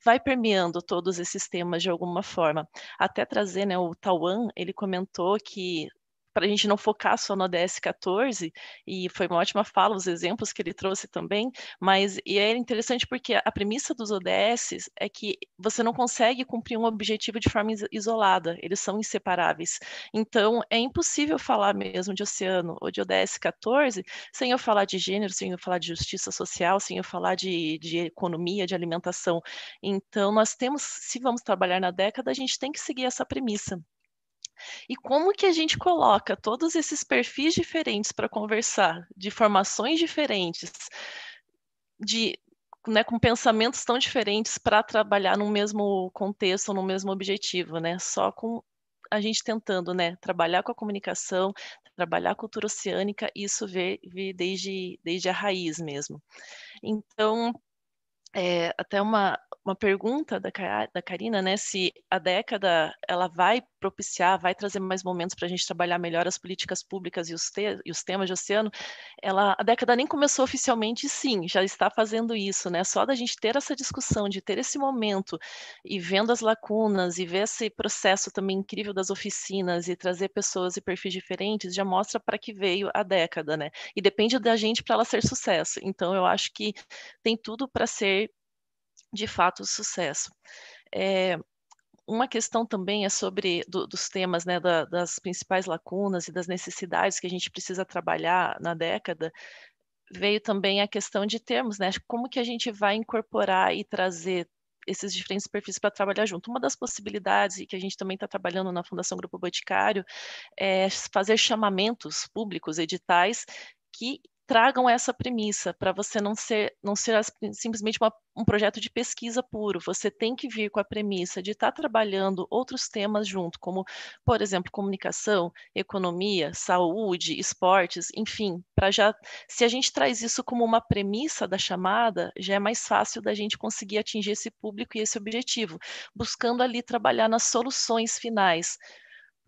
vai permeando todos esses temas de alguma forma. Até trazer, né, o Tawan, ele comentou que para a gente não focar só no ODS 14, e foi uma ótima fala, os exemplos que ele trouxe também, mas e é interessante porque a premissa dos ODS é que você não consegue cumprir um objetivo de forma isolada, eles são inseparáveis. Então, é impossível falar mesmo de oceano ou de ODS 14 sem eu falar de gênero, sem eu falar de justiça social, sem eu falar de, de economia, de alimentação. Então, nós temos, se vamos trabalhar na década, a gente tem que seguir essa premissa. E como que a gente coloca todos esses perfis diferentes para conversar, de formações diferentes, de né, com pensamentos tão diferentes para trabalhar no mesmo contexto, no mesmo objetivo, né? Só com a gente tentando, né, trabalhar com a comunicação, trabalhar a cultura oceânica, isso vê, desde, desde a raiz mesmo. Então, é, até uma, uma pergunta da, da Karina, né, se a década ela vai propiciar, vai trazer mais momentos para a gente trabalhar melhor as políticas públicas e os, te, e os temas de oceano, ela, a década nem começou oficialmente, sim, já está fazendo isso, né, só da gente ter essa discussão, de ter esse momento e vendo as lacunas e ver esse processo também incrível das oficinas e trazer pessoas e perfis diferentes, já mostra para que veio a década, né, e depende da gente para ela ser sucesso, então eu acho que tem tudo para ser de fato sucesso. É, uma questão também é sobre do, dos temas, né, da, das principais lacunas e das necessidades que a gente precisa trabalhar na década. Veio também a questão de termos, né? Como que a gente vai incorporar e trazer esses diferentes perfis para trabalhar junto. Uma das possibilidades, e que a gente também está trabalhando na Fundação Grupo Boticário, é fazer chamamentos públicos, editais, que tragam essa premissa para você não ser não ser simplesmente uma, um projeto de pesquisa puro. Você tem que vir com a premissa de estar tá trabalhando outros temas junto, como por exemplo comunicação, economia, saúde, esportes, enfim, para já se a gente traz isso como uma premissa da chamada, já é mais fácil da gente conseguir atingir esse público e esse objetivo, buscando ali trabalhar nas soluções finais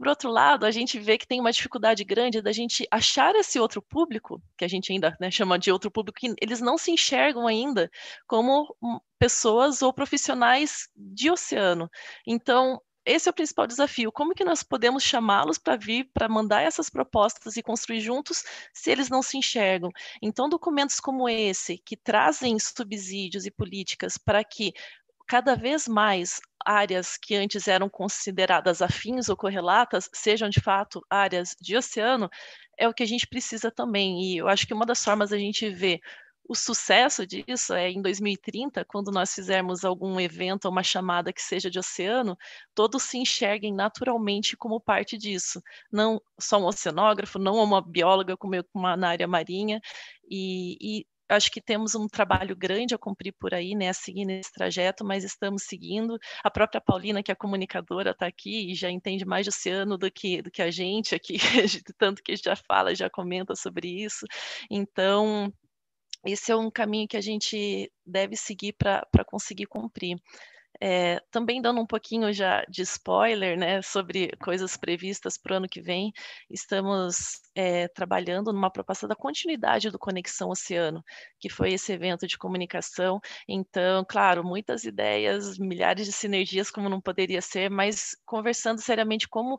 por outro lado, a gente vê que tem uma dificuldade grande da gente achar esse outro público, que a gente ainda né, chama de outro público, que eles não se enxergam ainda como pessoas ou profissionais de oceano. Então, esse é o principal desafio. Como que nós podemos chamá-los para vir, para mandar essas propostas e construir juntos, se eles não se enxergam? Então, documentos como esse, que trazem subsídios e políticas para que cada vez mais áreas que antes eram consideradas afins ou correlatas sejam de fato áreas de oceano, é o que a gente precisa também. E eu acho que uma das formas da gente ver o sucesso disso é em 2030, quando nós fizermos algum evento ou uma chamada que seja de oceano, todos se enxerguem naturalmente como parte disso. Não só um oceanógrafo, não uma bióloga como eu uma, na área marinha, e, e acho que temos um trabalho grande a cumprir por aí, né, a seguir nesse trajeto, mas estamos seguindo. A própria Paulina, que é comunicadora, está aqui e já entende mais de oceano do que, do que a gente aqui, <laughs> tanto que já fala, já comenta sobre isso. Então, esse é um caminho que a gente deve seguir para conseguir cumprir. É, também dando um pouquinho já de spoiler, né, sobre coisas previstas para o ano que vem, estamos é, trabalhando numa proposta da continuidade do Conexão Oceano, que foi esse evento de comunicação. Então, claro, muitas ideias, milhares de sinergias, como não poderia ser, mas conversando seriamente como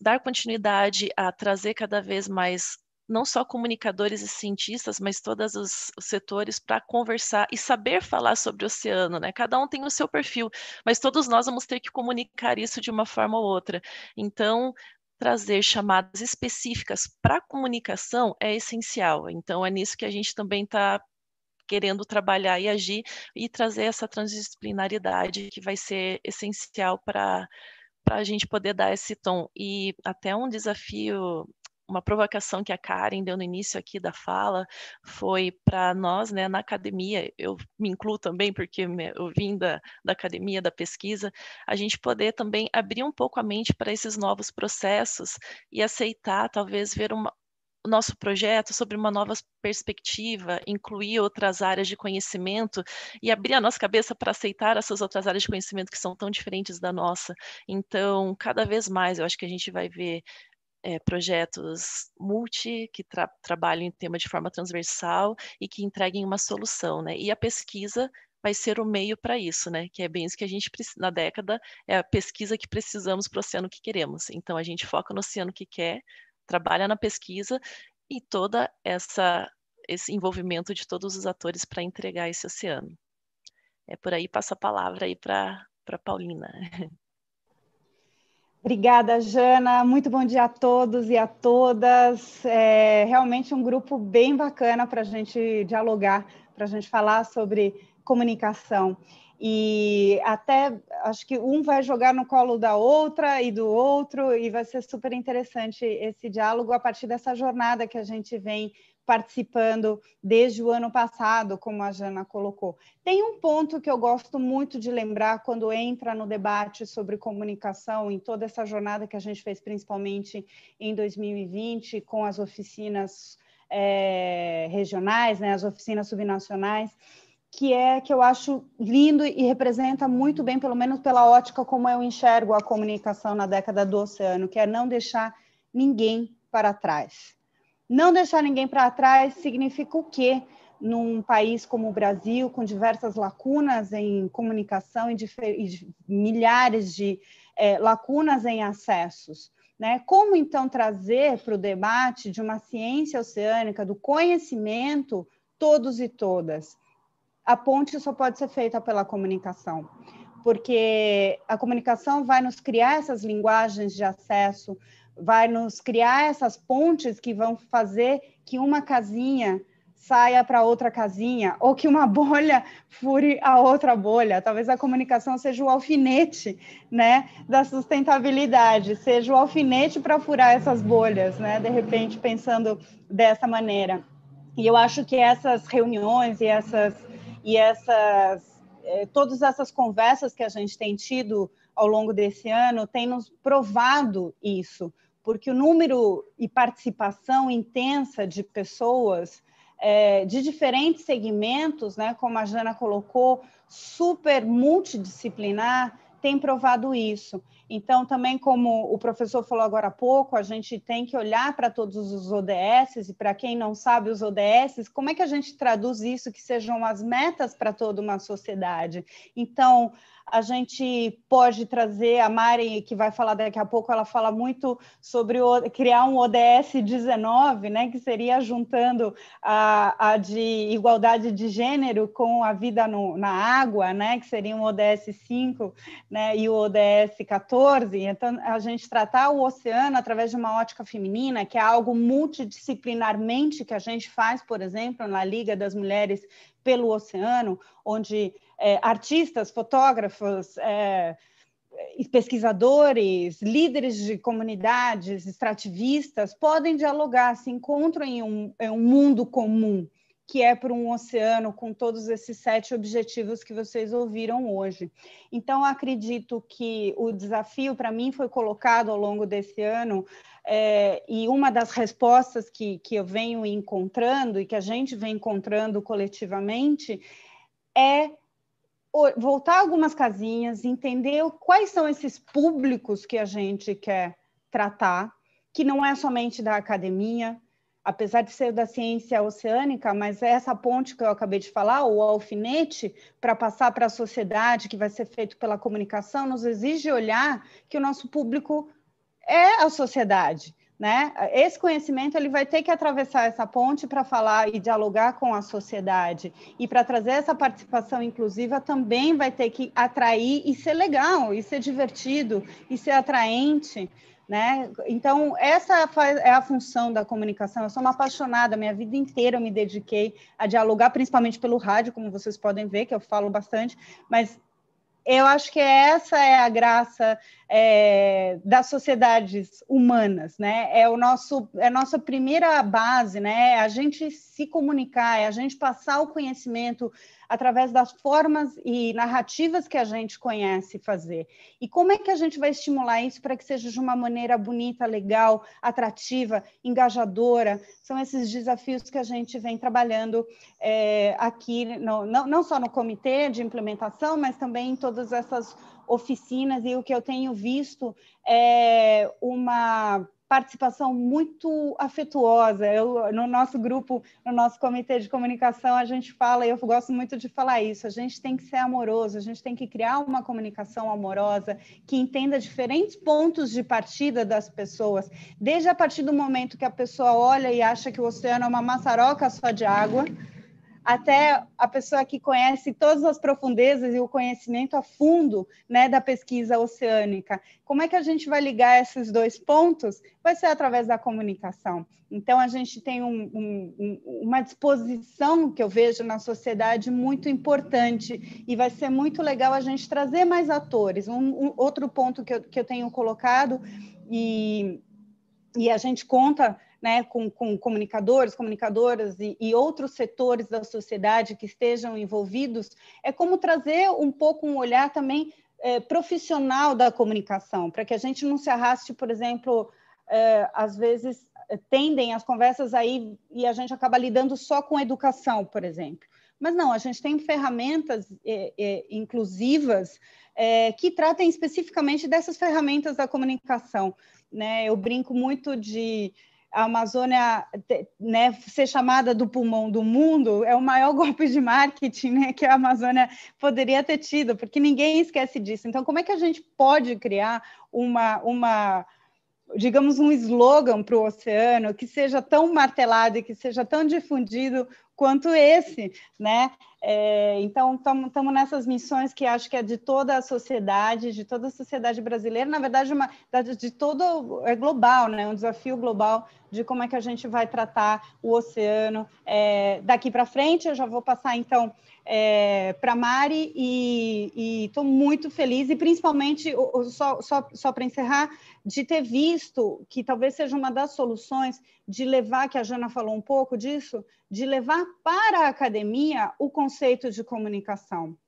dar continuidade a trazer cada vez mais não só comunicadores e cientistas, mas todos os, setores para conversar e saber falar sobre o oceano, né? Cada um tem o seu perfil, mas todos nós vamos ter que comunicar isso de uma forma ou outra. Então, trazer chamadas específicas para comunicação é essencial. Então, é nisso que a gente também está querendo trabalhar e agir e trazer essa transdisciplinaridade que vai ser essencial para para a gente poder dar esse tom. E até um desafio uma provocação que a Karen deu no início aqui da fala foi para nós, né, na academia, eu me incluo também, porque eu vim da, da academia, da pesquisa, a gente poder também abrir um pouco a mente para esses novos processos e aceitar, talvez, ver uma, o nosso projeto sobre uma nova perspectiva, incluir outras áreas de conhecimento e abrir a nossa cabeça para aceitar essas outras áreas de conhecimento que são tão diferentes da nossa. Então, cada vez mais, eu acho que a gente vai ver é, projetos multi que tra trabalham em tema de forma transversal e que entreguem uma solução, né? E a pesquisa vai ser o meio para isso, né? Que é bem isso que a gente na década é a pesquisa que precisamos para o oceano que queremos. Então a gente foca no oceano que quer, trabalha na pesquisa e toda essa esse envolvimento de todos os atores para entregar esse oceano. É por aí passa a palavra aí para para Paulina. <laughs> Obrigada, Jana. Muito bom dia a todos e a todas. É realmente um grupo bem bacana para a gente dialogar, para a gente falar sobre comunicação. E até acho que um vai jogar no colo da outra e do outro, e vai ser super interessante esse diálogo a partir dessa jornada que a gente vem participando desde o ano passado, como a Jana colocou. Tem um ponto que eu gosto muito de lembrar quando entra no debate sobre comunicação, em toda essa jornada que a gente fez, principalmente em 2020, com as oficinas é, regionais, né, as oficinas subnacionais, que é que eu acho lindo e representa muito bem, pelo menos pela ótica como eu enxergo a comunicação na década do oceano, que é não deixar ninguém para trás. Não deixar ninguém para trás significa o quê? Num país como o Brasil, com diversas lacunas em comunicação e, e milhares de é, lacunas em acessos. Né? Como então trazer para o debate de uma ciência oceânica, do conhecimento, todos e todas? A ponte só pode ser feita pela comunicação, porque a comunicação vai nos criar essas linguagens de acesso, vai nos criar essas pontes que vão fazer que uma casinha saia para outra casinha, ou que uma <laughs> bolha fure a outra bolha. Talvez a comunicação seja o alfinete né, da sustentabilidade, seja o alfinete para furar essas bolhas, né, de repente, pensando dessa maneira. E eu acho que essas reuniões e essas, e essas eh, todas essas conversas que a gente tem tido ao longo desse ano têm nos provado isso, porque o número e participação intensa de pessoas é, de diferentes segmentos, né, como a Jana colocou, super multidisciplinar, tem provado isso. Então, também, como o professor falou agora há pouco, a gente tem que olhar para todos os ODS, e para quem não sabe os ODS, como é que a gente traduz isso que sejam as metas para toda uma sociedade? Então, a gente pode trazer a Mari, que vai falar daqui a pouco, ela fala muito sobre o, criar um ODS 19, né, que seria juntando a, a de igualdade de gênero com a vida no, na água, né, que seria um ODS 5 né, e o ODS 14. Então, a gente tratar o oceano através de uma ótica feminina, que é algo multidisciplinarmente que a gente faz, por exemplo, na Liga das Mulheres pelo Oceano, onde é, artistas, fotógrafos, é, pesquisadores, líderes de comunidades, extrativistas podem dialogar, se encontram em um, em um mundo comum, que é para um oceano com todos esses sete objetivos que vocês ouviram hoje. Então, acredito que o desafio para mim foi colocado ao longo desse ano, é, e uma das respostas que, que eu venho encontrando e que a gente vem encontrando coletivamente é voltar algumas casinhas, entender quais são esses públicos que a gente quer tratar, que não é somente da academia, apesar de ser da ciência oceânica, mas é essa ponte que eu acabei de falar, o alfinete, para passar para a sociedade, que vai ser feito pela comunicação, nos exige olhar que o nosso público é a sociedade. Né? Esse conhecimento ele vai ter que atravessar essa ponte para falar e dialogar com a sociedade e para trazer essa participação inclusiva também vai ter que atrair e ser legal e ser divertido e ser atraente, né? Então essa é a função da comunicação. Eu sou uma apaixonada, minha vida inteira eu me dediquei a dialogar, principalmente pelo rádio, como vocês podem ver que eu falo bastante, mas eu acho que essa é a graça é, das sociedades humanas, né? É o nosso, é a nossa primeira base, né? É a gente se comunicar, é a gente passar o conhecimento através das formas e narrativas que a gente conhece fazer. E como é que a gente vai estimular isso para que seja de uma maneira bonita, legal, atrativa, engajadora? São esses desafios que a gente vem trabalhando é, aqui, no, não, não só no comitê de implementação, mas também em todas essas oficinas, e o que eu tenho visto é uma participação muito afetuosa. Eu, no nosso grupo, no nosso comitê de comunicação, a gente fala, e eu gosto muito de falar isso, a gente tem que ser amoroso, a gente tem que criar uma comunicação amorosa que entenda diferentes pontos de partida das pessoas, desde a partir do momento que a pessoa olha e acha que o oceano é uma maçaroca só de água, até a pessoa que conhece todas as profundezas e o conhecimento a fundo né, da pesquisa oceânica. Como é que a gente vai ligar esses dois pontos? Vai ser através da comunicação. Então, a gente tem um, um, uma disposição que eu vejo na sociedade muito importante e vai ser muito legal a gente trazer mais atores. Um, um outro ponto que eu, que eu tenho colocado e, e a gente conta né, com, com comunicadores, comunicadoras e, e, outros setores da sociedade que estejam envolvidos, é como trazer um pouco um olhar também é, profissional da comunicação, para que a gente não se arraste, por exemplo, é, às vezes tendem as conversas aí e a gente acaba lidando só com educação, por exemplo. Mas não, a gente tem ferramentas é, é inclusivas é, que tratem especificamente dessas ferramentas da comunicação. Né? Eu brinco muito de a Amazônia né, ser chamada do pulmão do mundo é o maior <laughs> golpe de marketing né, que a Amazônia poderia ter tido, porque ninguém esquece disso. Então, como é que a gente pode criar uma, uma digamos, um slogan para o oceano que seja tão martelado e que seja tão difundido quanto esse, né? É, então, estamos nessas missões que acho que é de toda a sociedade, de toda a sociedade brasileira, na verdade, uma, de todo, é global, né? Um desafio global de como é que a gente vai tratar o oceano é, daqui para frente. Eu já vou passar, então, é, para Mari e estou muito feliz, e principalmente, só, só, só para encerrar, de ter visto que talvez seja uma das soluções de levar, que a Jana falou um pouco disso, de levar para a academia o conceito de comunicação.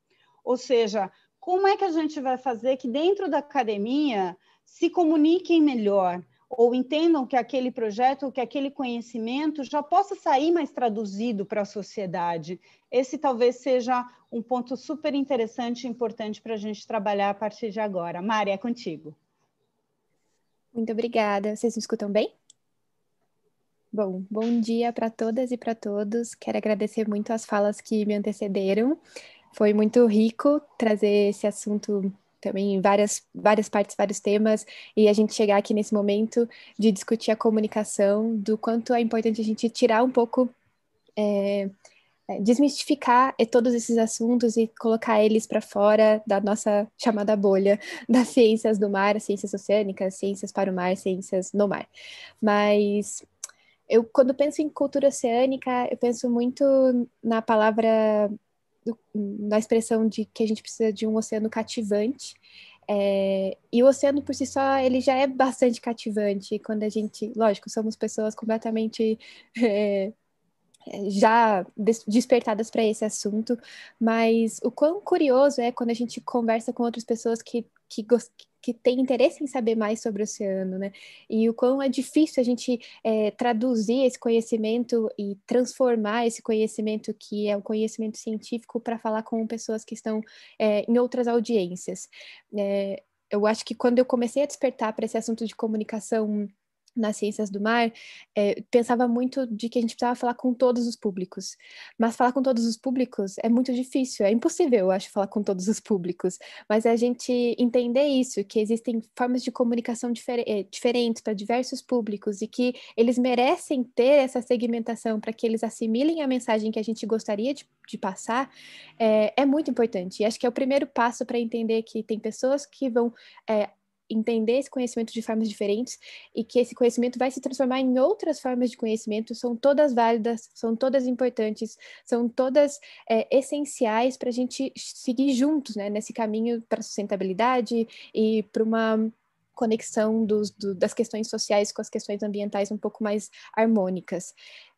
Ou seja, como é que a gente vai fazer que dentro da academia se comuniquem melhor, ou entendam que aquele projeto, que aquele conhecimento já possa sair mais traduzido para a sociedade. Esse talvez seja um ponto super interessante e importante para a gente trabalhar a partir de agora. Mari, é contigo. Muito obrigada. Vocês me escutam bem? Bom, bom dia para todas e para todos. Quero agradecer muito as falas que me antecederam. Foi muito rico trazer esse assunto também em várias, várias partes, vários temas, e a gente chegar aqui nesse momento de discutir a comunicação, do quanto é importante a gente tirar um pouco, é, é desmistificar todos esses assuntos e colocar eles para fora da nossa chamada bolha <laughs> das ciências do mar, ciências oceânicas, ciências para o mar, ciências no mar. Mas eu, quando penso em cultura oceânica, eu penso muito na palavra na expressão de que a gente precisa de um oceano cativante. É, e o oceano por si só, ele já é bastante cativante. Quando a gente, lógico, somos pessoas completamente é, já despertadas para esse assunto, mas o quão curioso é quando a gente conversa com outras pessoas que que, que tem interesse em saber mais sobre o oceano, né? E o quão é difícil a gente é, traduzir esse conhecimento e transformar esse conhecimento que é o conhecimento científico para falar com pessoas que estão é, em outras audiências. É, eu acho que quando eu comecei a despertar para esse assunto de comunicação nas ciências do mar, é, pensava muito de que a gente precisava falar com todos os públicos. Mas falar com todos os públicos é muito difícil, é impossível, eu acho, falar com todos os públicos. Mas a gente entender isso, que existem formas de comunicação difer é, diferentes para diversos públicos e que eles merecem ter essa segmentação para que eles assimilem a mensagem que a gente gostaria de, de passar, é, é, muito importante. E acho que é o primeiro passo para entender que tem pessoas que vão é, entender esse conhecimento de formas diferentes e que esse conhecimento vai se transformar em outras formas de conhecimento, são todas válidas, são todas importantes, são todas é, essenciais para a gente seguir juntos né, nesse caminho para sustentabilidade e para uma conexão dos, do, das questões sociais com as questões ambientais um pouco mais harmônicas.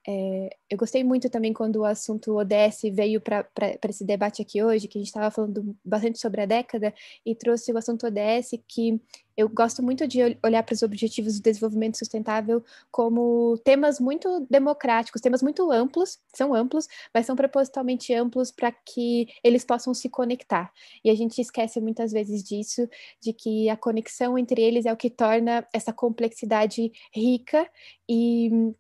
É, eu gostei muito também quando o assunto ODS veio para esse debate aqui hoje, que a gente estava falando bastante sobre a década, e trouxe o assunto ODS, que eu gosto muito de olhar para os objetivos do desenvolvimento sustentável como temas muito democráticos, temas muito amplos, são amplos, mas são propositalmente amplos para que eles possam se conectar. E a gente esquece muitas vezes disso, de que a conexão entre eles é o que torna essa complexidade rica e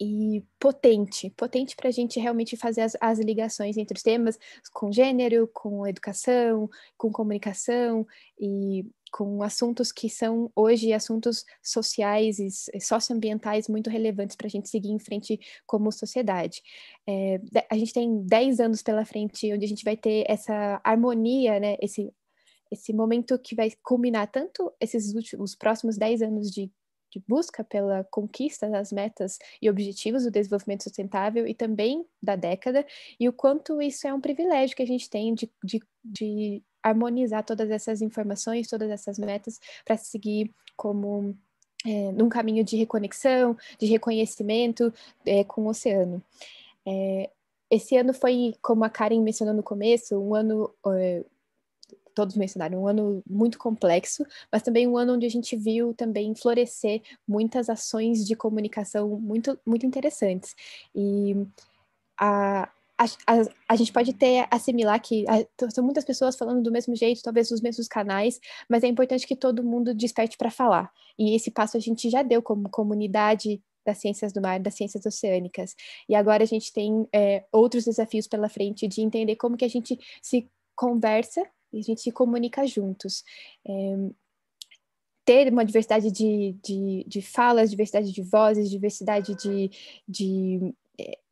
e potente, potente para a gente realmente fazer as, as, ligações entre os temas com gênero, com educação, com comunicação e com assuntos que são hoje assuntos sociais e socioambientais muito relevantes para a gente seguir em frente como sociedade. É, a gente tem 10 anos pela frente onde a gente vai ter essa harmonia, né, esse esse momento que vai culminar tanto esses últimos, os próximos 10 anos de de busca pela conquista das metas e objetivos do desenvolvimento sustentável e também da década, e o quanto isso é um privilégio que a gente tem de, de, de harmonizar todas essas informações, todas essas metas, para seguir como é, num caminho de reconexão, de reconhecimento é, com o oceano. É, esse ano foi, como a Karen mencionou no começo, um ano é, todos mencionaram, um ano muito complexo, mas também um ano onde a gente viu também florescer muitas ações de comunicação muito, muito interessantes. E a, a, a, a, gente pode ter assimilar que a, são muitas pessoas falando do mesmo jeito, talvez nos mesmos canais, mas é importante que todo mundo desperte para falar. E esse passo a gente já deu como comunidade das ciências do mar, das ciências oceânicas. E agora a gente tem é, outros desafios pela frente de entender como que a gente se conversa e a gente se comunica juntos. É, ter uma diversidade de, de, de falas, diversidade de vozes, diversidade de, de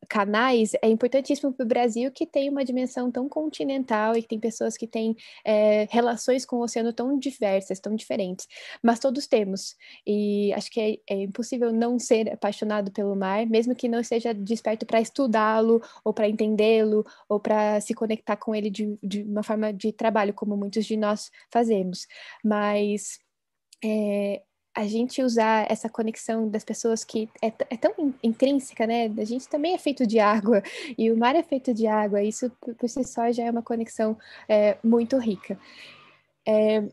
canais é importantíssimo para o Brasil, que tem uma dimensão tão continental e que tem pessoas que têm é, relações com o oceano tão diversas, tão diferentes. Mas todos temos. E acho que é, é impossível não ser apaixonado pelo mar, mesmo que não seja desperto para estudá-lo, ou para entendê-lo, ou para se conectar com ele de, de uma forma de trabalho, como muitos de nós fazemos. Mas. É, a gente usar essa conexão das pessoas que é, é, tão intrínseca, né? A gente também é feito de água <laughs> e o mar é feito de água. Isso por si só já é uma conexão é, muito rica. É,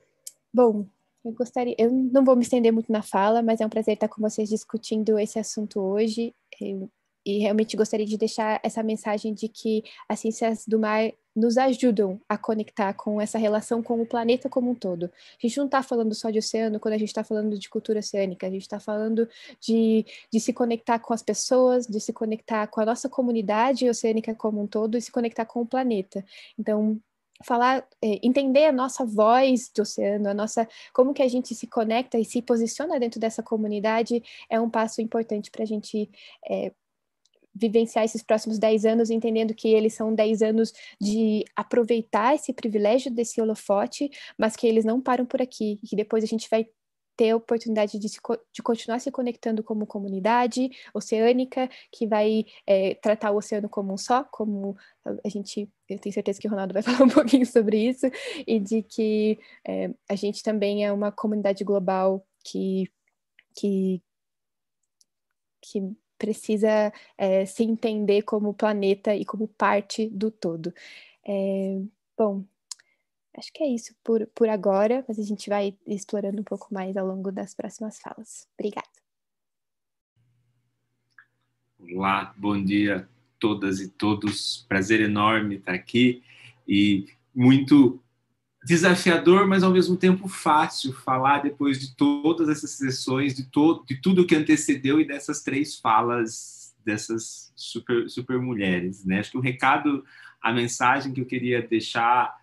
bom, eu gostaria, eu não vou me estender muito na fala, mas é um prazer estar com vocês discutindo esse assunto hoje. Eu, e realmente gostaria de deixar essa mensagem de que as ciências do mar nos ajudam a conectar com essa relação com o planeta como um todo. A gente não está falando só de oceano quando a gente está falando de cultura oceânica, a gente está falando de, de se conectar com as pessoas, de se conectar com a nossa comunidade oceânica como um todo e se conectar com o planeta. Então, falar, é, entender a nossa voz do oceano, a nossa, como que a gente se conecta e se posiciona dentro dessa comunidade é um passo importante para a gente é, vivenciar esses próximos 10 anos, entendendo que eles são 10 anos de aproveitar esse privilégio desse holofote, mas que eles não param por aqui, e que depois a gente vai ter a oportunidade de, se, de continuar se conectando como comunidade oceânica, que vai é, tratar o oceano como um só, como a gente, eu tenho certeza que o Ronaldo vai <laughs> falar um pouquinho sobre isso, e de que é, a gente também é uma comunidade global que, que, que precisa é, se entender como planeta e como parte do todo. É, bom, acho que é isso por, por agora, mas a gente vai explorando um pouco mais ao longo das próximas falas. Obrigada. Olá, bom dia todas e todos. Prazer enorme estar aqui e muito desafiador, mas ao mesmo tempo fácil falar depois de todas essas sessões, de, todo, de tudo que antecedeu e dessas três falas dessas super, super mulheres. Né? Acho que o recado, a mensagem que eu queria deixar,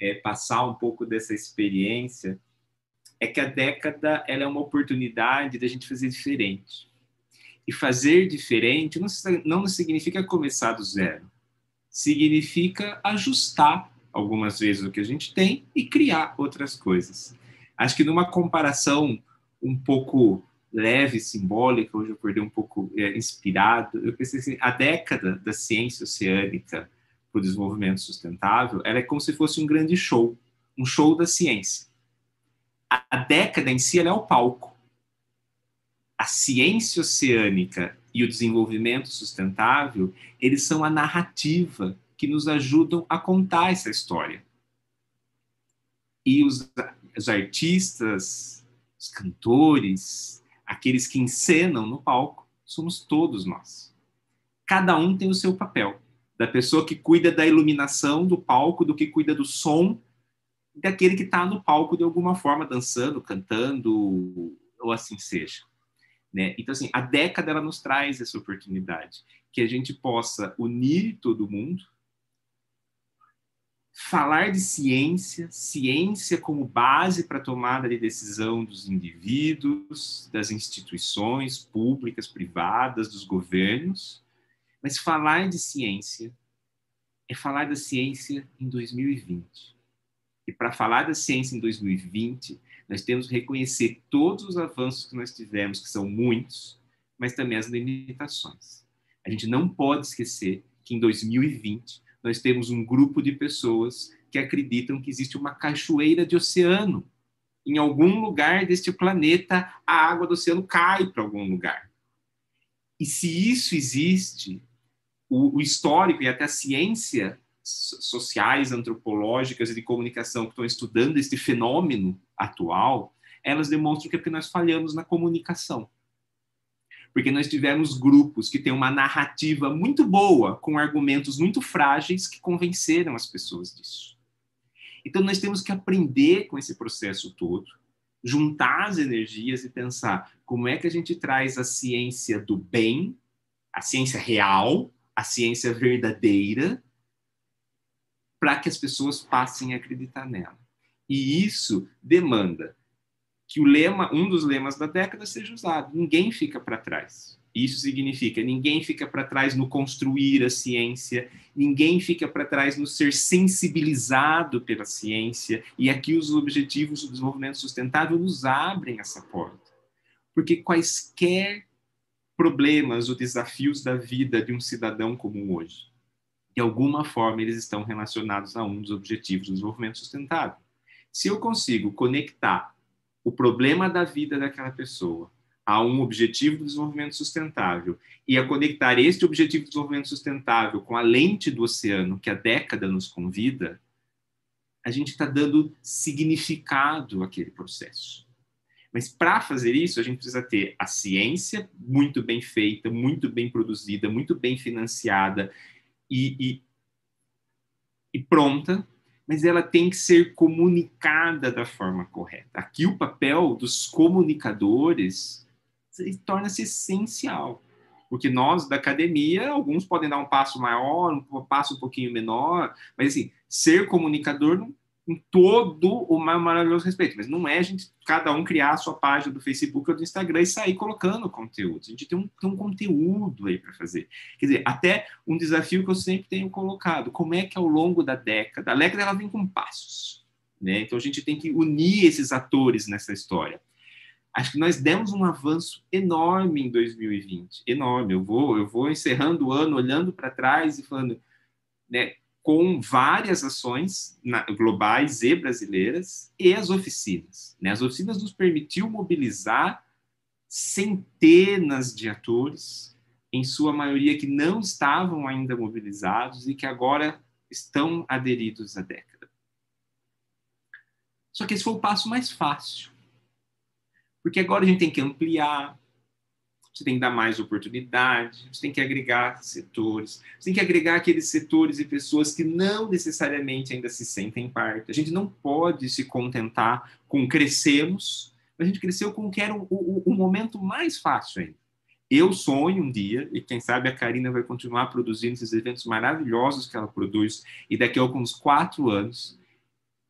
é, passar um pouco dessa experiência, é que a década ela é uma oportunidade da gente fazer diferente. E fazer diferente não, não significa começar do zero, significa ajustar algumas vezes o que a gente tem e criar outras coisas. Acho que numa comparação um pouco leve, simbólica, hoje eu acordei um pouco é, inspirado, eu pensei assim, a década da ciência oceânica para o desenvolvimento sustentável, ela é como se fosse um grande show, um show da ciência. A, a década em si, ela é o palco. A ciência oceânica e o desenvolvimento sustentável, eles são a narrativa que nos ajudam a contar essa história. E os, os artistas, os cantores, aqueles que encenam no palco, somos todos nós. Cada um tem o seu papel. Da pessoa que cuida da iluminação do palco, do que cuida do som, daquele que está no palco de alguma forma, dançando, cantando, ou assim seja. Né? Então, assim, a década ela nos traz essa oportunidade, que a gente possa unir todo mundo, falar de ciência, ciência como base para a tomada de decisão dos indivíduos, das instituições públicas, privadas, dos governos, mas falar de ciência é falar da ciência em 2020. E para falar da ciência em 2020, nós temos que reconhecer todos os avanços que nós tivemos, que são muitos, mas também as limitações. A gente não pode esquecer que em 2020 nós temos um grupo de pessoas que acreditam que existe uma cachoeira de oceano. Em algum lugar deste planeta, a água do oceano cai para algum lugar. E se isso existe, o, o histórico e até a ciência sociais, antropológicas e de comunicação que estão estudando este fenômeno atual, elas demonstram que é porque nós falhamos na comunicação porque nós tivemos grupos que têm uma narrativa muito boa, com argumentos muito frágeis, que convenceram as pessoas disso. Então, nós temos que aprender com esse processo todo, juntar as energias e pensar como é que a gente traz a ciência do bem, a ciência real, a ciência verdadeira, para que as pessoas passem a acreditar nela. E isso demanda que o lema, um dos lemas da década seja usado. Ninguém fica para trás. Isso significa ninguém fica para trás no construir a ciência, ninguém fica para trás no ser sensibilizado pela ciência. E aqui os objetivos do desenvolvimento sustentável nos abrem essa porta. Porque quaisquer problemas ou desafios da vida de um cidadão comum hoje, de alguma forma eles estão relacionados a um dos objetivos do desenvolvimento sustentável. Se eu consigo conectar o problema da vida daquela pessoa a um objetivo do desenvolvimento sustentável e a conectar este objetivo de desenvolvimento sustentável com a lente do oceano que a década nos convida, a gente está dando significado àquele processo. Mas para fazer isso, a gente precisa ter a ciência muito bem feita, muito bem produzida, muito bem financiada e, e, e pronta mas ela tem que ser comunicada da forma correta. Aqui o papel dos comunicadores torna-se essencial, porque nós da academia, alguns podem dar um passo maior, um passo um pouquinho menor, mas assim, ser comunicador não com todo o maravilhoso respeito. Mas não é a gente, cada um criar a sua página do Facebook ou do Instagram e sair colocando conteúdo. A gente tem um, tem um conteúdo aí para fazer. Quer dizer, até um desafio que eu sempre tenho colocado, como é que ao longo da década, a década ela vem com passos, né? Então a gente tem que unir esses atores nessa história. Acho que nós demos um avanço enorme em 2020, enorme. Eu vou, eu vou encerrando o ano olhando para trás e falando, né, com várias ações na, globais e brasileiras e as oficinas. Né? As oficinas nos permitiu mobilizar centenas de atores, em sua maioria que não estavam ainda mobilizados e que agora estão aderidos à década. Só que esse foi o passo mais fácil. Porque agora a gente tem que ampliar, você tem que dar mais oportunidade, você tem que agregar setores, você tem que agregar aqueles setores e pessoas que não necessariamente ainda se sentem parte. A gente não pode se contentar com crescemos, a gente cresceu com que era o, o, o momento mais fácil ainda. Eu sonho um dia, e quem sabe a Karina vai continuar produzindo esses eventos maravilhosos que ela produz, e daqui a alguns quatro anos,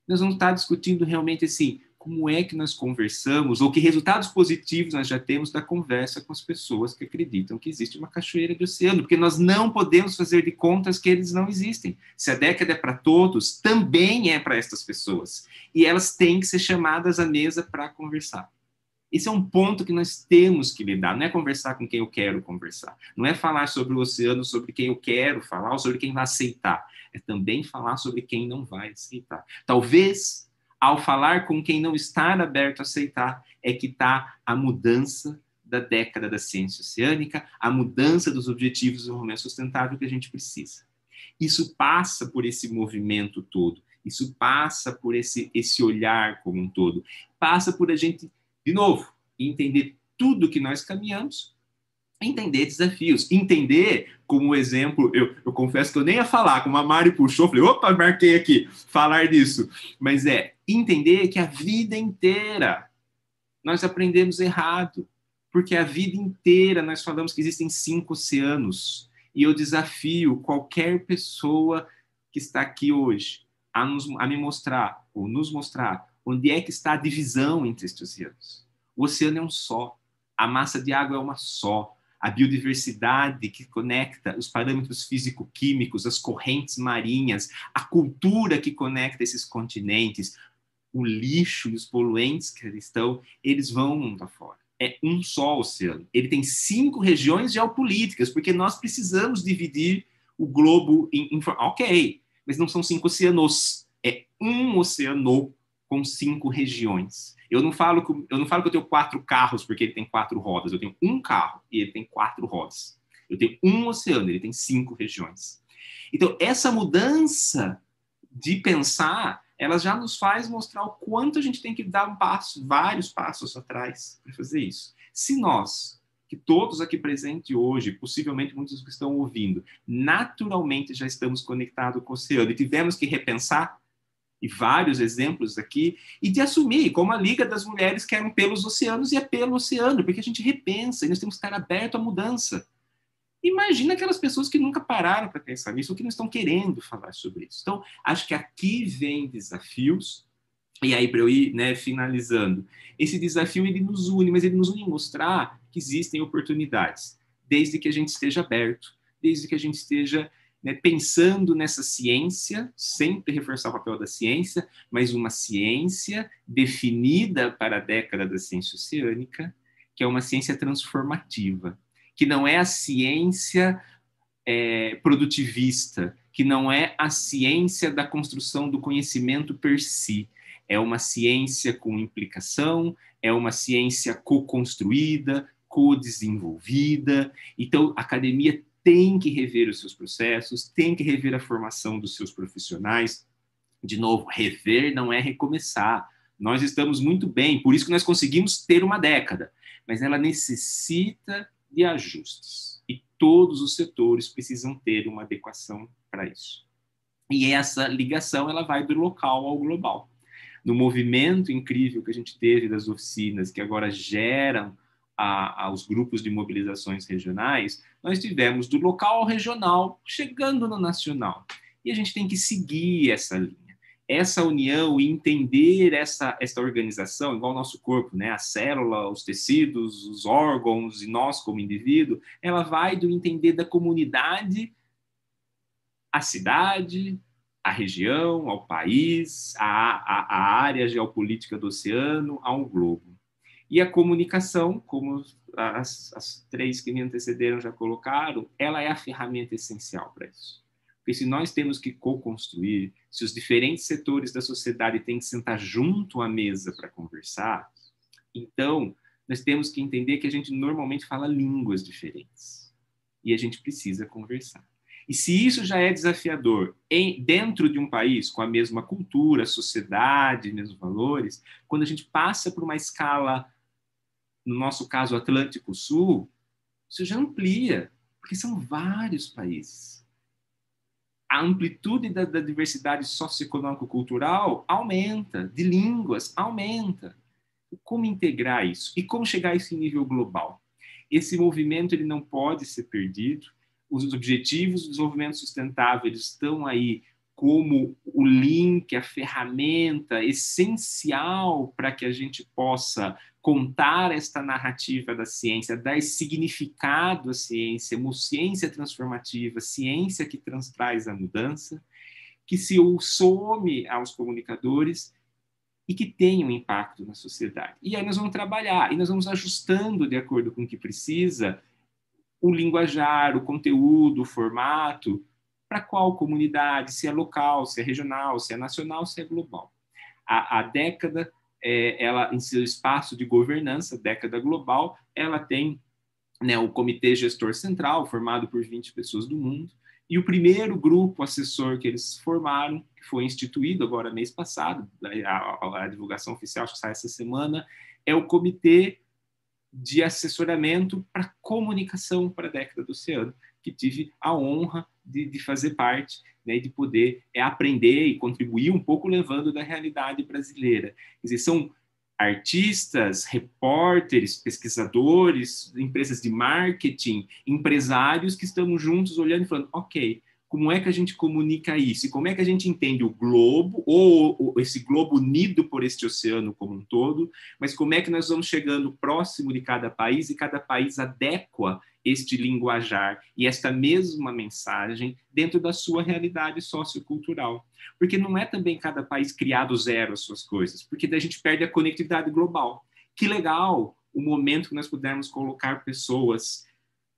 nós vamos estar discutindo realmente assim, como é que nós conversamos, ou que resultados positivos nós já temos da conversa com as pessoas que acreditam que existe uma cachoeira de oceano, porque nós não podemos fazer de contas que eles não existem. Se a década é para todos, também é para estas pessoas. E elas têm que ser chamadas à mesa para conversar. Esse é um ponto que nós temos que lidar. Não é conversar com quem eu quero conversar. Não é falar sobre o oceano, sobre quem eu quero falar, ou sobre quem vai aceitar. É também falar sobre quem não vai aceitar. Talvez ao falar com quem não está aberto a aceitar, é que está a mudança da década da ciência oceânica, a mudança dos objetivos do desenvolvimento sustentável que a gente precisa. Isso passa por esse movimento todo, isso passa por esse, esse olhar como um todo, passa por a gente, de novo, entender tudo que nós caminhamos entender desafios, entender como exemplo, eu, eu confesso que eu nem ia falar, como a Mari puxou, falei, opa, marquei aqui, falar disso, mas é entender que a vida inteira nós aprendemos errado, porque a vida inteira nós falamos que existem cinco oceanos, e eu desafio qualquer pessoa que está aqui hoje a, nos, a me mostrar, ou nos mostrar, onde é que está a divisão entre estes oceanos. O oceano é um só, a massa de água é uma só, a biodiversidade que conecta os parâmetros físico-químicos, as correntes marinhas, a cultura que conecta esses continentes, o lixo e os poluentes que estão, eles vão mundo afora. É um só oceano. Ele tem cinco regiões geopolíticas, porque nós precisamos dividir o globo em, em ok, mas não são cinco oceanos, é um oceano com cinco regiões. Eu não falo que eu não falo que eu tenho quatro carros porque ele tem quatro rodas. Eu tenho um carro e ele tem quatro rodas. Eu tenho um oceano, ele tem cinco regiões. Então essa mudança de pensar, ela já nos faz mostrar o quanto a gente tem que dar um passo, vários passos atrás para fazer isso. Se nós que todos aqui presentes hoje, possivelmente muitos que estão ouvindo, naturalmente já estamos conectados com o oceano e tivemos que repensar e vários exemplos aqui, e de assumir, como a Liga das Mulheres querem pelos oceanos e é pelo oceano, porque a gente repensa e nós temos que estar aberto à mudança. Imagina aquelas pessoas que nunca pararam para pensar nisso ou que não estão querendo falar sobre isso. Então, acho que aqui vem desafios, e aí para eu ir né, finalizando, esse desafio ele nos une, mas ele nos une em mostrar que existem oportunidades, desde que a gente esteja aberto, desde que a gente esteja né, pensando nessa ciência, sempre reforçar o papel da ciência, mas uma ciência definida para a década da ciência oceânica, que é uma ciência transformativa, que não é a ciência é, produtivista, que não é a ciência da construção do conhecimento per si, é uma ciência com implicação, é uma ciência co-construída, co-desenvolvida. Então, a academia tem que rever os seus processos, tem que rever a formação dos seus profissionais. De novo, rever não é recomeçar. Nós estamos muito bem, por isso que nós conseguimos ter uma década, mas ela necessita de ajustes e todos os setores precisam ter uma adequação para isso. E essa ligação ela vai do local ao global. No movimento incrível que a gente teve das oficinas, que agora geram a, aos grupos de mobilizações regionais, nós tivemos do local ao regional, chegando no nacional. E a gente tem que seguir essa linha. Essa união e entender essa, essa organização, igual o nosso corpo, né? a célula, os tecidos, os órgãos e nós como indivíduo, ela vai do entender da comunidade à cidade, à região, ao país, à, à área geopolítica do oceano, ao globo. E a comunicação, como as, as três que me antecederam já colocaram, ela é a ferramenta essencial para isso. Porque se nós temos que co-construir, se os diferentes setores da sociedade têm que sentar junto à mesa para conversar, então nós temos que entender que a gente normalmente fala línguas diferentes. E a gente precisa conversar. E se isso já é desafiador em, dentro de um país com a mesma cultura, sociedade, mesmos valores, quando a gente passa por uma escala, no nosso caso Atlântico Sul, isso já amplia, porque são vários países. A amplitude da, da diversidade socioeconômico-cultural aumenta, de línguas aumenta. Como integrar isso? E como chegar a esse nível global? Esse movimento ele não pode ser perdido os objetivos do desenvolvimento sustentável estão aí como o link, a ferramenta essencial para que a gente possa contar esta narrativa da ciência, dar significado à ciência, uma ciência transformativa, ciência que traz a mudança, que se some aos comunicadores e que tenha um impacto na sociedade. E aí nós vamos trabalhar, e nós vamos ajustando de acordo com o que precisa, o linguajar, o conteúdo, o formato, para qual comunidade, se é local, se é regional, se é nacional, se é global. A, a década, é, ela em seu espaço de governança, década global, ela tem né, o Comitê Gestor Central, formado por 20 pessoas do mundo, e o primeiro grupo assessor que eles formaram, que foi instituído agora mês passado, a, a, a divulgação oficial que sai essa semana, é o Comitê de assessoramento para comunicação para a década do oceano, que tive a honra de, de fazer parte, né, de poder é, aprender e contribuir um pouco levando da realidade brasileira. Quer dizer, são artistas, repórteres, pesquisadores, empresas de marketing, empresários que estamos juntos olhando e falando, ok, como é que a gente comunica isso? E como é que a gente entende o globo, ou, ou, esse globo unido por este oceano como um todo, mas como é que nós vamos chegando próximo de cada país e cada país adequa este linguajar e esta mesma mensagem dentro da sua realidade sociocultural. Porque não é também cada país criado zero as suas coisas, porque daí a gente perde a conectividade global. Que legal o momento que nós pudermos colocar pessoas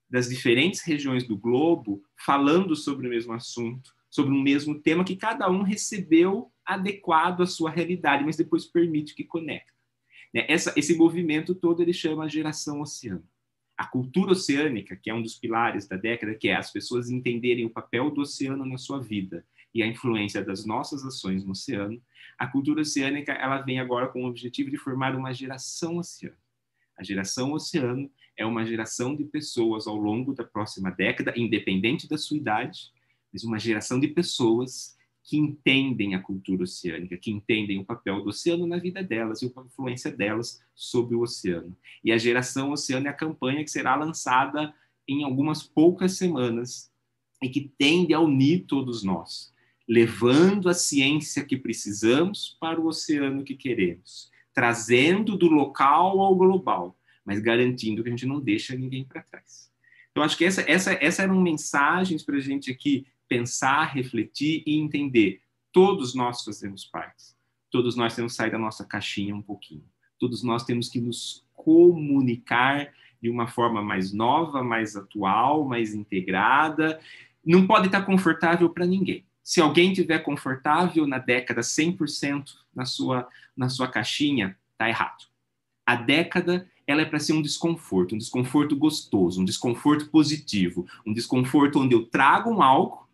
das diferentes regiões do globo falando sobre o mesmo assunto, sobre um mesmo tema que cada um recebeu adequado à sua realidade, mas depois permite que conecte. Né? Essa, esse movimento todo ele chama geração oceano. A cultura oceânica, que é um dos pilares da década, que é as pessoas entenderem o papel do oceano na sua vida e a influência das nossas ações no oceano, a cultura oceânica ela vem agora com o objetivo de formar uma geração oceano. A geração oceano é uma geração de pessoas ao longo da próxima década, independente da sua idade, mas uma geração de pessoas que entendem a cultura oceânica, que entendem o papel do oceano na vida delas e a influência delas sobre o oceano. E a geração oceano é a campanha que será lançada em algumas poucas semanas e que tende a unir todos nós, levando a ciência que precisamos para o oceano que queremos, trazendo do local ao global, mas garantindo que a gente não deixa ninguém para trás. Então, acho que essa, essa, essa eram mensagens para a gente aqui pensar, refletir e entender. Todos nós fazemos parte. Todos nós temos que sair da nossa caixinha um pouquinho. Todos nós temos que nos comunicar de uma forma mais nova, mais atual, mais integrada. Não pode estar confortável para ninguém. Se alguém tiver confortável na década 100% na sua, na sua caixinha, está errado. A década ela é para ser um desconforto, um desconforto gostoso, um desconforto positivo, um desconforto onde eu trago um algo,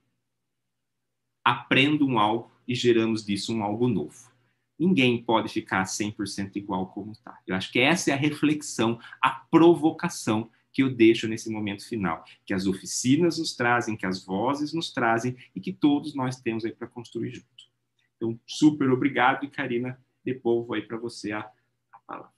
aprendo um algo e geramos disso um algo novo. Ninguém pode ficar 100% igual como está. Eu acho que essa é a reflexão, a provocação que eu deixo nesse momento final, que as oficinas nos trazem, que as vozes nos trazem e que todos nós temos aí para construir junto. Então, super obrigado e Karina, devolvo aí para você a, a palavra.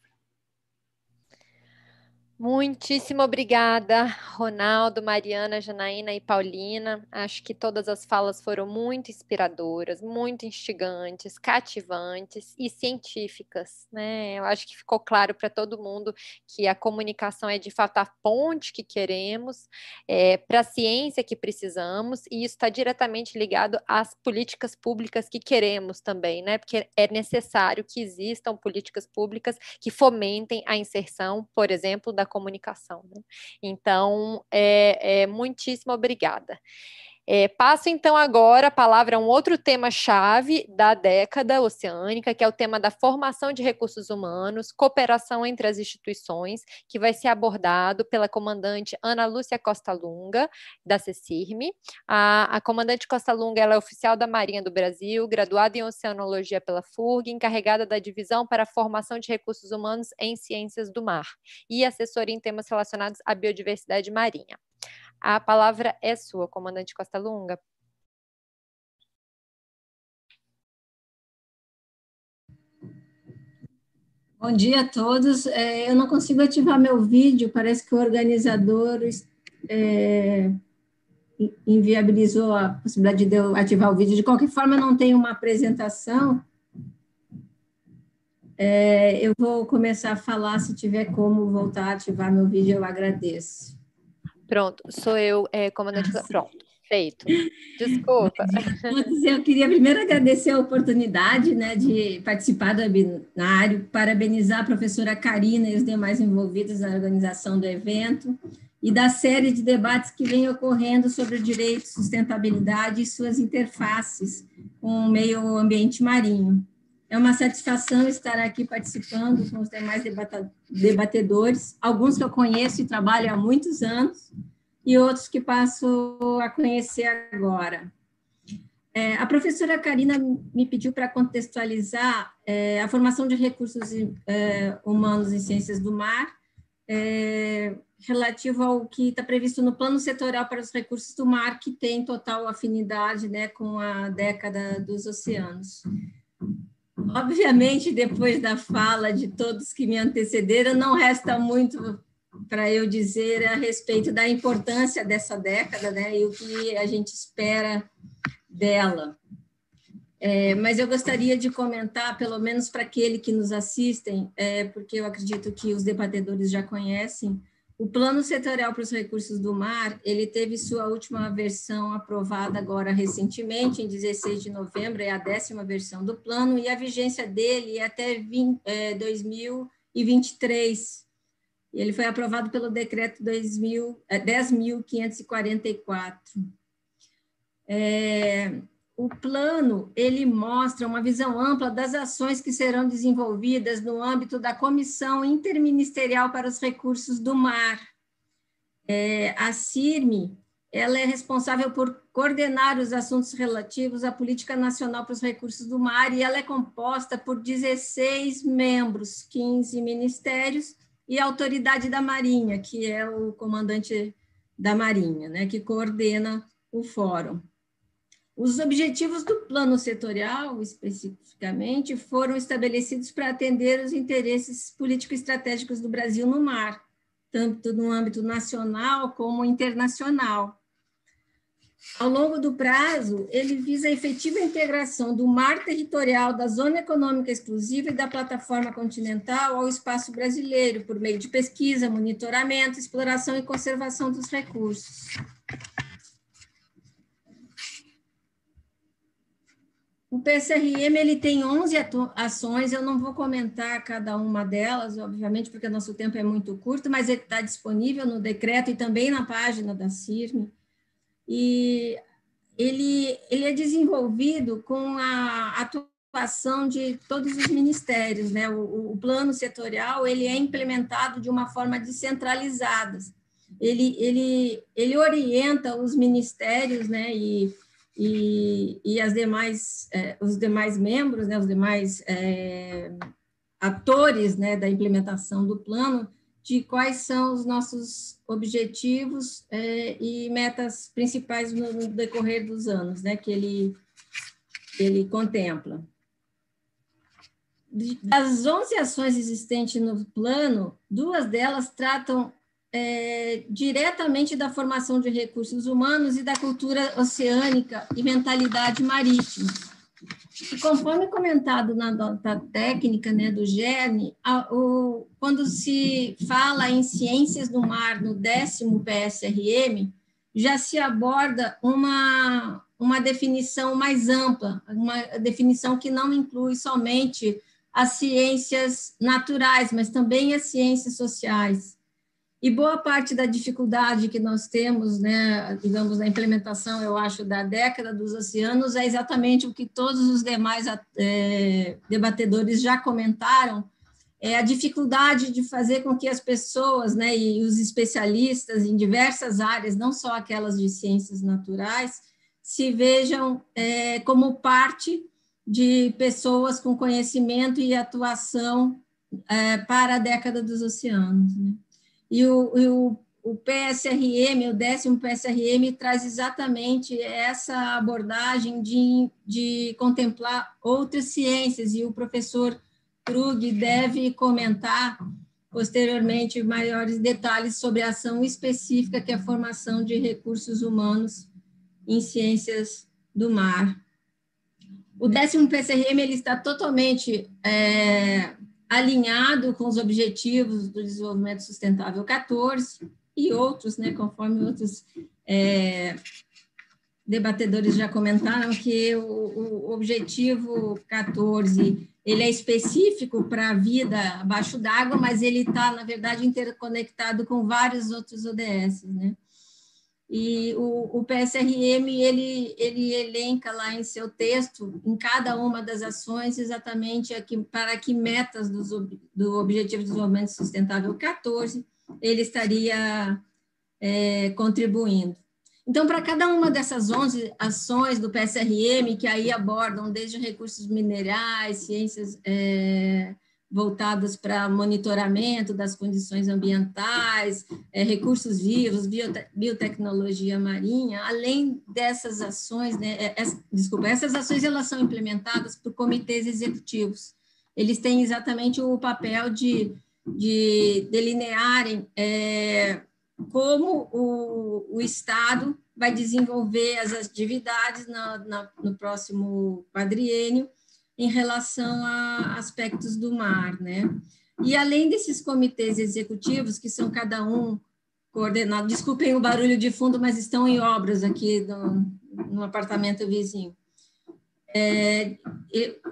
Muitíssimo obrigada, Ronaldo, Mariana, Janaína e Paulina. Acho que todas as falas foram muito inspiradoras, muito instigantes, cativantes e científicas. Né? Eu acho que ficou claro para todo mundo que a comunicação é de fato a ponte que queremos é, para a ciência que precisamos, e isso está diretamente ligado às políticas públicas que queremos também, né? Porque é necessário que existam políticas públicas que fomentem a inserção, por exemplo, da comunicação. Né? Então, é, é, muitíssimo obrigada. É, passo então agora a palavra a um outro tema-chave da década oceânica, que é o tema da formação de recursos humanos, cooperação entre as instituições, que vai ser abordado pela comandante Ana Lúcia Costa Lunga, da CECIRME. A, a comandante Costa Lunga é oficial da Marinha do Brasil, graduada em Oceanologia pela FURG, encarregada da divisão para a formação de recursos humanos em ciências do mar e assessora em temas relacionados à biodiversidade marinha. A palavra é sua, comandante Costa Lunga. Bom dia a todos. É, eu não consigo ativar meu vídeo, parece que o organizador é, inviabilizou a possibilidade de eu ativar o vídeo. De qualquer forma, não tenho uma apresentação. É, eu vou começar a falar, se tiver como voltar a ativar meu vídeo, eu agradeço. Pronto, sou eu, é, comandante. Pronto, feito. Desculpa. Eu queria primeiro agradecer a oportunidade né, de participar do webinário, parabenizar a professora Karina e os demais envolvidos na organização do evento e da série de debates que vem ocorrendo sobre o direito, sustentabilidade e suas interfaces com o meio ambiente marinho. É uma satisfação estar aqui participando com os demais debatedores, alguns que eu conheço e trabalho há muitos anos, e outros que passo a conhecer agora. É, a professora Karina me pediu para contextualizar é, a formação de recursos é, humanos em ciências do mar, é, relativo ao que está previsto no Plano Setorial para os Recursos do Mar, que tem total afinidade né, com a década dos oceanos. Obviamente, depois da fala de todos que me antecederam, não resta muito para eu dizer a respeito da importância dessa década né, e o que a gente espera dela. É, mas eu gostaria de comentar, pelo menos para aquele que nos assistem, é, porque eu acredito que os debatedores já conhecem, o Plano Setorial para os Recursos do Mar, ele teve sua última versão aprovada agora recentemente, em 16 de novembro, é a décima versão do plano, e a vigência dele é até 20, é, 2023. Ele foi aprovado pelo decreto 10.544. É, é o plano ele mostra uma visão ampla das ações que serão desenvolvidas no âmbito da Comissão Interministerial para os Recursos do Mar. É, a CIRME ela é responsável por coordenar os assuntos relativos à política nacional para os recursos do mar e ela é composta por 16 membros, 15 ministérios e a autoridade da Marinha, que é o comandante da Marinha, né, que coordena o fórum. Os objetivos do plano setorial, especificamente, foram estabelecidos para atender os interesses político-estratégicos do Brasil no mar, tanto no âmbito nacional como internacional. Ao longo do prazo, ele visa a efetiva integração do mar territorial, da zona econômica exclusiva e da plataforma continental ao espaço brasileiro, por meio de pesquisa, monitoramento, exploração e conservação dos recursos. O PSRM ele tem 11 ações, eu não vou comentar cada uma delas, obviamente, porque nosso tempo é muito curto, mas ele está disponível no decreto e também na página da CIRME. E ele, ele é desenvolvido com a atuação de todos os ministérios, né? O, o plano setorial ele é implementado de uma forma descentralizada. Ele, ele, ele orienta os ministérios, né? E e, e as demais, é, os demais membros, né, os demais é, atores né, da implementação do plano, de quais são os nossos objetivos é, e metas principais no, no, decorrer dos anos né, que ele, ele contempla. Das 11 ações existentes no plano, duas delas tratam é, diretamente da formação de recursos humanos e da cultura oceânica e mentalidade marítima. E conforme comentado na nota técnica né, do GERN, a, o, quando se fala em ciências do mar no décimo PSRM, já se aborda uma, uma definição mais ampla, uma definição que não inclui somente as ciências naturais, mas também as ciências sociais E boa parte da dificuldade que nós temos, né, digamos, na implementação, eu acho, da década dos oceanos, é exatamente o que todos os demais é, debatedores já comentaram, é a dificuldade de fazer com que as pessoas, né, e os especialistas em diversas áreas, não só aquelas de ciências naturais, se vejam é, como parte de pessoas com conhecimento e atuação é, para a década dos oceanos. Né? E o, e o, o PSRM, o décimo PSRM, traz exatamente essa abordagem de, de contemplar outras ciências, e o professor Krug deve comentar posteriormente maiores detalhes sobre a ação específica que é a formação de recursos humanos em ciências do mar. O décimo PCRM ele está totalmente é, alinhado com os objetivos do desenvolvimento sustentável 14 e outros, né, conforme outros é, debatedores já comentaram, que o, o objetivo 14 ele é específico para a vida abaixo d'água, mas ele está, na verdade, interconectado com vários outros ODS, né? E o, o PSRM, ele, ele elenca lá em seu texto, em cada uma das ações, exatamente aqui, para que metas do, do Objetivo de Desenvolvimento Sustentável 14 ele estaria é, contribuindo. Então, para cada uma dessas 11 ações do PSRM, que aí abordam desde recursos minerais, ciências é, voltadas para monitoramento das condições ambientais, é, recursos vivos, biote biotecnologia marinha, além dessas ações, né, é, é, desculpa, essas ações elas são implementadas por comitês executivos. Eles têm exatamente o papel de, de delinearem é, como o, o Estado vai desenvolver as atividades na, na, no próximo quadriênio, em relação a aspectos do mar, né? E além desses comitês executivos, que são cada um coordenado, desculpem o barulho de fundo, mas estão em obras aqui no, no apartamento vizinho. É,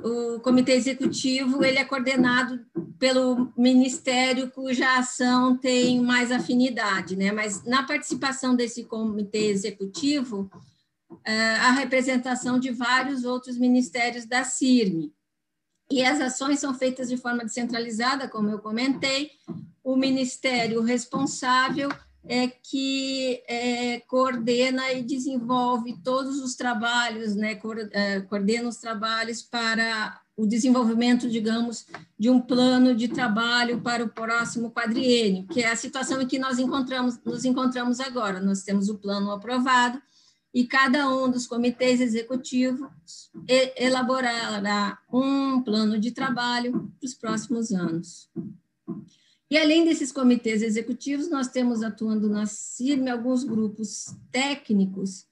o comitê executivo ele é coordenado pelo ministério cuja ação tem mais afinidade, né? Mas na participação desse comitê executivo a representação de vários outros ministérios da CIRME. E as ações são feitas de forma descentralizada, como eu comentei. O ministério responsável é que é, coordena e desenvolve todos os trabalhos, né, é, coordena os trabalhos para o desenvolvimento, digamos, de um plano de trabalho para o próximo quadriênio, que é a situação em que nós encontramos, nos encontramos agora. Nós temos o plano aprovado, e cada um dos comitês executivos elaborará um plano de trabalho para os próximos anos. E além desses comitês executivos, nós temos atuando na CIRME alguns grupos técnicos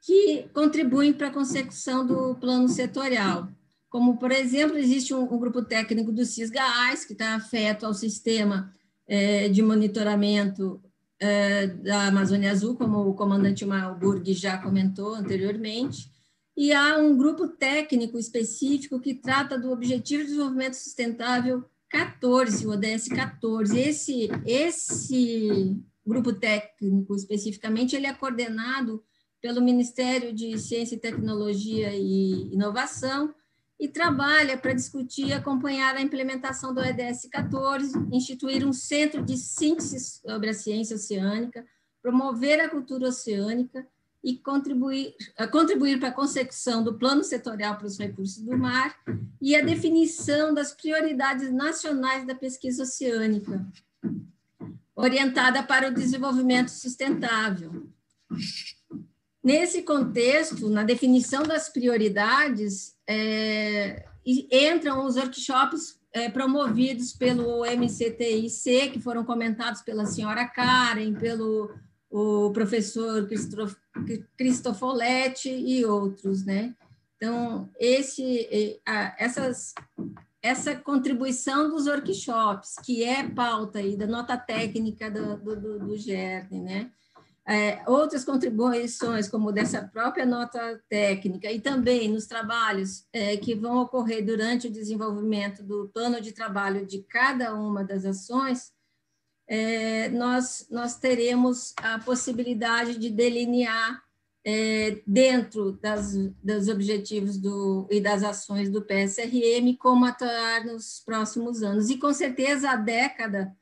que contribuem para a consecução do plano setorial. Como, por exemplo, existe um, um grupo técnico do CISGAAS, que está afeto ao sistema é, de monitoramento é, da Amazônia Azul, como o comandante Malburg já comentou anteriormente, e há um grupo técnico específico que trata do Objetivo de Desenvolvimento Sustentável 14, o ODS 14. Esse, esse grupo técnico, especificamente, ele é coordenado pelo Ministério de Ciência Tecnologia e Inovação, e trabalha para discutir e acompanhar a implementação do EDS 14, instituir um centro de síntese sobre a ciência oceânica, promover a cultura oceânica e contribuir, contribuir para a consecução do plano setorial para os recursos do mar e a definição das prioridades nacionais da pesquisa oceânica, orientada para o desenvolvimento sustentável. Nesse contexto, na definição das prioridades, é, entram os workshops é, promovidos pelo MCTIC, que foram comentados pela senhora Karen, pelo o professor Cristofoletti e outros, né? Então, esse, essas, essa contribuição dos workshops, que é pauta aí da nota técnica do, do, do né? É, outras contribuições, como dessa própria nota técnica, e também nos trabalhos é, que vão ocorrer durante o desenvolvimento do plano de trabalho de cada uma das ações, é, nós, nós teremos a possibilidade de delinear é, dentro das, dos objetivos do, e das ações do PSRM como atuar nos próximos anos. E, com certeza, a década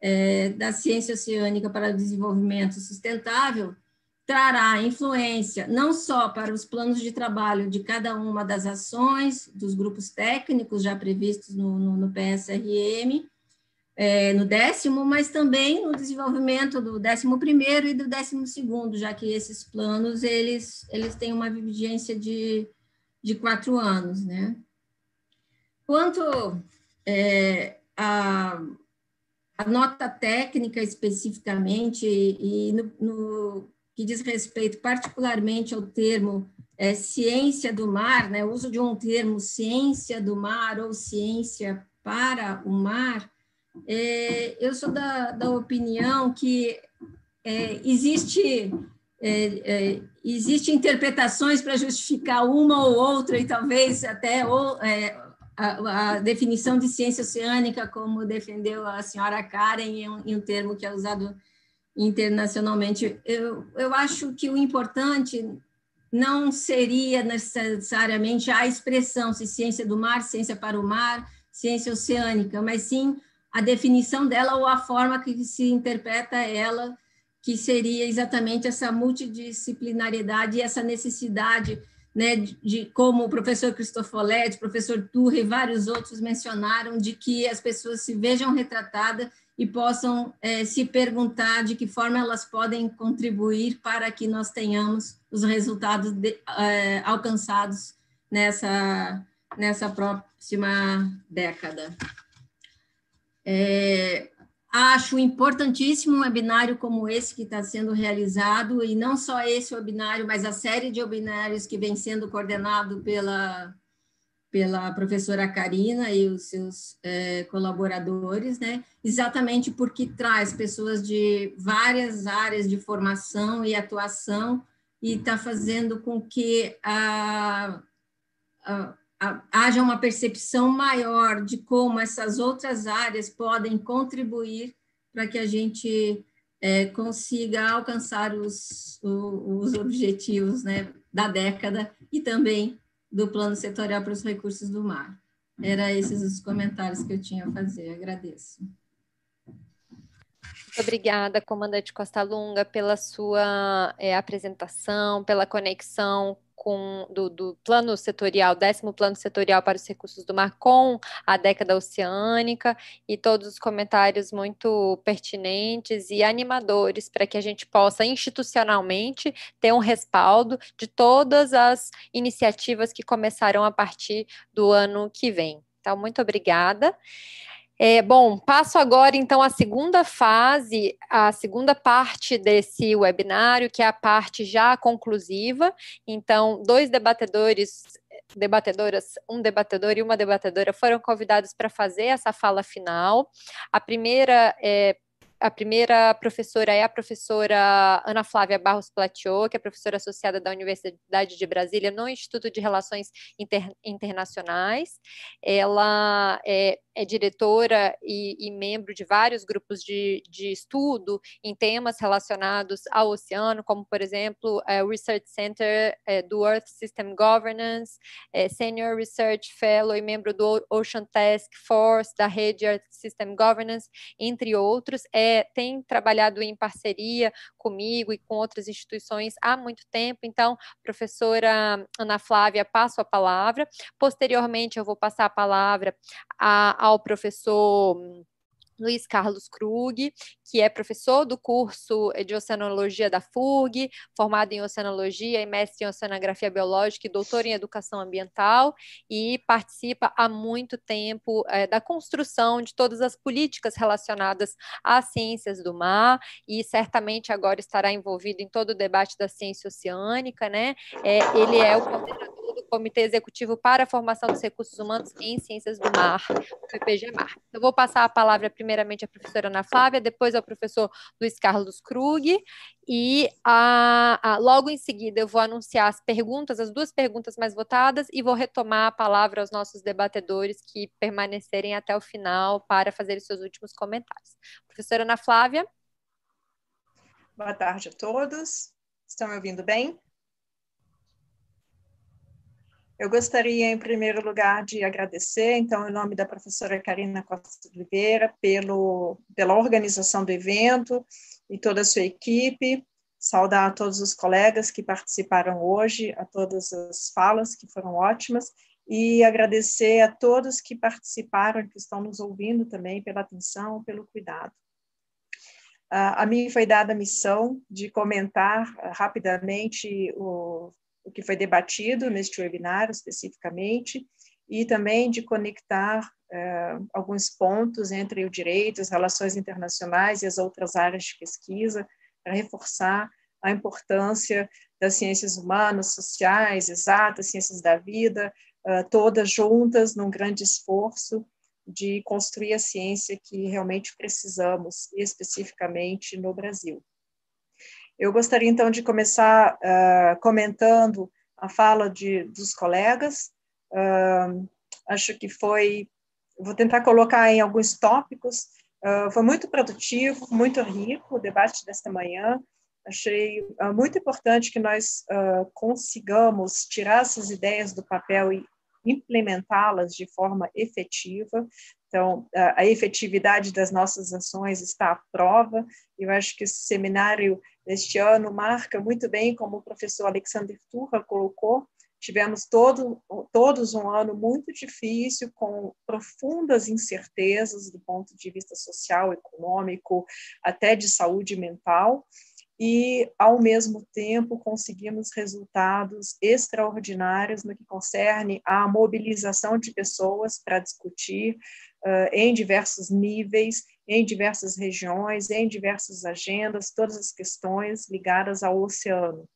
é, da ciência oceânica para o desenvolvimento sustentável trará influência não só para os planos de trabalho de cada uma das ações, dos grupos técnicos já previstos no, no, no PSRM, é, no décimo, mas também no desenvolvimento do décimo primeiro e do décimo segundo, já que esses planos eles, eles têm uma vigência de, de quatro anos, né? Quanto é, a, a nota técnica especificamente e no, no, que diz respeito particularmente ao termo é, ciência do mar, né? Uso de um termo ciência do mar ou ciência para o mar, é, eu sou da, da opinião que é, existe é, é existe interpretações para justificar uma ou outra e talvez até ou, é, a, definição de ciência oceânica, como defendeu a senhora Karen, em um, em um termo que é usado internacionalmente. Eu, eu acho que o importante não seria necessariamente a expressão se ciência do mar, ciência para o mar, ciência oceânica, mas sim a definição dela ou a forma que se interpreta ela, que seria exatamente essa multidisciplinariedade e essa necessidade, né, de, como o professor Cristofoletti, professor Turre e vários outros mencionaram, de que as pessoas se vejam retratadas e possam é, se perguntar de que forma elas podem contribuir para que nós tenhamos os resultados de, é, alcançados nessa, nessa próxima década. É, acho importantíssimo um webinário como esse que está sendo realizado, e não só esse webinário, mas a série de webinários que vem sendo coordenado pela, pela professora Karina e os seus é, colaboradores, né? exatamente porque traz pessoas de várias áreas de formação e atuação e está fazendo com que a, a haja uma percepção maior de como essas outras áreas podem contribuir para que a gente é, consiga alcançar os, os objetivos né, da década e também do plano setorial para os recursos do mar. Era esses os comentários que eu tinha a fazer. Agradeço. Muito obrigada, comandante Costa Lunga, pela sua é, apresentação, pela conexão com, do, do, plano setorial, décimo plano setorial para os recursos do mar com a década oceânica e todos os comentários muito pertinentes e animadores para que a gente possa institucionalmente ter um respaldo de todas as iniciativas que começarão a partir do ano que vem. Então, muito obrigada. É, bom, passo agora então à segunda fase, a segunda parte desse webinário, que é a parte já conclusiva. Então, dois debatedores, debatedoras, um debatedor e uma debatedora foram convidados para fazer essa fala final. A primeira é a primeira professora é a professora Ana Flávia Barros Platiot, que é professora associada da Universidade de Brasília no Instituto de Relações Inter Internacionais. Ela é, é diretora e, e, membro de vários grupos de, de, estudo em temas relacionados ao oceano, como, por exemplo, é, o Research Center é, do Earth System Governance, é, Senior Research Fellow e membro do Ocean Task Force, da rede Earth System Governance, entre outros. É tem trabalhado em parceria comigo e com outras instituições há muito tempo. Então, professora Ana Flávia, passo a palavra. Posteriormente, eu vou passar a palavra a, ao professor. Luiz Carlos Krug, que é professor do curso de Oceanologia da FURG, formado em Oceanologia e mestre em Oceanografia Biológica e doutor em Educação Ambiental, e participa há muito tempo é, da construção de todas as políticas relacionadas às ciências do mar, e certamente agora estará envolvido em todo o debate da ciência oceânica, né? É, ele é o coordenador do Comitê Executivo para a Formação dos Recursos Humanos em Ciências do Mar, o IPGMAR. Eu vou passar a palavra primeiramente à professora Ana Flávia, depois ao professor Luiz Carlos Krug, e a, a, logo em seguida eu vou anunciar as perguntas, as duas perguntas mais votadas, e vou retomar a palavra aos nossos debatedores que permanecerem até o final para fazer seus últimos comentários. Professora Ana Flávia. Boa tarde a todos. Estão me ouvindo bem? Eu gostaria, em primeiro lugar, de agradecer, então, em nome da professora Karina Costa Oliveira, pelo, pela organização do evento e toda a sua equipe, saudar a todos os colegas que participaram hoje, a todas as falas que foram ótimas, e agradecer a todos que participaram, que estão nos ouvindo também, pela atenção, pelo cuidado. a mim foi dada a missão de comentar ah, rapidamente o o que foi debatido neste webinar especificamente, e também de conectar uh, alguns pontos entre o direito, as relações internacionais e as outras áreas de pesquisa, para reforçar a importância das ciências humanas, sociais, exatas, ciências da vida, uh, todas juntas num grande esforço de construir a ciência que realmente precisamos, especificamente no Brasil. Eu gostaria, então, de começar uh, comentando a fala de, dos colegas. Uh, acho que foi. Vou tentar colocar em alguns tópicos. Uh, foi muito produtivo, muito rico o debate desta manhã. Achei muito importante que nós consigamos tirar essas ideias do papel e implementá-las de forma efetiva. Então, a, efetividade das nossas ações está à prova. Eu acho que esse seminário deste ano marca muito bem, como o professor Alexander Turra colocou, tivemos todo, todos um ano muito difícil, com profundas incertezas do ponto de vista social, econômico, até de saúde mental, e, ao mesmo tempo, conseguimos resultados extraordinários no que concerne à mobilização de pessoas para discutir uh, em diversos níveis, em diversas regiões, em diversas agendas, todas as questões ligadas ao oceano.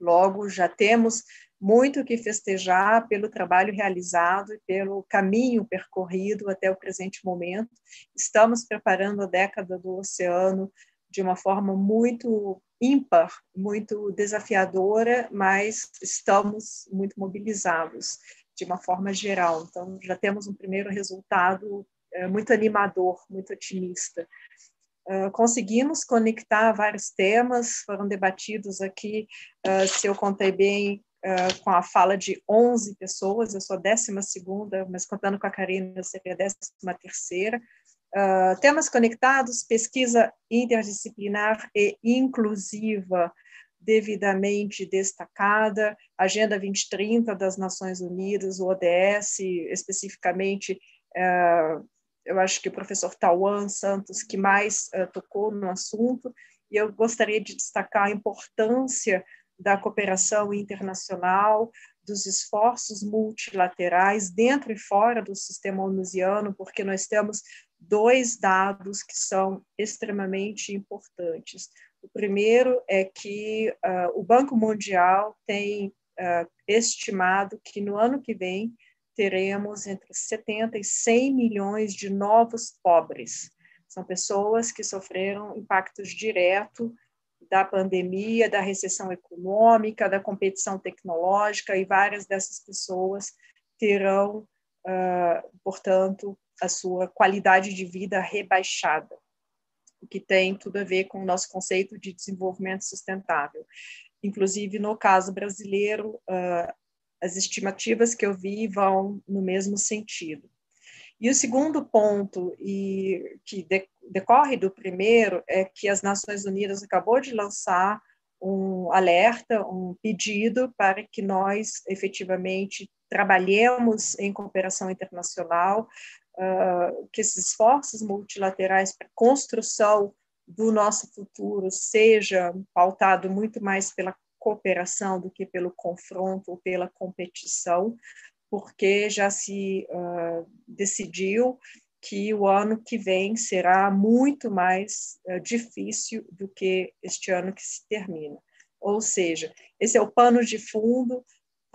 Logo, já temos muito que festejar pelo trabalho realizado e pelo caminho percorrido até o presente momento. Estamos preparando a década do oceano de uma forma muito ímpar, muito desafiadora, mas estamos muito mobilizados de uma forma geral. Então, já temos um primeiro resultado é, muito animador, muito otimista. Uh, conseguimos conectar vários temas, foram debatidos aqui, uh, se eu contei bem, com a fala de 11 pessoas, eu sou a décima segunda, mas contando com a Karina, eu seria a décima terceira. Temas conectados, pesquisa interdisciplinar e inclusiva, devidamente destacada, Agenda 2030 das Nações Unidas, o ODS, especificamente, uh, eu acho que o professor Tauan Santos, que mais uh, tocou no assunto, e eu gostaria de destacar a importância da cooperação internacional, dos esforços multilaterais dentro e fora do sistema onusiano, porque nós temos dois dados que são extremamente importantes. O primeiro é que uh, o Banco Mundial tem uh, estimado que no ano que vem teremos entre 70 e 100 milhões de novos pobres. São pessoas que sofreram impactos diretos da pandemia, da recessão econômica, da competição tecnológica, e várias dessas pessoas terão, uh, portanto, a sua qualidade de vida rebaixada o que tem tudo a ver com o nosso conceito de desenvolvimento sustentável. Inclusive, no caso brasileiro, uh, as estimativas que eu vi vão no mesmo sentido. E o segundo ponto, e que de, decorre do primeiro, é que as Nações Unidas acabou de lançar um alerta, um pedido para que nós efetivamente trabalhemos em cooperação internacional uh, que esses esforços multilaterais para construção do nosso futuro seja pautado muito mais pela cooperação do que pelo confronto ou pela competição, porque já se uh, decidiu que o ano que vem será muito mais uh, difícil do que este ano que se termina. Ou seja, esse é o pano de fundo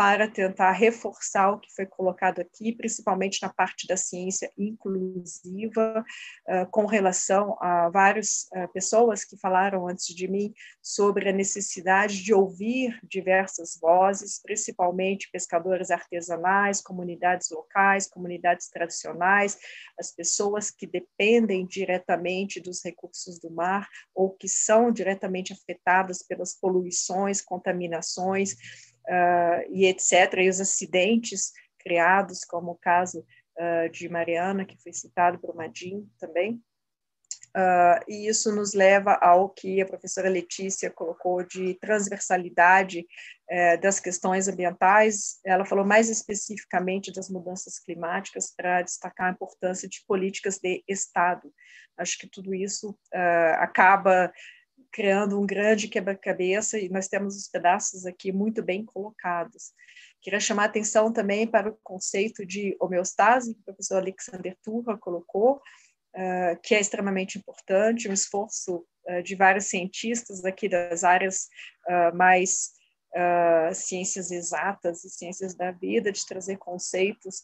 para tentar reforçar o que foi colocado aqui, principalmente na parte da ciência inclusiva, uh, com relação a várias uh, pessoas que falaram antes de mim sobre a necessidade de ouvir diversas vozes, principalmente pescadores artesanais, comunidades locais, comunidades tradicionais, as pessoas que dependem diretamente dos recursos do mar ou que são diretamente afetadas pelas poluições, contaminações uh, e etc., e os acidentes criados, como o caso uh, de Mariana, que foi citado por Madin também. Uh, e isso nos leva ao que a professora Letícia colocou de transversalidade eh, das questões ambientais. Ela falou mais especificamente das mudanças climáticas para destacar a importância de políticas de Estado. Acho que tudo isso uh, acaba criando um grande quebra-cabeça e nós temos os pedaços aqui muito bem colocados. Queria chamar atenção também para o conceito de homeostase, que o professor Alexander Turra colocou, uh, que é extremamente importante, um esforço uh, de vários cientistas aqui das áreas uh, mais ciências exatas e ciências da vida, de trazer conceitos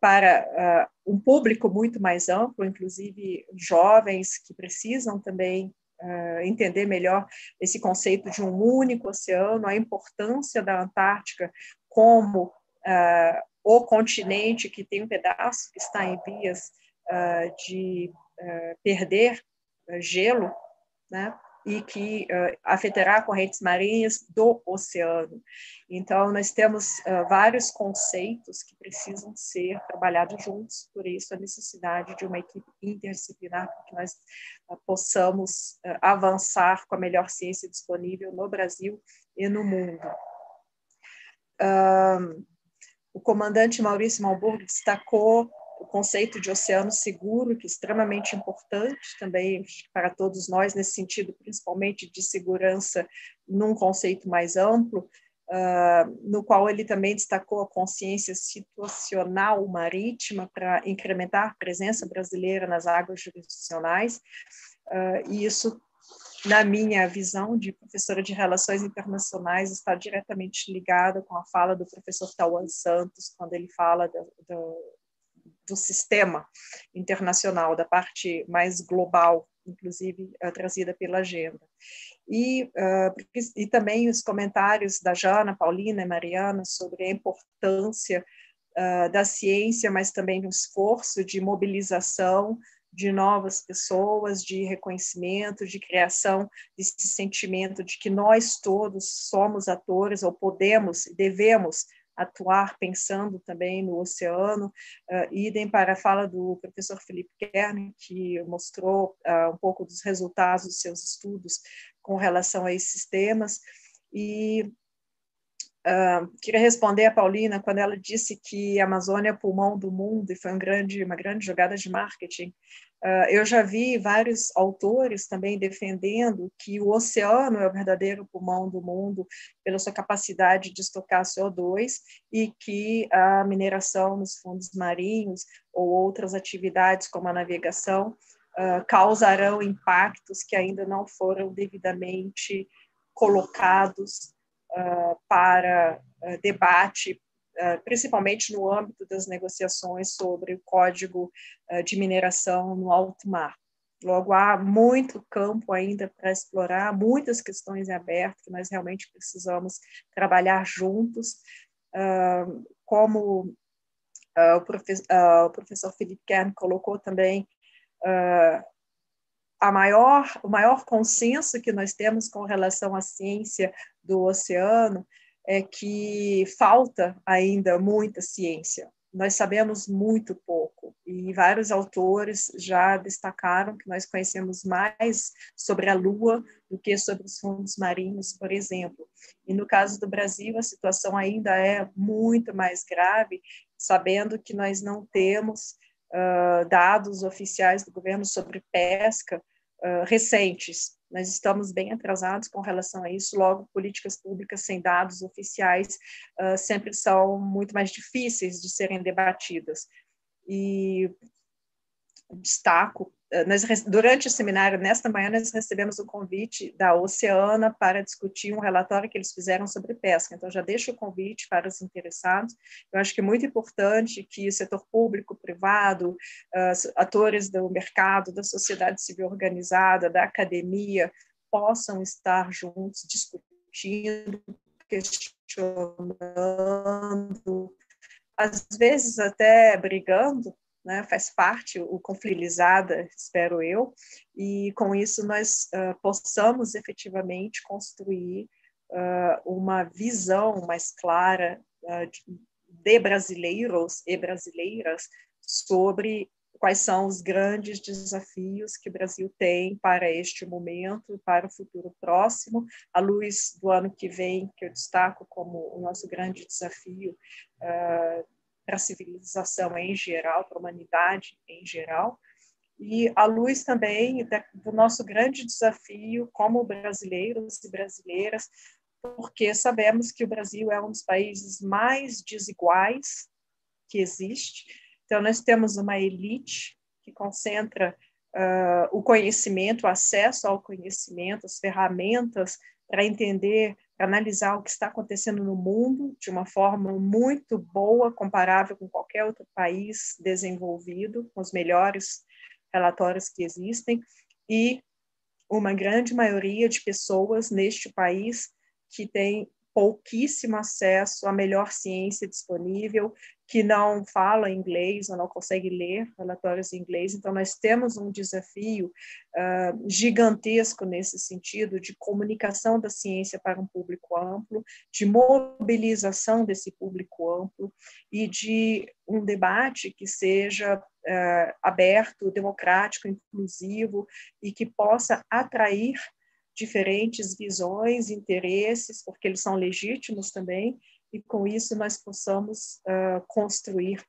para um público muito mais amplo, inclusive jovens que precisam também uh, entender melhor esse conceito de um único oceano, a importância da Antártica como uh, o continente que tem um pedaço que está em vias uh, de perder gelo, né? E que uh, afetará correntes marinhas do oceano. Então, nós temos uh, vários conceitos que precisam ser trabalhados juntos, por isso a necessidade de uma equipe interdisciplinar para que nós uh, possamos avançar com a melhor ciência disponível no Brasil e no mundo. o comandante Maurício Malburg destacou conceito de oceano seguro, que é extremamente importante também para todos nós, nesse sentido, principalmente de segurança num conceito mais amplo, uh, no qual ele também destacou a consciência situacional marítima para incrementar a presença brasileira nas águas jurisdicionais, uh, e isso na minha visão de professora de Relações Internacionais, está diretamente ligada com a fala do professor Tawan Santos, quando ele fala do, do, do sistema internacional, da parte mais global, inclusive uh, trazida pela agenda. E, uh, e também os comentários da Jana, Paulina e Mariana sobre a importância uh, da ciência, mas também do esforço de mobilização de novas pessoas, de reconhecimento, de criação desse sentimento de que nós todos somos atores ou podemos, devemos atuar pensando também no oceano. Uh, idem para a fala do professor Felipe Kern, que mostrou uh, um pouco dos resultados dos seus estudos com relação a esses temas. E Queria responder a Paulina quando ela disse que a Amazônia é pulmão do mundo e foi um grande, uma grande jogada de marketing. Uh, eu já vi vários autores também defendendo que o oceano é o verdadeiro pulmão do mundo pela sua capacidade de estocar CO2 e que a mineração nos fundos marinhos ou outras atividades como a navegação uh, causarão impactos que ainda não foram devidamente colocados uh, para uh, debate, uh, principalmente no âmbito das negociações sobre o código de mineração no alto mar. Logo, há muito campo ainda para explorar, muitas questões em aberto que nós realmente precisamos trabalhar juntos. como o professor Felipe Kern colocou também, a maior, o maior consenso que nós temos com relação à ciência do oceano é que falta ainda muita ciência. Nós sabemos muito pouco e vários autores já destacaram que nós conhecemos mais sobre a Lua do que sobre os fundos marinhos, por exemplo. E no caso do Brasil, a situação ainda é muito mais grave, sabendo que nós não temos uh, dados oficiais do governo sobre pesca uh, recentes. Nós estamos bem atrasados com relação a isso, logo, políticas públicas sem dados oficiais uh, sempre são muito mais difíceis de serem debatidas. E destaco nós, durante o seminário, nesta manhã, nós recebemos o convite da Oceana para discutir um relatório que eles fizeram sobre pesca. Então, já deixo o convite para os interessados. Eu acho que é muito importante que o setor público, privado, uh, atores do mercado, da sociedade civil organizada, da academia, possam estar juntos discutindo, questionando, às vezes até brigando, né, faz parte o conflilizada, espero eu, e com isso nós uh, possamos efetivamente construir uh, uma visão mais clara uh, de, brasileiros e brasileiras sobre quais são os grandes desafios que o Brasil tem para este momento para o futuro próximo, à luz do ano que vem, que eu destaco como o nosso grande desafio para a civilização em geral, para a humanidade em geral, e à luz também do nosso grande desafio como brasileiros e brasileiras, porque sabemos que o Brasil é um dos países mais desiguais que existe. Então, nós temos uma elite que concentra uh, o conhecimento, o acesso ao conhecimento, as ferramentas para entender analisar o que está acontecendo no mundo de uma forma muito boa, comparável com qualquer outro país desenvolvido, com os melhores relatórios que existem, e uma grande maioria de pessoas neste país que tem pouquíssimo acesso à melhor ciência disponível, que não fala inglês ou não consegue ler relatórios em inglês. Então, nós temos um desafio uh, gigantesco nesse sentido de comunicação da ciência para um público amplo, de mobilização desse público amplo e de um debate que seja uh, aberto, democrático, inclusivo e que possa atrair diferentes visões, interesses, porque eles são legítimos também, e com isso nós possamos uh, construir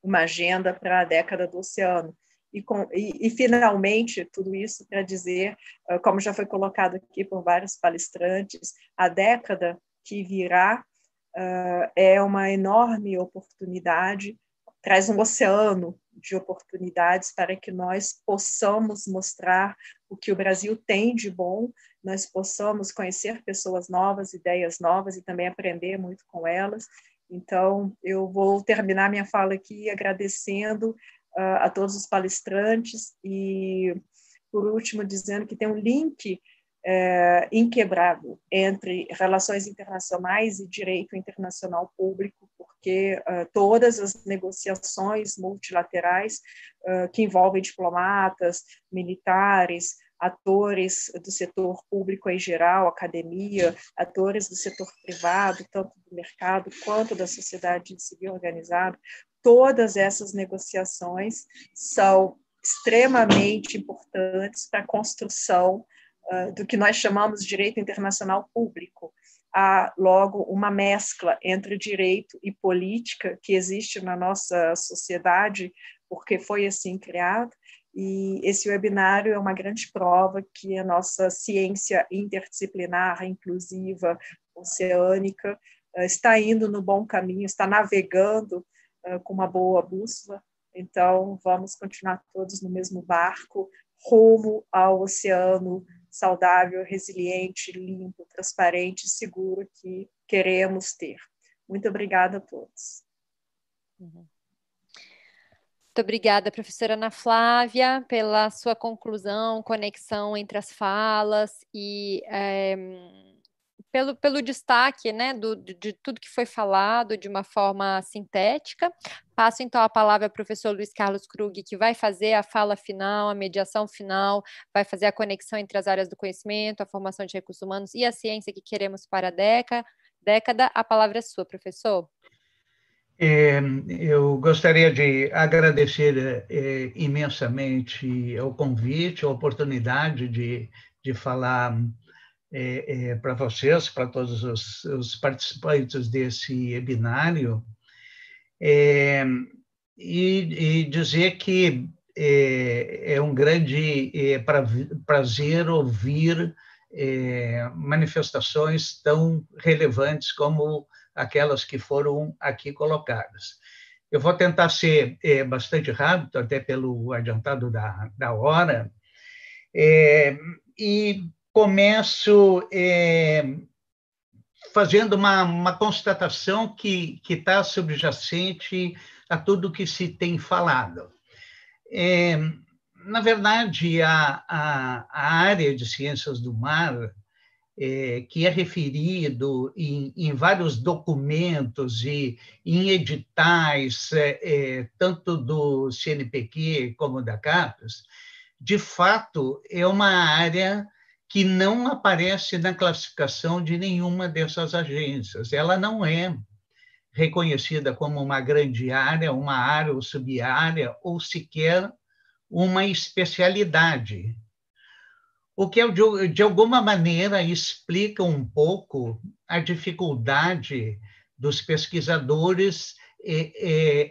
uma agenda para a década do oceano. E, com, e, e finalmente, tudo isso para dizer, uh, como já foi colocado aqui por vários palestrantes, a década que virá uh, é uma enorme oportunidade, traz um oceano de oportunidades para que nós possamos mostrar o que o Brasil tem de bom, nós possamos conhecer pessoas novas, ideias novas e também aprender muito com elas. Então, eu vou terminar minha fala aqui agradecendo uh, a todos os palestrantes e, por último, dizendo que tem um link é, inquebrável entre relações internacionais e direito internacional público, porque uh, todas as negociações multilaterais uh, que envolvem diplomatas, militares, atores do setor público em geral, academia, atores do setor privado, tanto do mercado quanto da sociedade civil organizada, todas essas negociações são extremamente importantes para a construção uh, do que nós chamamos de direito internacional público. Há logo uma mescla entre direito e política que existe na nossa sociedade, porque foi assim criado, e esse webinário é uma grande prova que a nossa ciência interdisciplinar, inclusiva, oceânica, eh, está indo no bom caminho, está navegando eh, com uma boa bússola. Então, vamos continuar todos no mesmo barco, rumo ao oceano saudável, resiliente, limpo, transparente, seguro que queremos ter. Muito obrigada a todos. Uhum. Muito obrigada, professora Ana Flávia, pela sua conclusão, conexão entre as falas e é, pelo, pelo destaque né, do, de tudo que foi falado de uma forma sintética. Passo então a palavra ao professor Luiz Carlos Krug, que vai fazer a fala final, a mediação final, vai fazer a conexão entre as áreas do conhecimento, a formação de recursos humanos e a ciência que queremos para a década. década. A palavra é sua, professor. É, eu gostaria de agradecer é, imensamente o convite, a oportunidade de, de falar é, para vocês, para todos os, os, participantes desse webinário, e, e, dizer que é, um grande prazer ouvir manifestações tão relevantes como aquelas que foram aqui colocadas. Eu vou tentar ser é, bastante rápido, até pelo adiantado da, da hora, é, e começo é, fazendo uma, uma constatação que está subjacente a tudo que se tem falado. É, na verdade, a, a, a, área de ciências do mar, é, que é referido em, em, vários documentos e em editais, é, tanto do CNPq como da CAPES, de fato, é uma área que não aparece na classificação de nenhuma dessas agências. Ela não é reconhecida como uma grande área, uma área ou subárea, ou sequer uma especialidade. O que, de alguma maneira, explica um pouco a dificuldade dos pesquisadores é, é,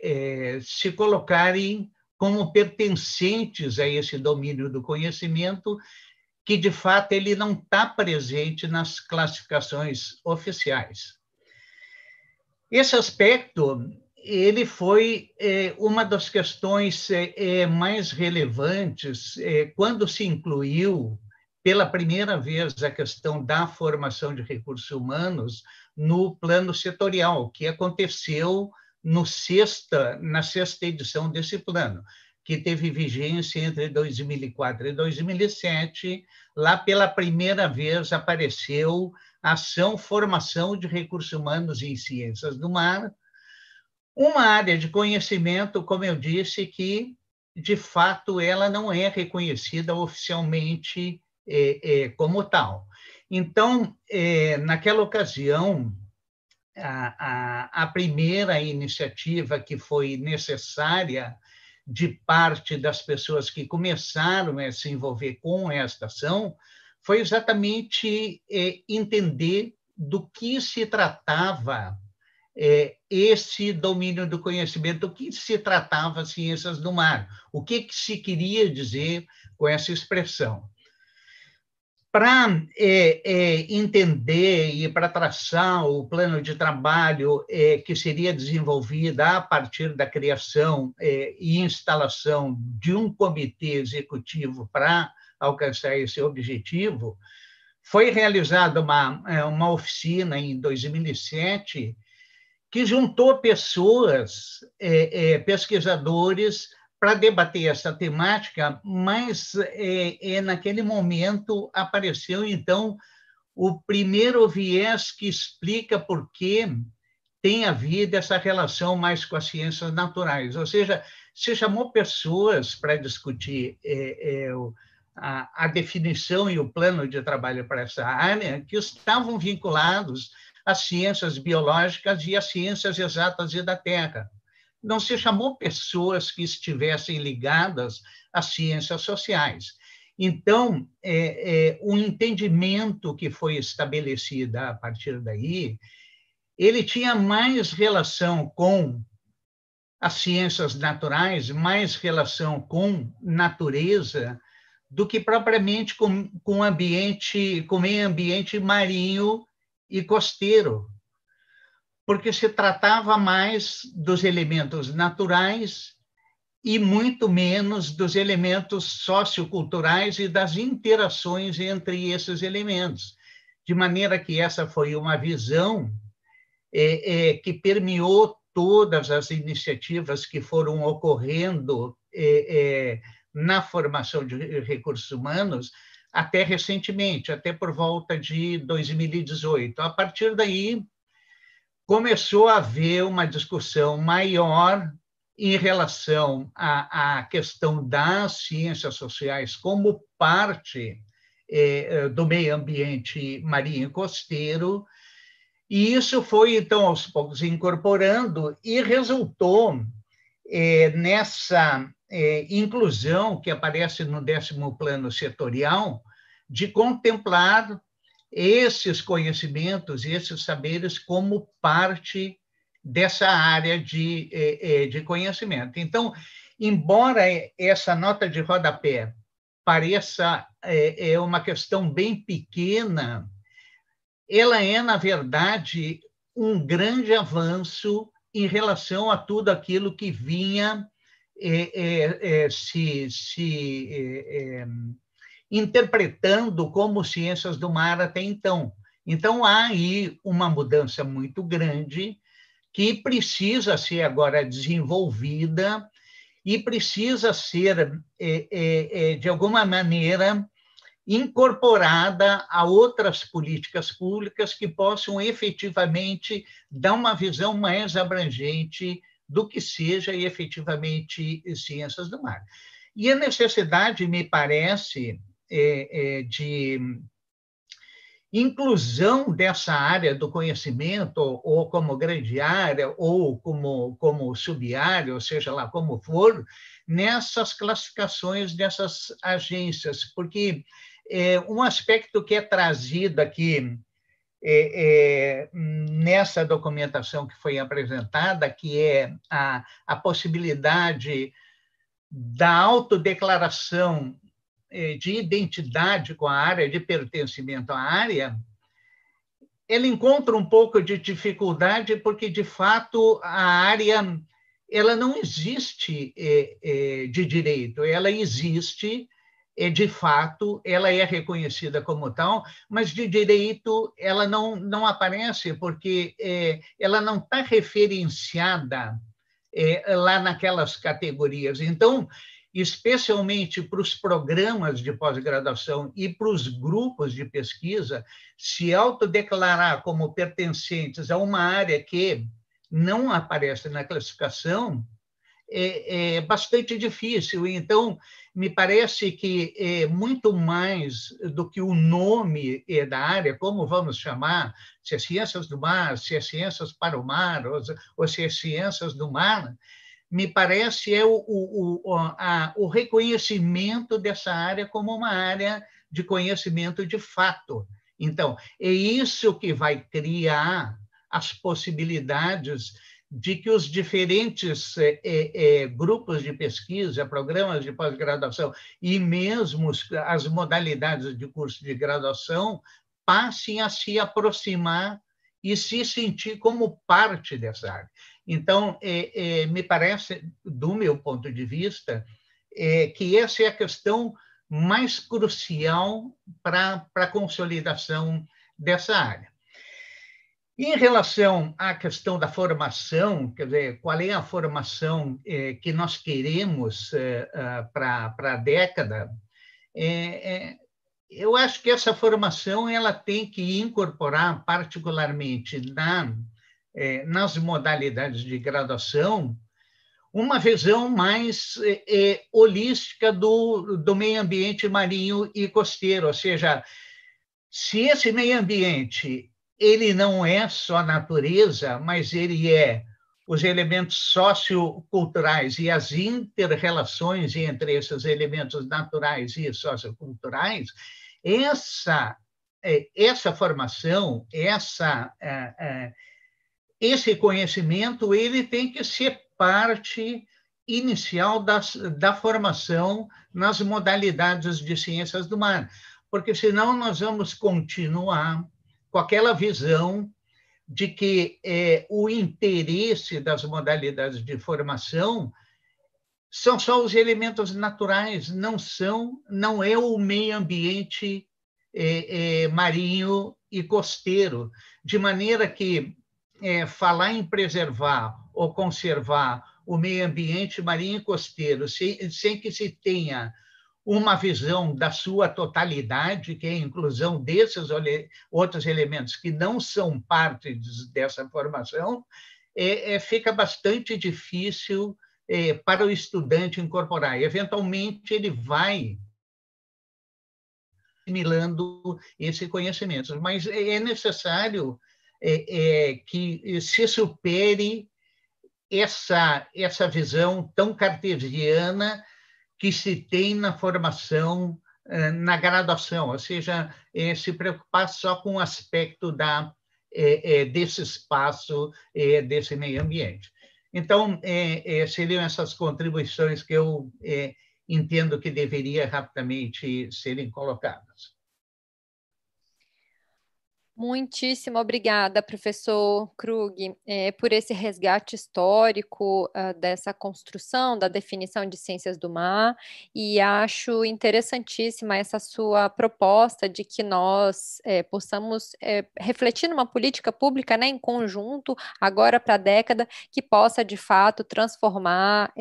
é, se colocarem como pertencentes a esse domínio do conhecimento que de fato ele não está presente nas classificações oficiais. Esse aspecto ele foi é, uma das questões é, é mais relevantes quando se incluiu pela primeira vez a questão da formação de recursos humanos no plano setorial, que aconteceu no sexta, na sexta edição desse plano que teve vigência entre 2004 e 2007. Lá, pela primeira vez, apareceu a ação Formação de Recursos Humanos em Ciências do Mar, uma área de conhecimento, como eu disse, que, de fato, ela não é reconhecida oficialmente como tal. Então, é, naquela ocasião, a, a, a primeira iniciativa que foi necessária de parte das pessoas que começaram a se envolver com esta ação foi exatamente é, entender do que se tratava é, esse domínio do conhecimento, do que se tratava ciências do mar, o que, que se queria dizer com essa expressão para é, é, entender e para traçar o plano de trabalho é, que seria desenvolvido a partir da criação é, e instalação de um comitê executivo para alcançar esse objetivo, foi realizada uma, é, uma oficina em 2007 que juntou pessoas, é, pesquisadores, para debater essa temática, mas é, é, naquele momento apareceu, então, o primeiro viés que explica por que tem havido essa relação mais com as ciências naturais. Ou seja, se chamou pessoas para discutir é, é, a, a, definição e o plano de trabalho para essa área que estavam vinculados às ciências biológicas e às ciências exatas e da Terra não se chamou pessoas que estivessem ligadas às ciências sociais. Então, é, é, o entendimento que foi estabelecido a partir daí, ele tinha mais relação com as ciências naturais, mais relação com natureza, do que propriamente com, com ambiente, com meio ambiente marinho e costeiro porque se tratava mais dos elementos naturais e muito menos dos elementos socioculturais e das interações entre esses elementos. De maneira que essa foi uma visão é, é, que permeou todas as iniciativas que foram ocorrendo é, é na formação de recursos humanos até recentemente, até por volta de 2018. A partir daí, começou a haver uma discussão maior em relação à, à questão das ciências sociais como parte é, do meio ambiente marinho e costeiro, e isso foi, então, aos poucos incorporando e resultou é, nessa inclusão que aparece no décimo plano setorial de contemplar esses conhecimentos esses saberes como parte dessa área de, é, é, de conhecimento. Então, embora essa nota de rodapé pareça é, é uma questão bem pequena, ela é, na verdade, um grande avanço em relação a tudo aquilo que vinha é, é, se, se interpretando como ciências do mar até então. Então, há aí uma mudança muito grande que precisa ser agora desenvolvida e precisa ser, é, é, é, de alguma maneira, incorporada a outras políticas públicas que possam efetivamente dar uma visão mais abrangente do que seja efetivamente ciências do mar. E a necessidade, me parece, de inclusão dessa área do conhecimento, ou como grande área, ou como, como sub-área, ou seja lá como for, nessas classificações dessas agências, porque é, um aspecto que é trazido aqui é, é, nessa documentação que foi apresentada, que é a, a possibilidade da autodeclaração é, de identidade com a área, de pertencimento à área, ele encontra um pouco de dificuldade porque, de fato, a área ela não existe é, é, de direito, ela existe é de fato, ela é reconhecida como tal, mas de direito ela não, não aparece, porque ela não está referenciada lá naquelas categorias. Então, especialmente para os programas de pós-graduação e para os grupos de pesquisa, se autodeclarar como pertencentes a uma área que não aparece na classificação, é, é bastante difícil. Então, me parece que é muito mais do que o nome é da área, como vamos chamar, se é ciências do mar, se é ciências para o mar, ou, ou se é ciências do mar, me parece é o, o, o, a, o reconhecimento dessa área como uma área de conhecimento de fato. Então, é isso que vai criar as possibilidades de que os diferentes é, é, grupos de pesquisa, programas de pós-graduação e mesmo as modalidades de curso de graduação passem a se aproximar e se sentir como parte dessa área. Então, é, é, me parece, do meu ponto de vista, é, que essa é a questão mais crucial para a consolidação dessa área. Em relação à questão da formação, quer dizer, qual é a formação eh, que nós queremos eh, eh, para a década, eu acho que essa formação ela tem que incorporar, particularmente na, nas modalidades de graduação, uma visão mais holística do, do meio ambiente marinho e costeiro, ou seja, se esse meio ambiente ele não é só natureza, mas ele é os elementos socioculturais e as interrelações entre esses elementos naturais e socioculturais, essa é, essa formação, essa é, é, esse conhecimento, ele tem que ser parte inicial das, da formação nas modalidades de ciências do mar, porque senão nós vamos continuar com aquela visão de que é, o interesse das modalidades de formação são só os elementos naturais, não são, não é o meio ambiente é, é, marinho e costeiro, de maneira que é, falar em preservar ou conservar o meio ambiente marinho e costeiro, sem, sem que se tenha uma visão da sua totalidade, que é a inclusão desses outros elementos que não são parte dessa formação, é, é, fica bastante difícil é, para o estudante incorporar. Eventualmente, ele vai assimilando esse conhecimento, mas é necessário é, é, que se supere essa, essa visão tão cartesiana que se tem na formação, eh, na graduação, ou seja, eh, se preocupar só com o aspecto da, eh, desse espaço, desse meio ambiente. Então, seriam essas contribuições que eu entendo que deveria rapidamente serem colocadas. Muitíssimo obrigada, professor Krug, é, por esse resgate histórico uh, dessa construção da definição de ciências do mar, e acho interessantíssima essa sua proposta de que nós é, possamos é, refletir numa política pública né, em conjunto, agora para a década, que possa de fato transformar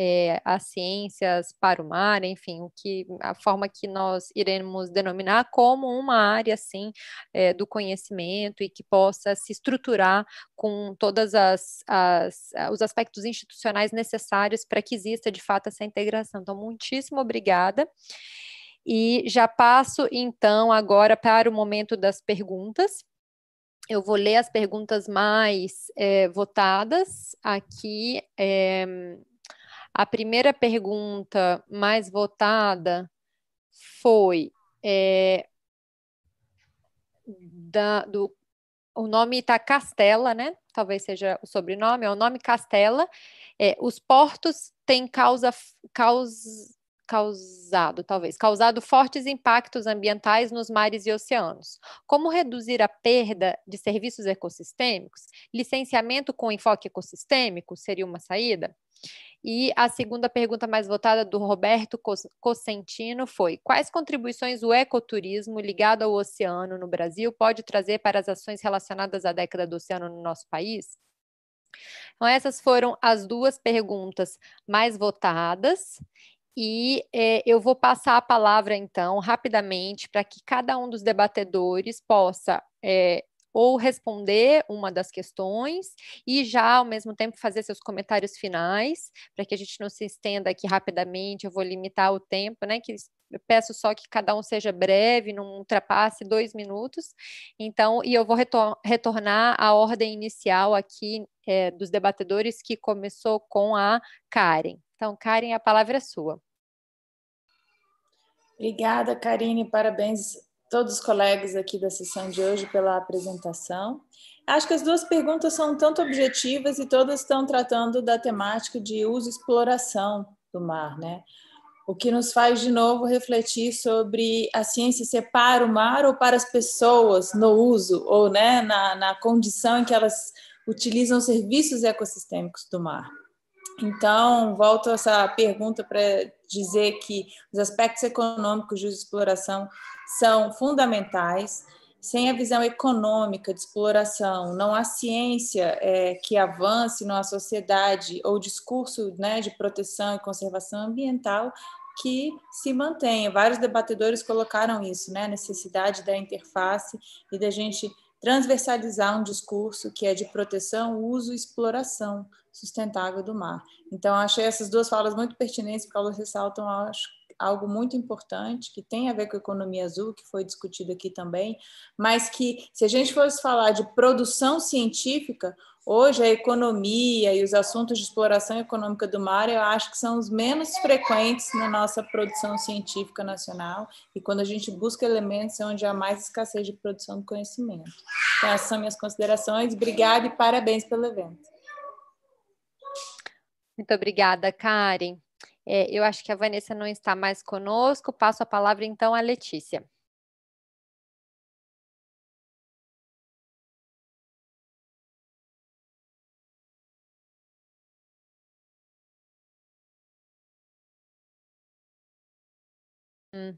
as ciências para o mar, enfim, o que, a forma que nós iremos denominar como uma área assim, do conhecimento e que possa se estruturar com todos os aspectos institucionais necessários para que exista de fato essa integração. Então, muitíssimo obrigada. E já passo então agora para o momento das perguntas. Eu vou ler as perguntas mais é, votadas aqui. É, a primeira pergunta mais votada foi é, da, do o nome está Castela, né? Talvez seja o sobrenome, é o nome Castela. É, os portos têm causa, caus, causado, talvez, causado fortes impactos ambientais nos mares e oceanos. Como reduzir a perda de serviços ecossistêmicos? Licenciamento com enfoque ecossistêmico seria uma saída? E a segunda pergunta mais votada do Roberto Cosentino foi: quais contribuições o ecoturismo ligado ao oceano no Brasil pode trazer para as ações relacionadas à década do oceano no nosso país? Então, essas foram as duas perguntas mais votadas. E eh, eu vou passar a palavra, então, rapidamente, para que cada um dos debatedores possa eh, ou responder uma das questões e já ao mesmo tempo fazer seus comentários finais, para que a gente não se estenda aqui rapidamente, eu vou limitar o tempo, né? Que eu peço só que cada um seja breve, não ultrapasse dois minutos. Então, e eu vou retor retornar à ordem inicial aqui é, dos debatedores, que começou com a Karen. Então, Karen, a palavra é sua. Obrigada, Karine. Parabéns todos os colegas aqui da sessão de hoje pela apresentação. Acho que as duas perguntas são tanto objetivas e todas estão tratando da temática de uso e exploração do mar, né? O que nos faz de novo refletir sobre a ciência ser para o mar ou para as pessoas no uso, ou né, na, na condição em que elas utilizam serviços ecossistêmicos do mar. Então, volto essa pergunta para dizer que os aspectos econômicos de exploração são fundamentais. Sem a visão econômica de exploração, não há ciência é, que avance numa sociedade ou discurso né, de proteção e conservação ambiental que se mantenha. Vários debatedores colocaram isso, né, a necessidade da interface e da gente transversalizar um discurso que é de proteção, uso e exploração sustentável do mar. Então, achei essas duas falas muito pertinentes, porque elas ressaltam, acho, algo muito importante, que tem a ver com a economia azul, que foi discutido aqui também, mas que, se a gente fosse falar de produção científica, hoje a economia e os assuntos de exploração econômica do mar, eu acho que são os menos frequentes na nossa produção científica nacional, e quando a gente busca elementos é onde há mais escassez de produção do conhecimento. Então, essas são minhas considerações. Obrigada e parabéns pelo evento. Muito obrigada, Karen. É, eu acho que a Vanessa não está mais conosco. Passo a palavra então à Letícia. Hum.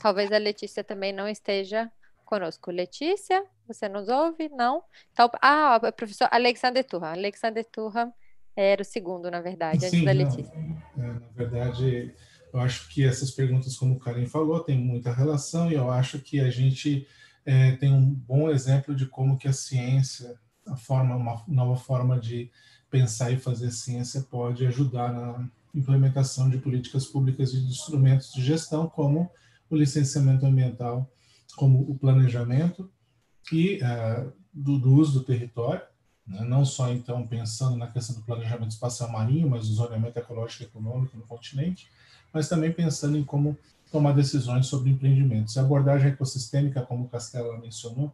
Talvez a Letícia também não esteja conosco. Letícia, você nos ouve? Não? Então, ah, a professora Alexandre Turra. Alexandre Turra era o segundo, na verdade, antes Sim, da Letícia. Não, na verdade, eu acho que essas perguntas, como o Karen falou, têm muita relação e eu acho que a gente é, tem um bom exemplo de como que a ciência, a forma, uma nova forma de pensar e fazer ciência pode ajudar na implementação de políticas públicas e de instrumentos de gestão, como o licenciamento ambiental, como o planejamento e uh, do, do uso do território, né? não só então pensando na questão do planejamento espacial marinho, mas do zoneamento ecológico e econômico no continente, mas também pensando em como tomar decisões sobre empreendimentos. A abordagem ecossistêmica, como o Castela mencionou,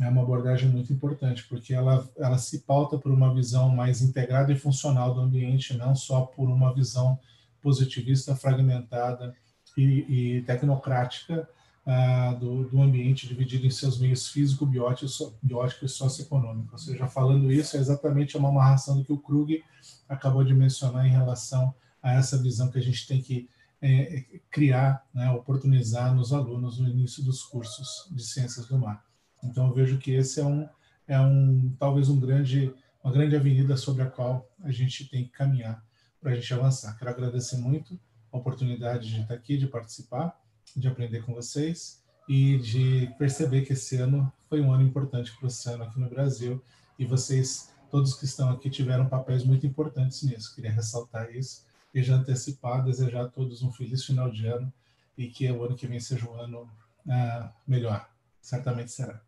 é uma abordagem muito importante, porque ela, ela se pauta por uma visão mais integrada e funcional do ambiente, não só por uma visão positivista, fragmentada e, e tecnocrática ah, do, do, ambiente dividido em seus meios físico, biótico, biótico e socioeconômico. Ou seja, falando isso, é exatamente uma amarração do que o Krug acabou de mencionar em relação a essa visão que a gente tem que é, criar, né, oportunizar nos alunos no início dos cursos de ciências do mar. Então, eu vejo que esse é um, é um talvez um grande, uma grande avenida sobre a qual a gente tem que caminhar para a gente avançar. Quero agradecer muito a oportunidade de estar aqui, de participar de aprender com vocês e de perceber que esse ano foi um ano importante para o oceano aqui no Brasil e vocês, todos que estão aqui, tiveram papéis muito importantes nisso. Queria ressaltar isso e já antecipar, desejar a todos um feliz final de ano e que o ano que vem seja um ano uh, melhor. Certamente será.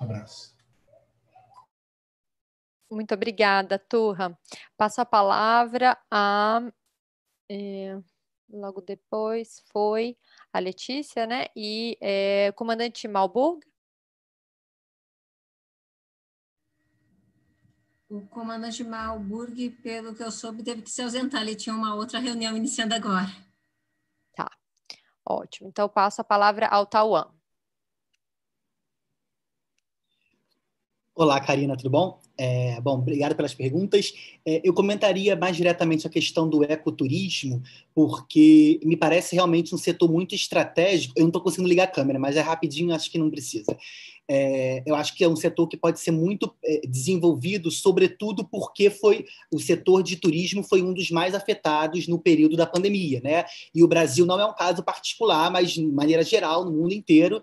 Um abraço. Muito obrigada, Turra. Passo a palavra a. Eh, logo depois foi a Letícia, né? E é, comandante Malburg. O comandante Malburg, pelo que eu soube, teve que se ausentar. Ele tinha uma outra reunião iniciando agora. Tá, ótimo. Então, passo a palavra ao Tauan. Olá, Karina, tudo bom? É, bom, obrigado pelas perguntas. É, eu comentaria mais diretamente a questão do ecoturismo, porque me parece realmente um setor muito estratégico. Eu não estou conseguindo ligar a câmera, mas é rapidinho, acho que não precisa. É, eu acho que é um setor que pode ser muito é, desenvolvido, sobretudo porque foi o setor de turismo foi um dos mais afetados no período da pandemia, né? E o Brasil não é um caso particular, mas de maneira geral, no mundo inteiro,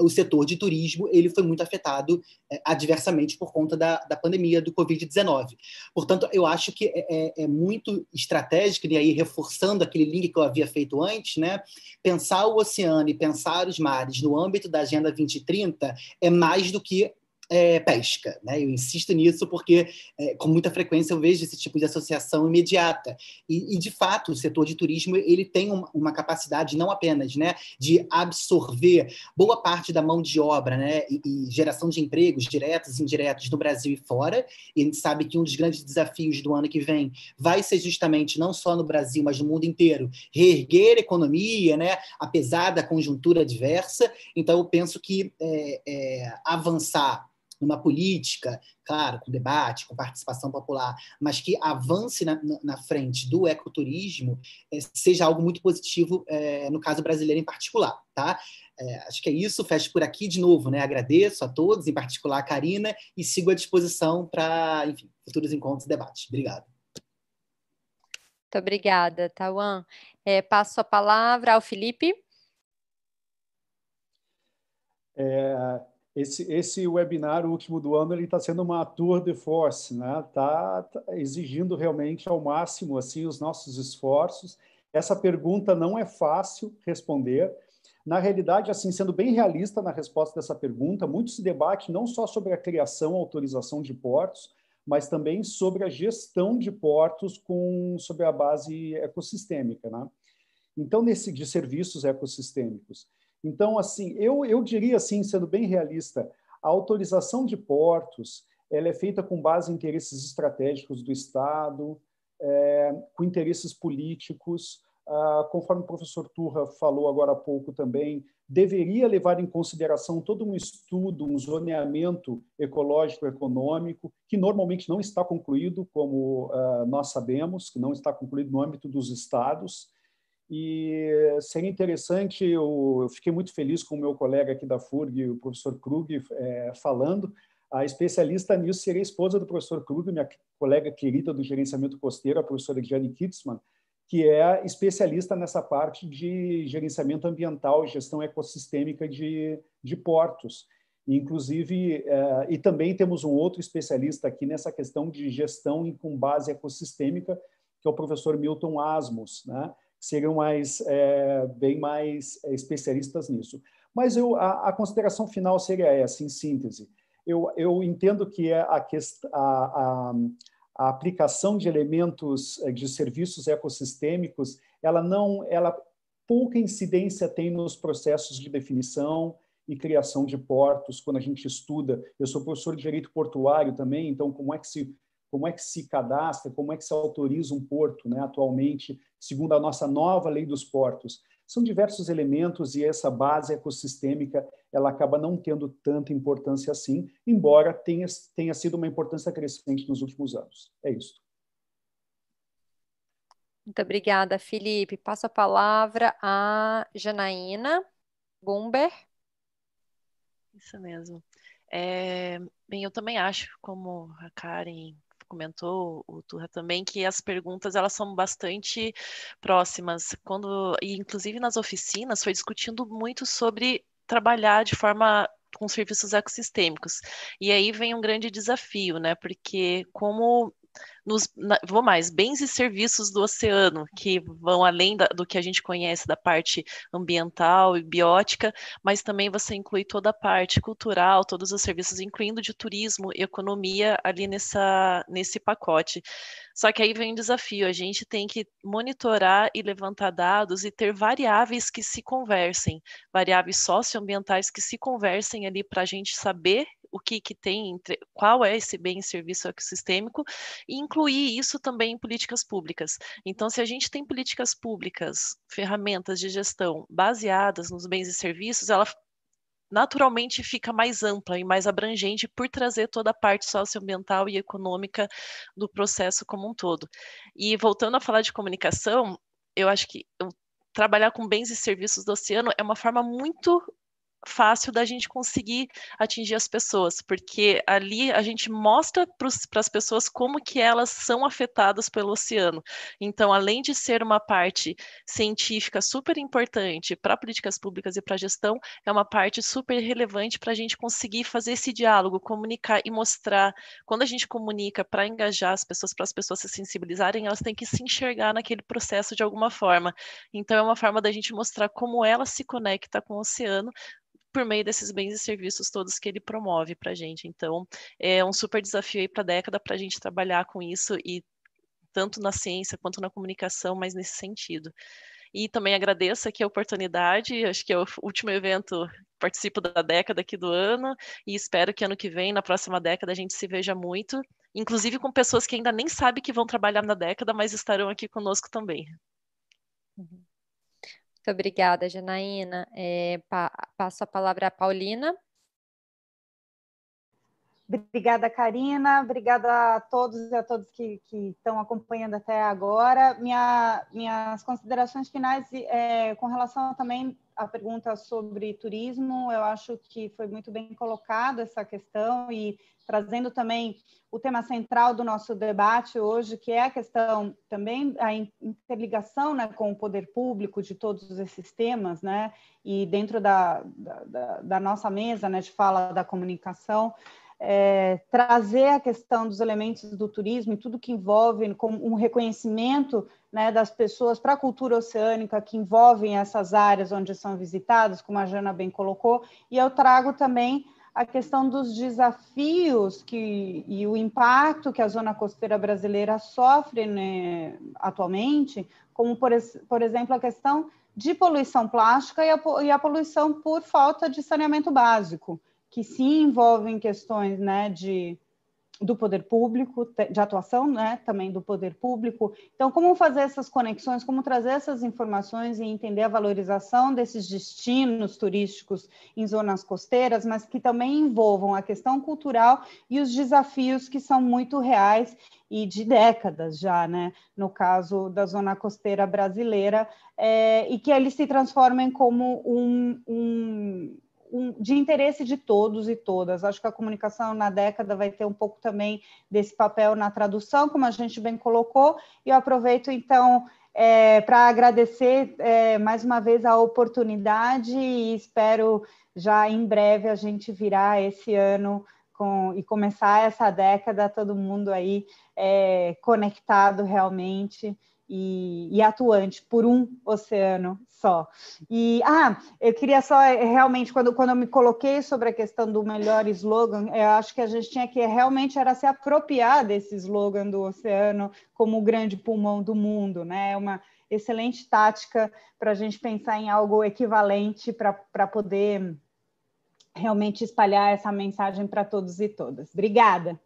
o setor de turismo ele foi muito afetado é, adversamente por conta da, da pandemia do Covid-19. Portanto, eu acho que é, é, é, muito estratégico, e aí reforçando aquele link que eu havia feito antes, né? pensar o oceano e pensar os mares no âmbito da Agenda 2030 é mais do que é, pesca. Né? Eu insisto nisso porque, é, com muita frequência, eu vejo esse tipo de associação imediata. E, e de fato, o setor de turismo ele tem uma, uma, capacidade não apenas né, de absorver boa parte da mão de obra né, e, e, geração de empregos diretos e indiretos no Brasil e fora. E a gente sabe que um dos grandes desafios do ano que vem vai ser justamente, não só no Brasil, mas no mundo inteiro, reerguer a economia, né, apesar da conjuntura adversa. Então, eu penso que é, é avançar numa política, claro, com debate, com participação popular, mas que avance na, na frente do ecoturismo, é, seja algo muito positivo é, no caso brasileiro em particular, tá? É, acho que é isso, fecho por aqui de novo, né? Agradeço a todos, em particular a Karina, e sigo à disposição para, enfim, futuros encontros e debates. Obrigado. Muito obrigada, Tawan. É, passo a palavra ao Felipe. É, esse, esse webinar, o último do ano, ele está sendo uma tour de force, né? Está tá exigindo realmente ao máximo assim os nossos esforços. Essa pergunta não é fácil responder. Na realidade, assim, sendo bem realista na resposta dessa pergunta, muito se debate não só sobre a criação, autorização de portos, mas também sobre a gestão de portos com sobre a base ecossistêmica, né? Então, nesse de serviços ecossistêmicos. Então, assim, eu, eu diria assim, sendo bem realista, a autorização de portos ela é feita com base em interesses estratégicos do Estado, é, com interesses políticos, ah, conforme o professor Turra falou agora há pouco também, deveria levar em consideração todo um estudo, um zoneamento ecológico econômico, que normalmente não está concluído, como ah, nós sabemos, que não está concluído no âmbito dos estados, e seria interessante, eu, fiquei muito feliz com o meu colega aqui da FURG, o professor Krug, é, falando. A especialista nisso seria a esposa do professor Krug, minha colega querida do gerenciamento costeiro, a professora Gianni Kitzmann, que é especialista nessa parte de gerenciamento ambiental gestão ecossistêmica de, de portos. Inclusive, é, e também temos um outro especialista aqui nessa questão de gestão com base ecossistêmica, que é o professor Milton Asmus, né? Seriam mais, é, bem mais é, especialistas nisso. Mas eu, a, a, consideração final seria essa, em síntese. Eu, eu entendo que é a, a, a, aplicação de elementos é, de serviços ecossistêmicos, ela não, ela pouca incidência tem nos processos de definição e criação de portos, quando a gente estuda. Eu sou professor de direito portuário também, então como é que se como é que se cadastra, como é que se autoriza um porto, né, atualmente, segundo a nossa nova lei dos portos. São diversos elementos e essa base ecossistêmica ela acaba não tendo tanta importância assim, embora tenha, tenha sido uma importância crescente nos últimos anos. É isso. Muito obrigada, Felipe. Passo a palavra a Janaína Gumber. Isso mesmo. É, bem, eu também acho, como a Karen comentou, o Turra também, que as perguntas elas são bastante próximas. Quando, e inclusive nas oficinas, foi discutindo muito sobre trabalhar de forma com serviços ecossistêmicos. E aí vem um grande desafio, né? Porque como nos, na, vou mais, bens e serviços do oceano, que vão além da, do que a gente conhece da parte ambiental e biótica, mas também você inclui toda a parte cultural, todos os serviços, incluindo de turismo e economia ali nessa, nesse pacote. Só que aí vem um desafio, a gente tem que monitorar e levantar dados e ter variáveis que se conversem, variáveis socioambientais que se conversem ali para a gente saber o que, que tem, entre, qual é esse bem e serviço ecossistêmico, e incluir isso também em políticas públicas. Então, se a gente tem políticas públicas, ferramentas de gestão baseadas nos bens e serviços, ela naturalmente fica mais ampla e mais abrangente por trazer toda a parte socioambiental e econômica do processo como um todo. E voltando a falar de comunicação, eu acho que trabalhar com bens e serviços do oceano é uma forma muito fácil da gente conseguir atingir as pessoas, porque ali a gente mostra para as pessoas como que elas são afetadas pelo oceano. Então, além de ser uma parte científica super importante para políticas públicas e para gestão, é uma parte super relevante para a gente conseguir fazer esse diálogo, comunicar e mostrar. Quando a gente comunica para engajar as pessoas, para as pessoas se sensibilizarem, elas têm que se enxergar naquele processo de alguma forma. Então, é uma forma da gente mostrar como ela se conecta com o oceano por meio desses bens e serviços todos que ele promove para a gente. Então, é um super desafio aí para a década para a gente trabalhar com isso e tanto na ciência quanto na comunicação, mas nesse sentido. E também agradeço aqui a oportunidade, acho que é o último evento, participo da década aqui do ano, e espero que ano que vem, na próxima década, a gente se veja muito, inclusive com pessoas que ainda nem sabem que vão trabalhar na década, mas estarão aqui conosco também. Uhum. Muito obrigada, Janaína. É, pa passo a palavra à Paulina. Obrigada, Karina. Obrigada a todos e a todos que, que estão acompanhando até agora. Minha, minhas considerações finais é, com relação também à pergunta sobre turismo, eu acho que foi muito bem colocada essa questão e trazendo também o tema central do nosso debate hoje, que é a questão também a interligação né, com o poder público de todos esses temas, né, e dentro da, da, da nossa mesa né, de fala da comunicação, é, trazer a questão dos elementos do turismo e tudo que envolve como um reconhecimento né, das pessoas para a cultura oceânica que envolvem essas áreas onde são visitadas, como a Jana bem colocou, e eu trago também a questão dos desafios que, e o impacto que a zona costeira brasileira sofre né, atualmente, como, por, por, exemplo, a questão de poluição plástica e a, e a, poluição por falta de saneamento básico, que sim envolvem questões né, de do poder público, de atuação né, também do poder público. Então, como fazer essas conexões, como trazer essas informações e entender a valorização desses destinos turísticos em zonas costeiras, mas que também envolvam a questão cultural e os desafios que são muito reais e de décadas já, né? No caso da zona costeira brasileira, é, e que eles se transformem como um, um um, de interesse de todos e todas. Acho que a comunicação na década vai ter um pouco também desse papel na tradução, como a gente bem colocou, e eu aproveito então é, para agradecer é, mais uma vez a oportunidade e espero já em breve a gente virar esse ano com, e começar essa década todo mundo aí é, conectado realmente e, e, atuante por um oceano só. E ah, eu queria só eh, realmente quando, quando eu me coloquei sobre a questão do melhor slogan, eu acho que a gente tinha que realmente era se apropriar desse slogan do oceano como o grande pulmão do mundo, né? É uma excelente tática para a gente pensar em algo equivalente para poder realmente espalhar essa mensagem para todos e todas. Obrigada.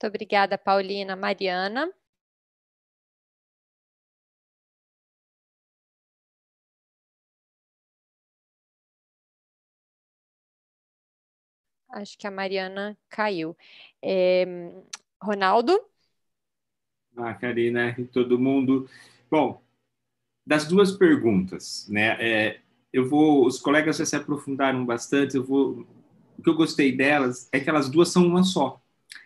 Muito obrigada, Paulina. Mariana. Acho que a Mariana caiu. É, Ronaldo? Ah, Karina e todo mundo. Bom, das duas perguntas, né? É, eu vou, os colegas já se aprofundaram bastante. Eu vou, o que eu gostei delas é que elas duas são uma só.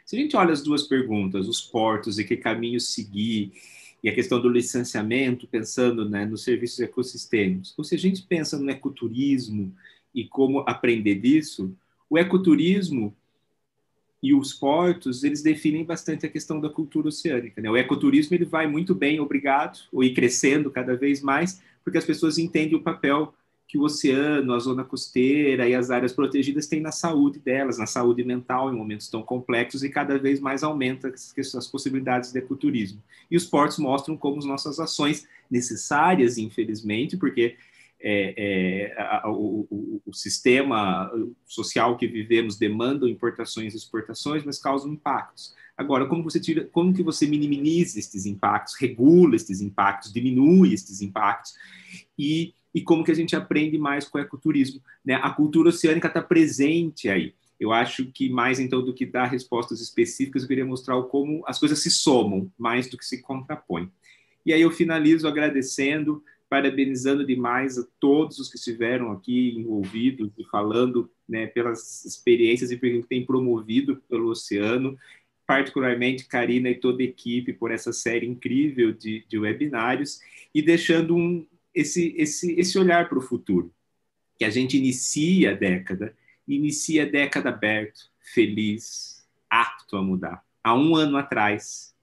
Se a gente olha as duas perguntas, os portos e que caminho seguir, e a questão do licenciamento, pensando né, nos serviços ecossistêmicos, ou se a gente pensa no ecoturismo e como aprender disso, o ecoturismo e os portos, eles definem bastante a questão da cultura oceânica. Né? O ecoturismo ele vai muito bem, obrigado, ou ir crescendo cada vez mais, porque as pessoas entendem o papel que o oceano, a zona costeira e as áreas protegidas têm na saúde delas, na saúde mental em momentos tão complexos e cada vez mais aumenta as, as possibilidades de ecoturismo. E os portos mostram como as nossas ações necessárias, infelizmente, porque é, é, a, o, o, sistema social que vivemos demanda importações e exportações, mas causam impactos. Agora, como você tira, como que você minimiza estes impactos, regula estes impactos, diminui estes impactos e, e como que a gente aprende mais com o ecoturismo? Né? A cultura oceânica está presente aí. Eu acho que mais então do que dar respostas específicas, eu queria mostrar como as coisas se somam mais do que se contrapõem. E aí eu finalizo agradecendo parabenizando demais a todos os que estiveram aqui envolvidos e falando né, pelas experiências e pelo que tem promovido pelo Oceano, particularmente Karina e toda a equipe por essa série incrível de, de webinários e deixando um, esse, esse, esse olhar para o futuro, que a gente inicia a década, inicia a década aberto, feliz, apto a mudar. Há um ano atrás,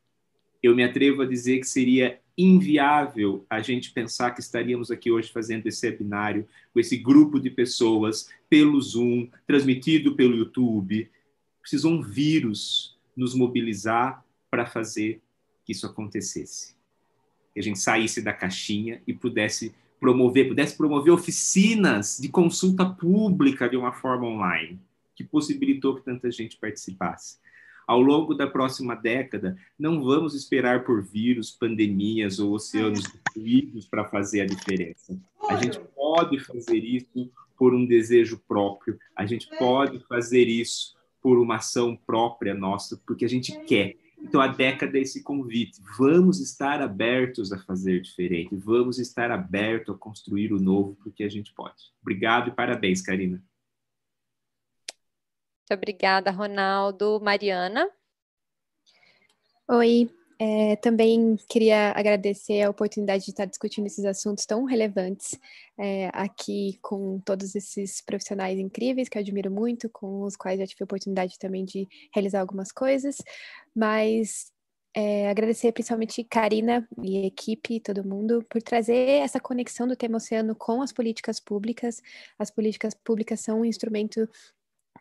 eu me atrevo a dizer que seria inviável a gente pensar que estaríamos aqui hoje fazendo esse webinário com esse grupo de pessoas pelo Zoom, transmitido pelo YouTube. Precisou um vírus nos mobilizar para fazer que isso acontecesse. Que a gente saísse da caixinha e pudesse promover, pudesse promover oficinas de consulta pública de uma forma online, que possibilitou que tanta gente participasse. Ao longo da próxima década, não vamos esperar por vírus, pandemias ou oceanos destruídos para fazer a diferença. A gente pode fazer isso por um desejo próprio, a gente pode fazer isso por uma ação própria nossa, porque a gente quer. Então, a década é esse convite. Vamos estar abertos a fazer diferente, vamos estar abertos a construir o novo, porque a gente pode. Obrigado e parabéns, Karina. Muito obrigada, Ronaldo. Mariana? Oi, é, também queria agradecer a oportunidade de estar discutindo esses assuntos tão relevantes é, aqui com todos esses profissionais incríveis que eu admiro muito, com os quais já tive a oportunidade também de realizar algumas coisas, mas é, agradecer principalmente Karina e equipe, todo mundo, por trazer essa conexão do tema oceano com as políticas públicas. As políticas públicas são um instrumento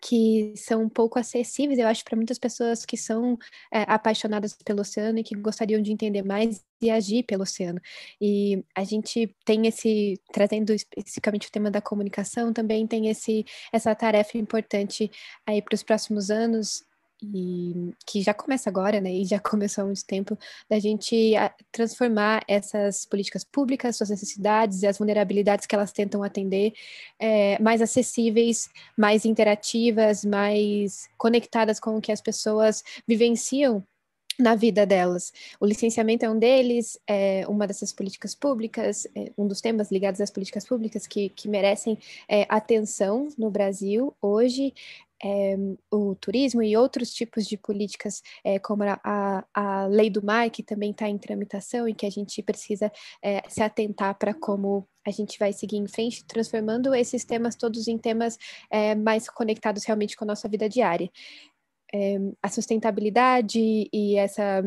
que são pouco acessíveis, eu acho, para muitas pessoas que são é, apaixonadas pelo oceano e que gostariam de entender mais e agir pelo oceano. E a gente tem esse, trazendo especificamente o tema da comunicação, também tem esse, essa tarefa importante aí para os próximos anos e que já começa agora, né, e já <laughs> começou há muito tempo, da gente transformar essas políticas públicas, suas necessidades e as vulnerabilidades que elas tentam atender, é, mais acessíveis, mais interativas, mais conectadas com o que as pessoas vivenciam na vida delas. O licenciamento é um deles, é uma dessas políticas públicas, é um dos temas ligados às políticas públicas que, que merecem é, atenção no Brasil hoje é, o turismo e outros tipos de políticas, é, como a, a, lei do mar, que também está em tramitação e que a gente precisa é, se atentar para como a gente vai seguir em frente, transformando esses temas todos em temas mais conectados realmente com a nossa vida diária. a sustentabilidade e essa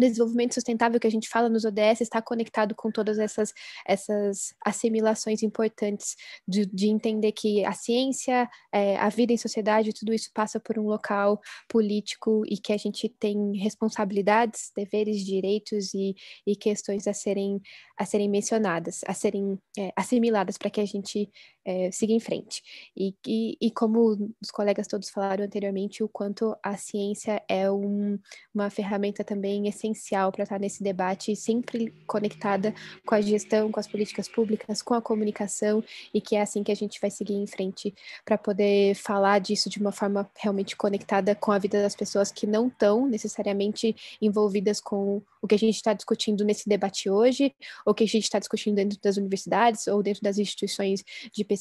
desenvolvimento sustentável que a gente fala nos ODS está conectado com todas essas, essas assimilações importantes de, de entender que a ciência, é, a vida em sociedade, tudo isso passa por um local político e que a gente tem responsabilidades, deveres, direitos e, e questões a serem, a serem mencionadas, a serem é, assimiladas para que a gente é, em frente. E, e, e, como os colegas todos falaram anteriormente, o quanto a ciência é um, uma ferramenta também essencial para estar nesse debate, sempre conectada com a gestão, com as políticas públicas, com a comunicação, e que é assim que a gente vai seguir em frente para poder falar disso de uma forma realmente conectada com a vida das pessoas que não estão necessariamente envolvidas com o que a gente está discutindo nesse debate hoje, ou que a gente está discutindo dentro das universidades ou dentro das instituições de pesquisa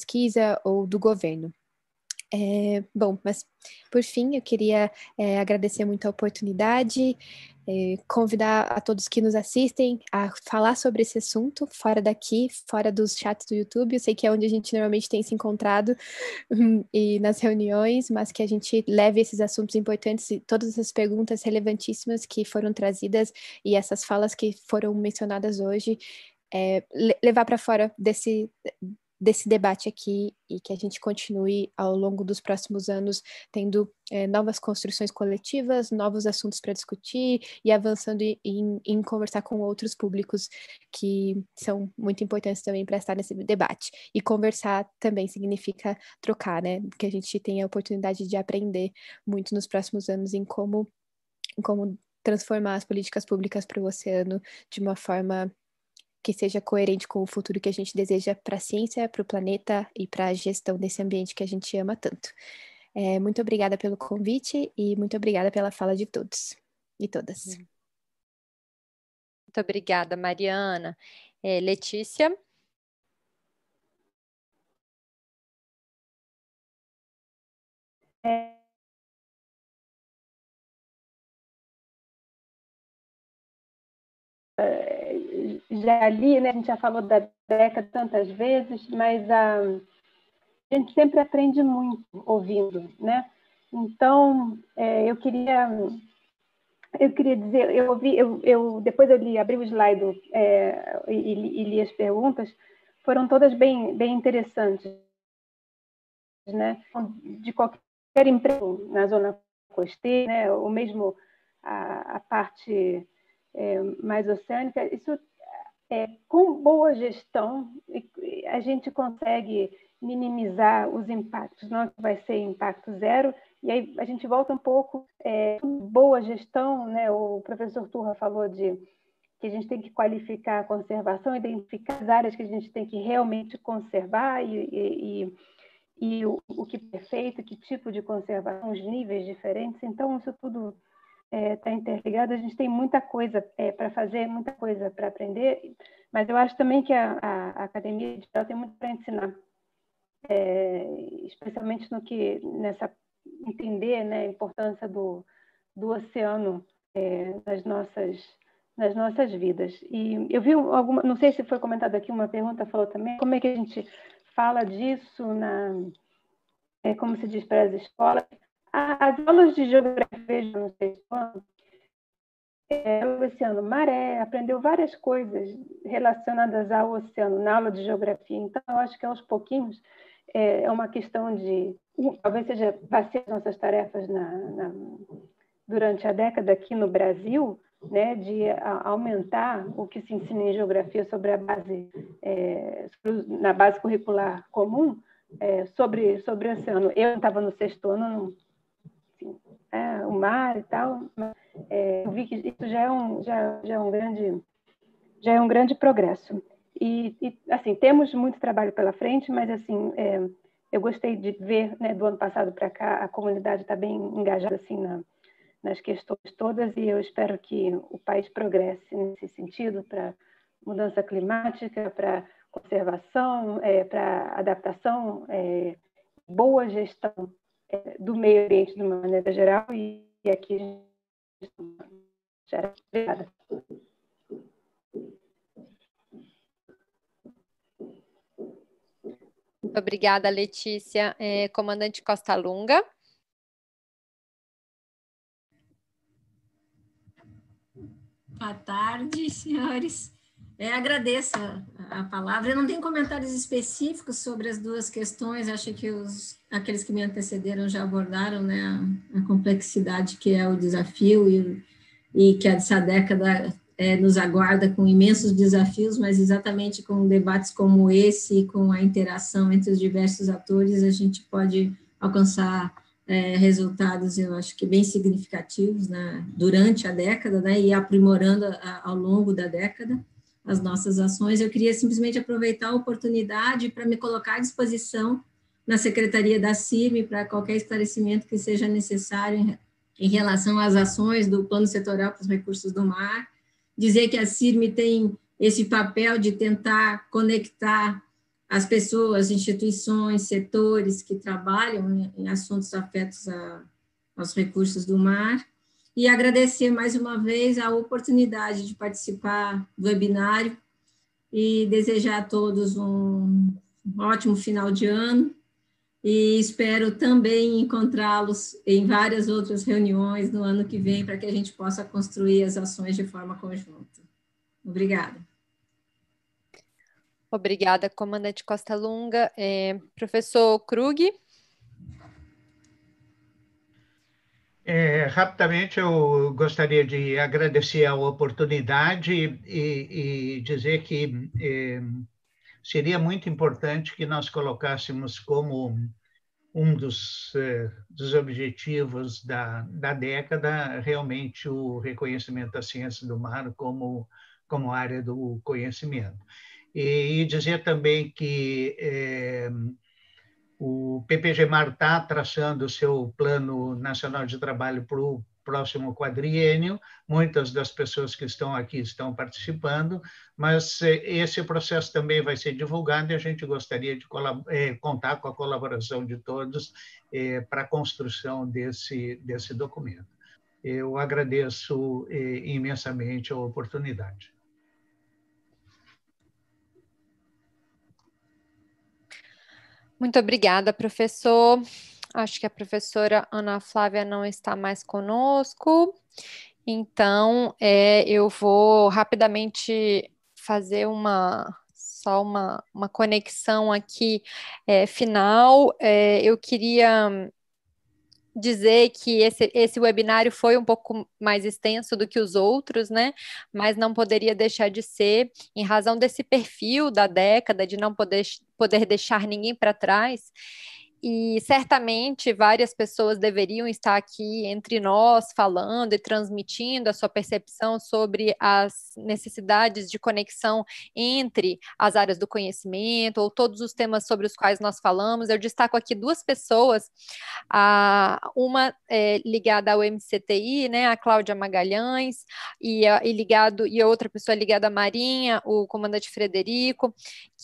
ou do governo. É, bom, mas por fim, eu queria é, agradecer muito a oportunidade, é, convidar a todos que nos assistem a falar sobre esse assunto, fora daqui, fora dos chats do YouTube. Eu sei que é onde a gente normalmente tem se encontrado e nas reuniões, mas que a gente leve esses assuntos importantes e todas essas perguntas relevantíssimas que foram trazidas e essas falas que foram mencionadas hoje, é, levar para fora desse desse debate aqui e que a gente continue ao longo dos próximos anos tendo é, novas construções coletivas, novos assuntos para discutir e avançando em, em, conversar com outros públicos que são muito importantes também para estar nesse debate. E conversar também significa trocar, né? Que a gente tenha a oportunidade de aprender muito nos próximos anos em como, em como transformar as políticas públicas para o oceano de uma forma que seja coerente com o futuro que a gente deseja para a ciência, para o planeta e para a gestão desse ambiente que a gente ama tanto. É, muito obrigada pelo convite e muito obrigada pela fala de todos e todas. Muito obrigada, Mariana. É, Letícia? É, já li, né? A gente já falou da década tantas vezes, mas a, a gente sempre aprende muito ouvindo, né? Então, é, eu queria eu queria dizer, eu ouvi, eu, eu depois eu li, abri o slide é, e, e, li as perguntas, foram todas bem, bem interessantes, né? De qualquer emprego na zona costeira, né? Ou mesmo a, a parte é, mais oceânica, isso é, com boa gestão a gente consegue minimizar os impactos, não vai ser impacto zero, e aí a gente volta um pouco, é, boa gestão, né? o professor Turra falou de que a gente tem que qualificar a conservação, identificar as áreas que a gente tem que realmente conservar e, e, e, e o, o, que é feito, que tipo de conservação, os níveis diferentes, então isso tudo está é, tá interligado, a gente tem muita coisa é, para fazer, muita coisa para aprender, mas eu acho também que a, a, academia digital tem muito para ensinar, é, especialmente no que nessa entender né, a importância do, do oceano é, nas nossas nas nossas vidas. E eu vi alguma, não sei se foi comentado aqui uma pergunta falou também como é que a gente fala disso na é, como se diz para as escolas as aulas de geografia no sexto ano, o oceano maré, aprendeu várias coisas relacionadas ao oceano na aula de geografia. Então, eu acho que aos pouquinhos é, é uma questão de. Talvez seja vai nossas tarefas na, na, durante a década aqui no Brasil, né, de a, aumentar o que se ensina em geografia sobre a base, é, na base curricular comum, é, sobre, sobre o oceano. Eu estava no sexto ano, não, é, o mar e tal. É, eu vi que isso já é um, já, já é um grande já é um grande progresso. E, e assim temos muito trabalho pela frente, mas assim é, eu gostei de ver né, do ano passado para cá a comunidade está bem engajada assim na, nas questões todas e eu espero que o país progresse nesse sentido para mudança climática, para conservação, é, para adaptação, é, boa gestão do meio ambiente de uma maneira geral e, e aqui já obrigada. Muito obrigada, Letícia. É, comandante Costa Lunga. Boa tarde, senhores. É, agradeço a, a, palavra. Eu não tenho comentários específicos sobre as duas questões, acho que os, aqueles que me antecederam já abordaram né, a, a complexidade que é o desafio e, e que essa década é, nos aguarda com imensos desafios, mas exatamente com debates como esse, com a interação entre os diversos atores, a gente pode alcançar é, resultados, eu acho que bem significativos né, durante a década né, e aprimorando a, ao longo da década as nossas ações. Eu queria simplesmente aproveitar a oportunidade para me colocar à disposição na Secretaria da CIRM para qualquer esclarecimento que seja necessário em, relação às ações do Plano Setorial para os Recursos do Mar. Dizer que a CIRM tem esse papel de tentar conectar as pessoas, instituições, setores que trabalham em assuntos afetos a, aos recursos do mar e agradecer mais uma vez a oportunidade de participar do webinário e desejar a todos um ótimo final de ano e espero também encontrá-los em várias outras reuniões no ano que vem para que a gente possa construir as ações de forma conjunta. Obrigada. Obrigada, comandante Costa Lunga. É, professor Krug. É, rapidamente, eu gostaria de agradecer a oportunidade e, e dizer que é, seria muito importante que nós colocássemos como um dos, é, dos objetivos da, da década realmente o reconhecimento da ciência do mar como, como área do conhecimento. E, e dizer também que é, o PPG-MAR está traçando o seu plano nacional de trabalho para o próximo quadriênio. Muitas das pessoas que estão aqui estão participando, mas é, esse processo também vai ser divulgado e a gente gostaria de é, contar com a colaboração de todos é, para a construção desse, desse documento. Eu agradeço imensamente a oportunidade. Muito obrigada, professor. Acho que a professora Ana Flávia não está mais conosco. Então, é, eu vou rapidamente fazer uma só uma, uma conexão aqui é, final. É, eu queria dizer que esse, esse webinário foi um pouco mais extenso do que os outros, né? Mas não poderia deixar de ser, em razão desse perfil da década, de não poder, poder deixar ninguém para trás e certamente várias pessoas deveriam estar aqui entre nós falando e transmitindo a sua percepção sobre as necessidades de conexão entre as áreas do conhecimento ou todos os temas sobre os quais nós falamos. Eu destaco aqui duas pessoas, a, uma é, ligada ao MCTI, né, a Cláudia Magalhães, e, a, e ligado e outra pessoa ligada à Marinha, o comandante Frederico,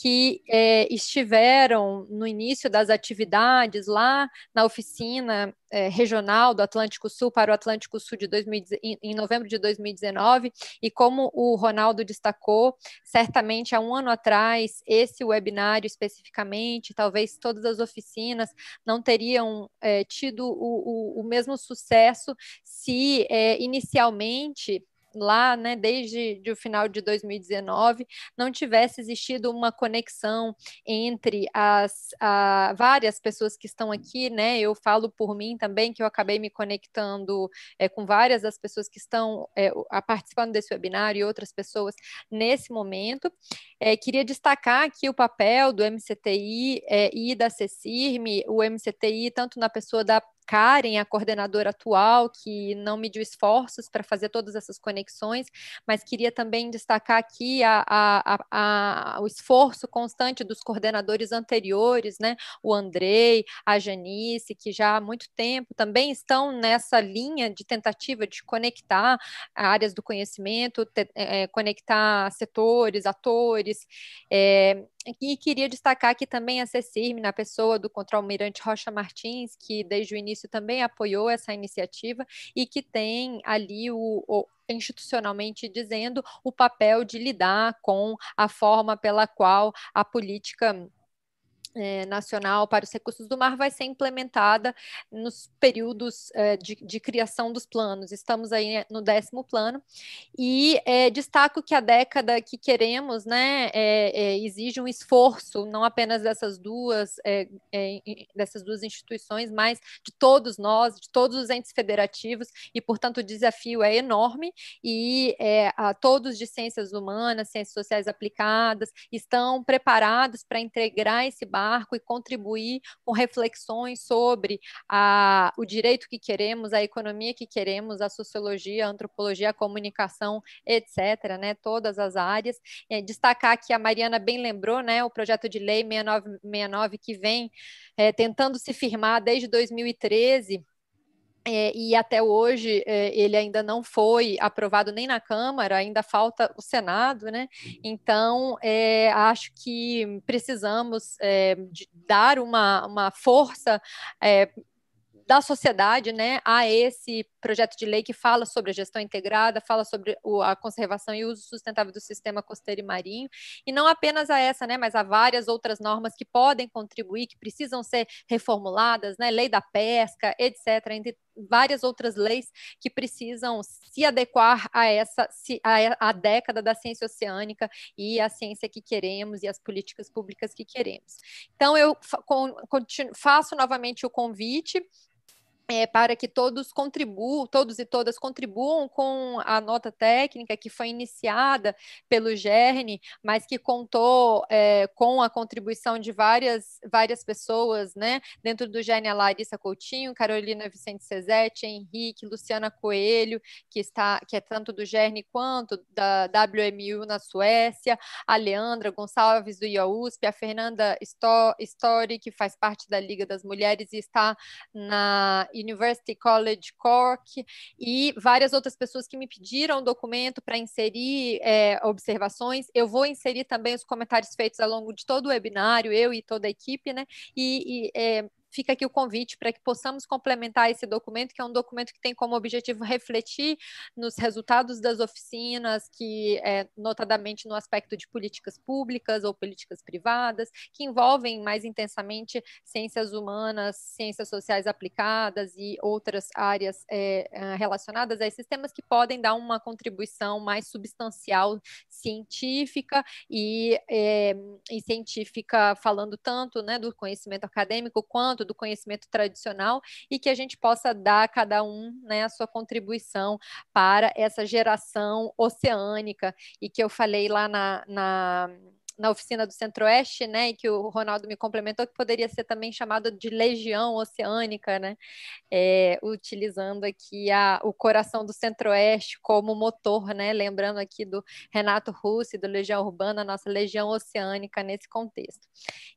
que é, estiveram no início das atividades lá na oficina é, regional do Atlântico Sul para o Atlântico Sul de 2000, em, em, novembro de 2019, e como o Ronaldo destacou, certamente há um ano atrás, esse webinário especificamente, talvez todas as oficinas não teriam é, tido o, o, o, mesmo sucesso se é, inicialmente lá, né, desde o final de 2019, não tivesse existido uma conexão entre as a, várias pessoas que estão aqui, né? Eu falo por mim também que eu acabei me conectando é, com várias das pessoas que estão é, participando desse webinário e outras pessoas nesse momento. É, queria destacar aqui o papel do MCTI é, e da CECIRM, o MCTI, tanto na pessoa da Karen, a coordenadora atual, que não mediu esforços para fazer todas essas conexões, mas queria também destacar aqui a, a, a, o esforço constante dos coordenadores anteriores, né? O Andrei, a Janice, que já há muito tempo também estão nessa linha de tentativa de conectar áreas do conhecimento, te, é, conectar setores, atores, é, e queria destacar aqui também a CECIRM, na pessoa do contra-almirante Rocha Martins, que desde o início também apoiou essa iniciativa e que tem ali o, o institucionalmente dizendo o papel de lidar com a forma pela qual a política é, nacional para os recursos do mar vai ser implementada nos períodos é, de, de, criação dos planos. Estamos aí né, no décimo plano. E é, destaco que a década que queremos, né, é, é, exige um esforço não apenas dessas duas é, dessas duas instituições, mas de todos nós, de todos os entes federativos. E, portanto, o desafio é enorme. E a todos de ciências humanas, ciências sociais aplicadas estão preparados para integrar esse e contribuir com reflexões sobre a, o direito que queremos, a economia que queremos, a sociologia, a antropologia, a comunicação, etc., né, todas as áreas. É, destacar que a Mariana bem lembrou, né, o projeto de lei 6969 que vem é, tentando se firmar desde 2013 é, e até hoje é, ele ainda não foi aprovado nem na Câmara, ainda falta o Senado, né? Então, é, acho que precisamos é, dar uma, uma força é, da sociedade né, a esse projeto de lei que fala sobre a gestão integrada, fala sobre o, a conservação e uso sustentável do sistema costeiro e marinho, e não apenas a essa, né, mas a várias outras normas que podem contribuir, que precisam ser reformuladas, né, lei da pesca, etc., entre várias outras leis que precisam se adequar a essa a, a década da ciência oceânica e a ciência que queremos e as políticas públicas que queremos. Então eu faço novamente o convite é, para que todos contribuam, todos e todas contribuam com a nota técnica que foi iniciada pelo GERN, mas que contou é, com a contribuição de várias, várias pessoas, né? Dentro do GERN, a Larissa Coutinho, Carolina Vicente Cezete, Henrique, Luciana Coelho, que está, que é tanto do GERN quanto da WMU na Suécia, a Leandra Gonçalves do IAUSP, a Fernanda Story, que faz parte da Liga das Mulheres e está na University College Cork e várias outras pessoas que me pediram documento para inserir é, observações. Eu vou inserir também os comentários feitos ao longo de todo o webinário, eu e toda a equipe, né? E, e é, fica aqui o convite para que possamos complementar esse documento, que é um documento que tem como objetivo refletir nos resultados das oficinas, que é, notadamente no aspecto de políticas públicas ou políticas privadas, que envolvem mais intensamente ciências humanas, ciências sociais aplicadas e outras áreas é, é relacionadas a esses temas que podem dar uma contribuição mais substancial científica e, é, e científica falando tanto né, do conhecimento acadêmico quanto do conhecimento tradicional e que a gente possa dar a cada um né, a sua contribuição para essa geração oceânica. E que eu falei lá na, na na oficina do Centro-Oeste, né, e que o Ronaldo me complementou, que poderia ser também chamado de legião oceânica, né, é, utilizando aqui a, o coração do Centro-Oeste como motor, né, lembrando aqui do Renato Russi, do Legião Urbana, nossa legião oceânica nesse contexto.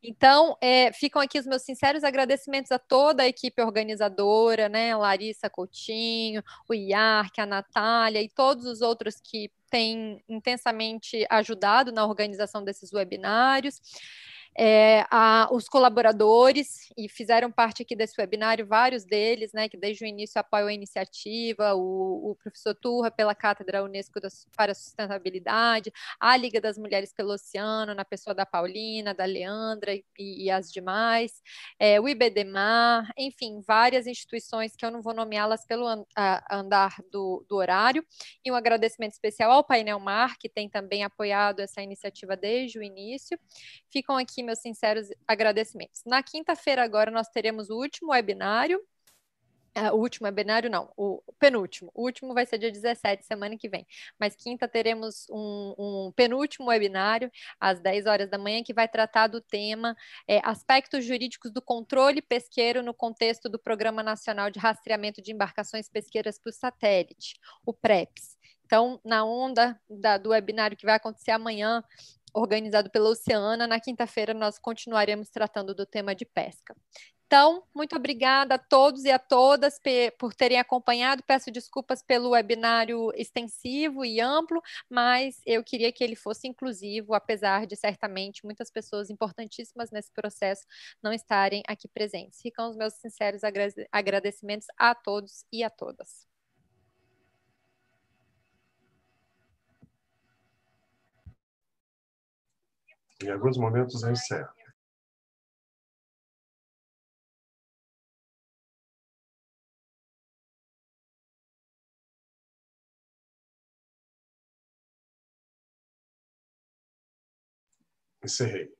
Então, é, ficam aqui os meus sinceros agradecimentos a toda a equipe organizadora, né, Larissa Coutinho, o IARC, a Natália e todos os outros que tem intensamente ajudado na organização desses webinários é, a, os colaboradores, e fizeram parte aqui desse webinário, vários deles, né, que desde o início apoiam a iniciativa, o, o professor Turra pela Cátedra Unesco para a Sustentabilidade, a Liga das Mulheres pelo Oceano, na pessoa da Paulina, da Leandra e, e as demais, é, o IBDMAR, enfim, várias instituições que eu não vou nomeá-las pelo an, a, andar do, do horário, e um agradecimento especial ao Painel Mar, que tem também apoiado essa iniciativa desde o início. Ficam meus sinceros agradecimentos. Na quinta-feira, agora, nós teremos o último webinário. Uh, o último webinário, não, o penúltimo. O último vai ser dia 17, semana que vem. Mas quinta teremos um, um penúltimo webinário, às 10 horas da manhã, que vai tratar do tema é, aspectos jurídicos do controle pesqueiro no contexto do Programa Nacional de Rastreamento de Embarcações Pesqueiras por Satélite, o PREPS. Então, na onda da, do webinário que vai acontecer amanhã, organizado pela Oceana. Na quinta-feira, nós continuaremos tratando do tema de pesca. Então, muito obrigada a todos e a todas por terem acompanhado. Peço desculpas pelo webinário extensivo e amplo, mas eu queria que ele fosse inclusivo, apesar de certamente muitas pessoas importantíssimas nesse processo não estarem aqui presentes. Ficam os meus sinceros agradecimentos a todos e a todas. Em alguns momentos eu encerro. Encerrei.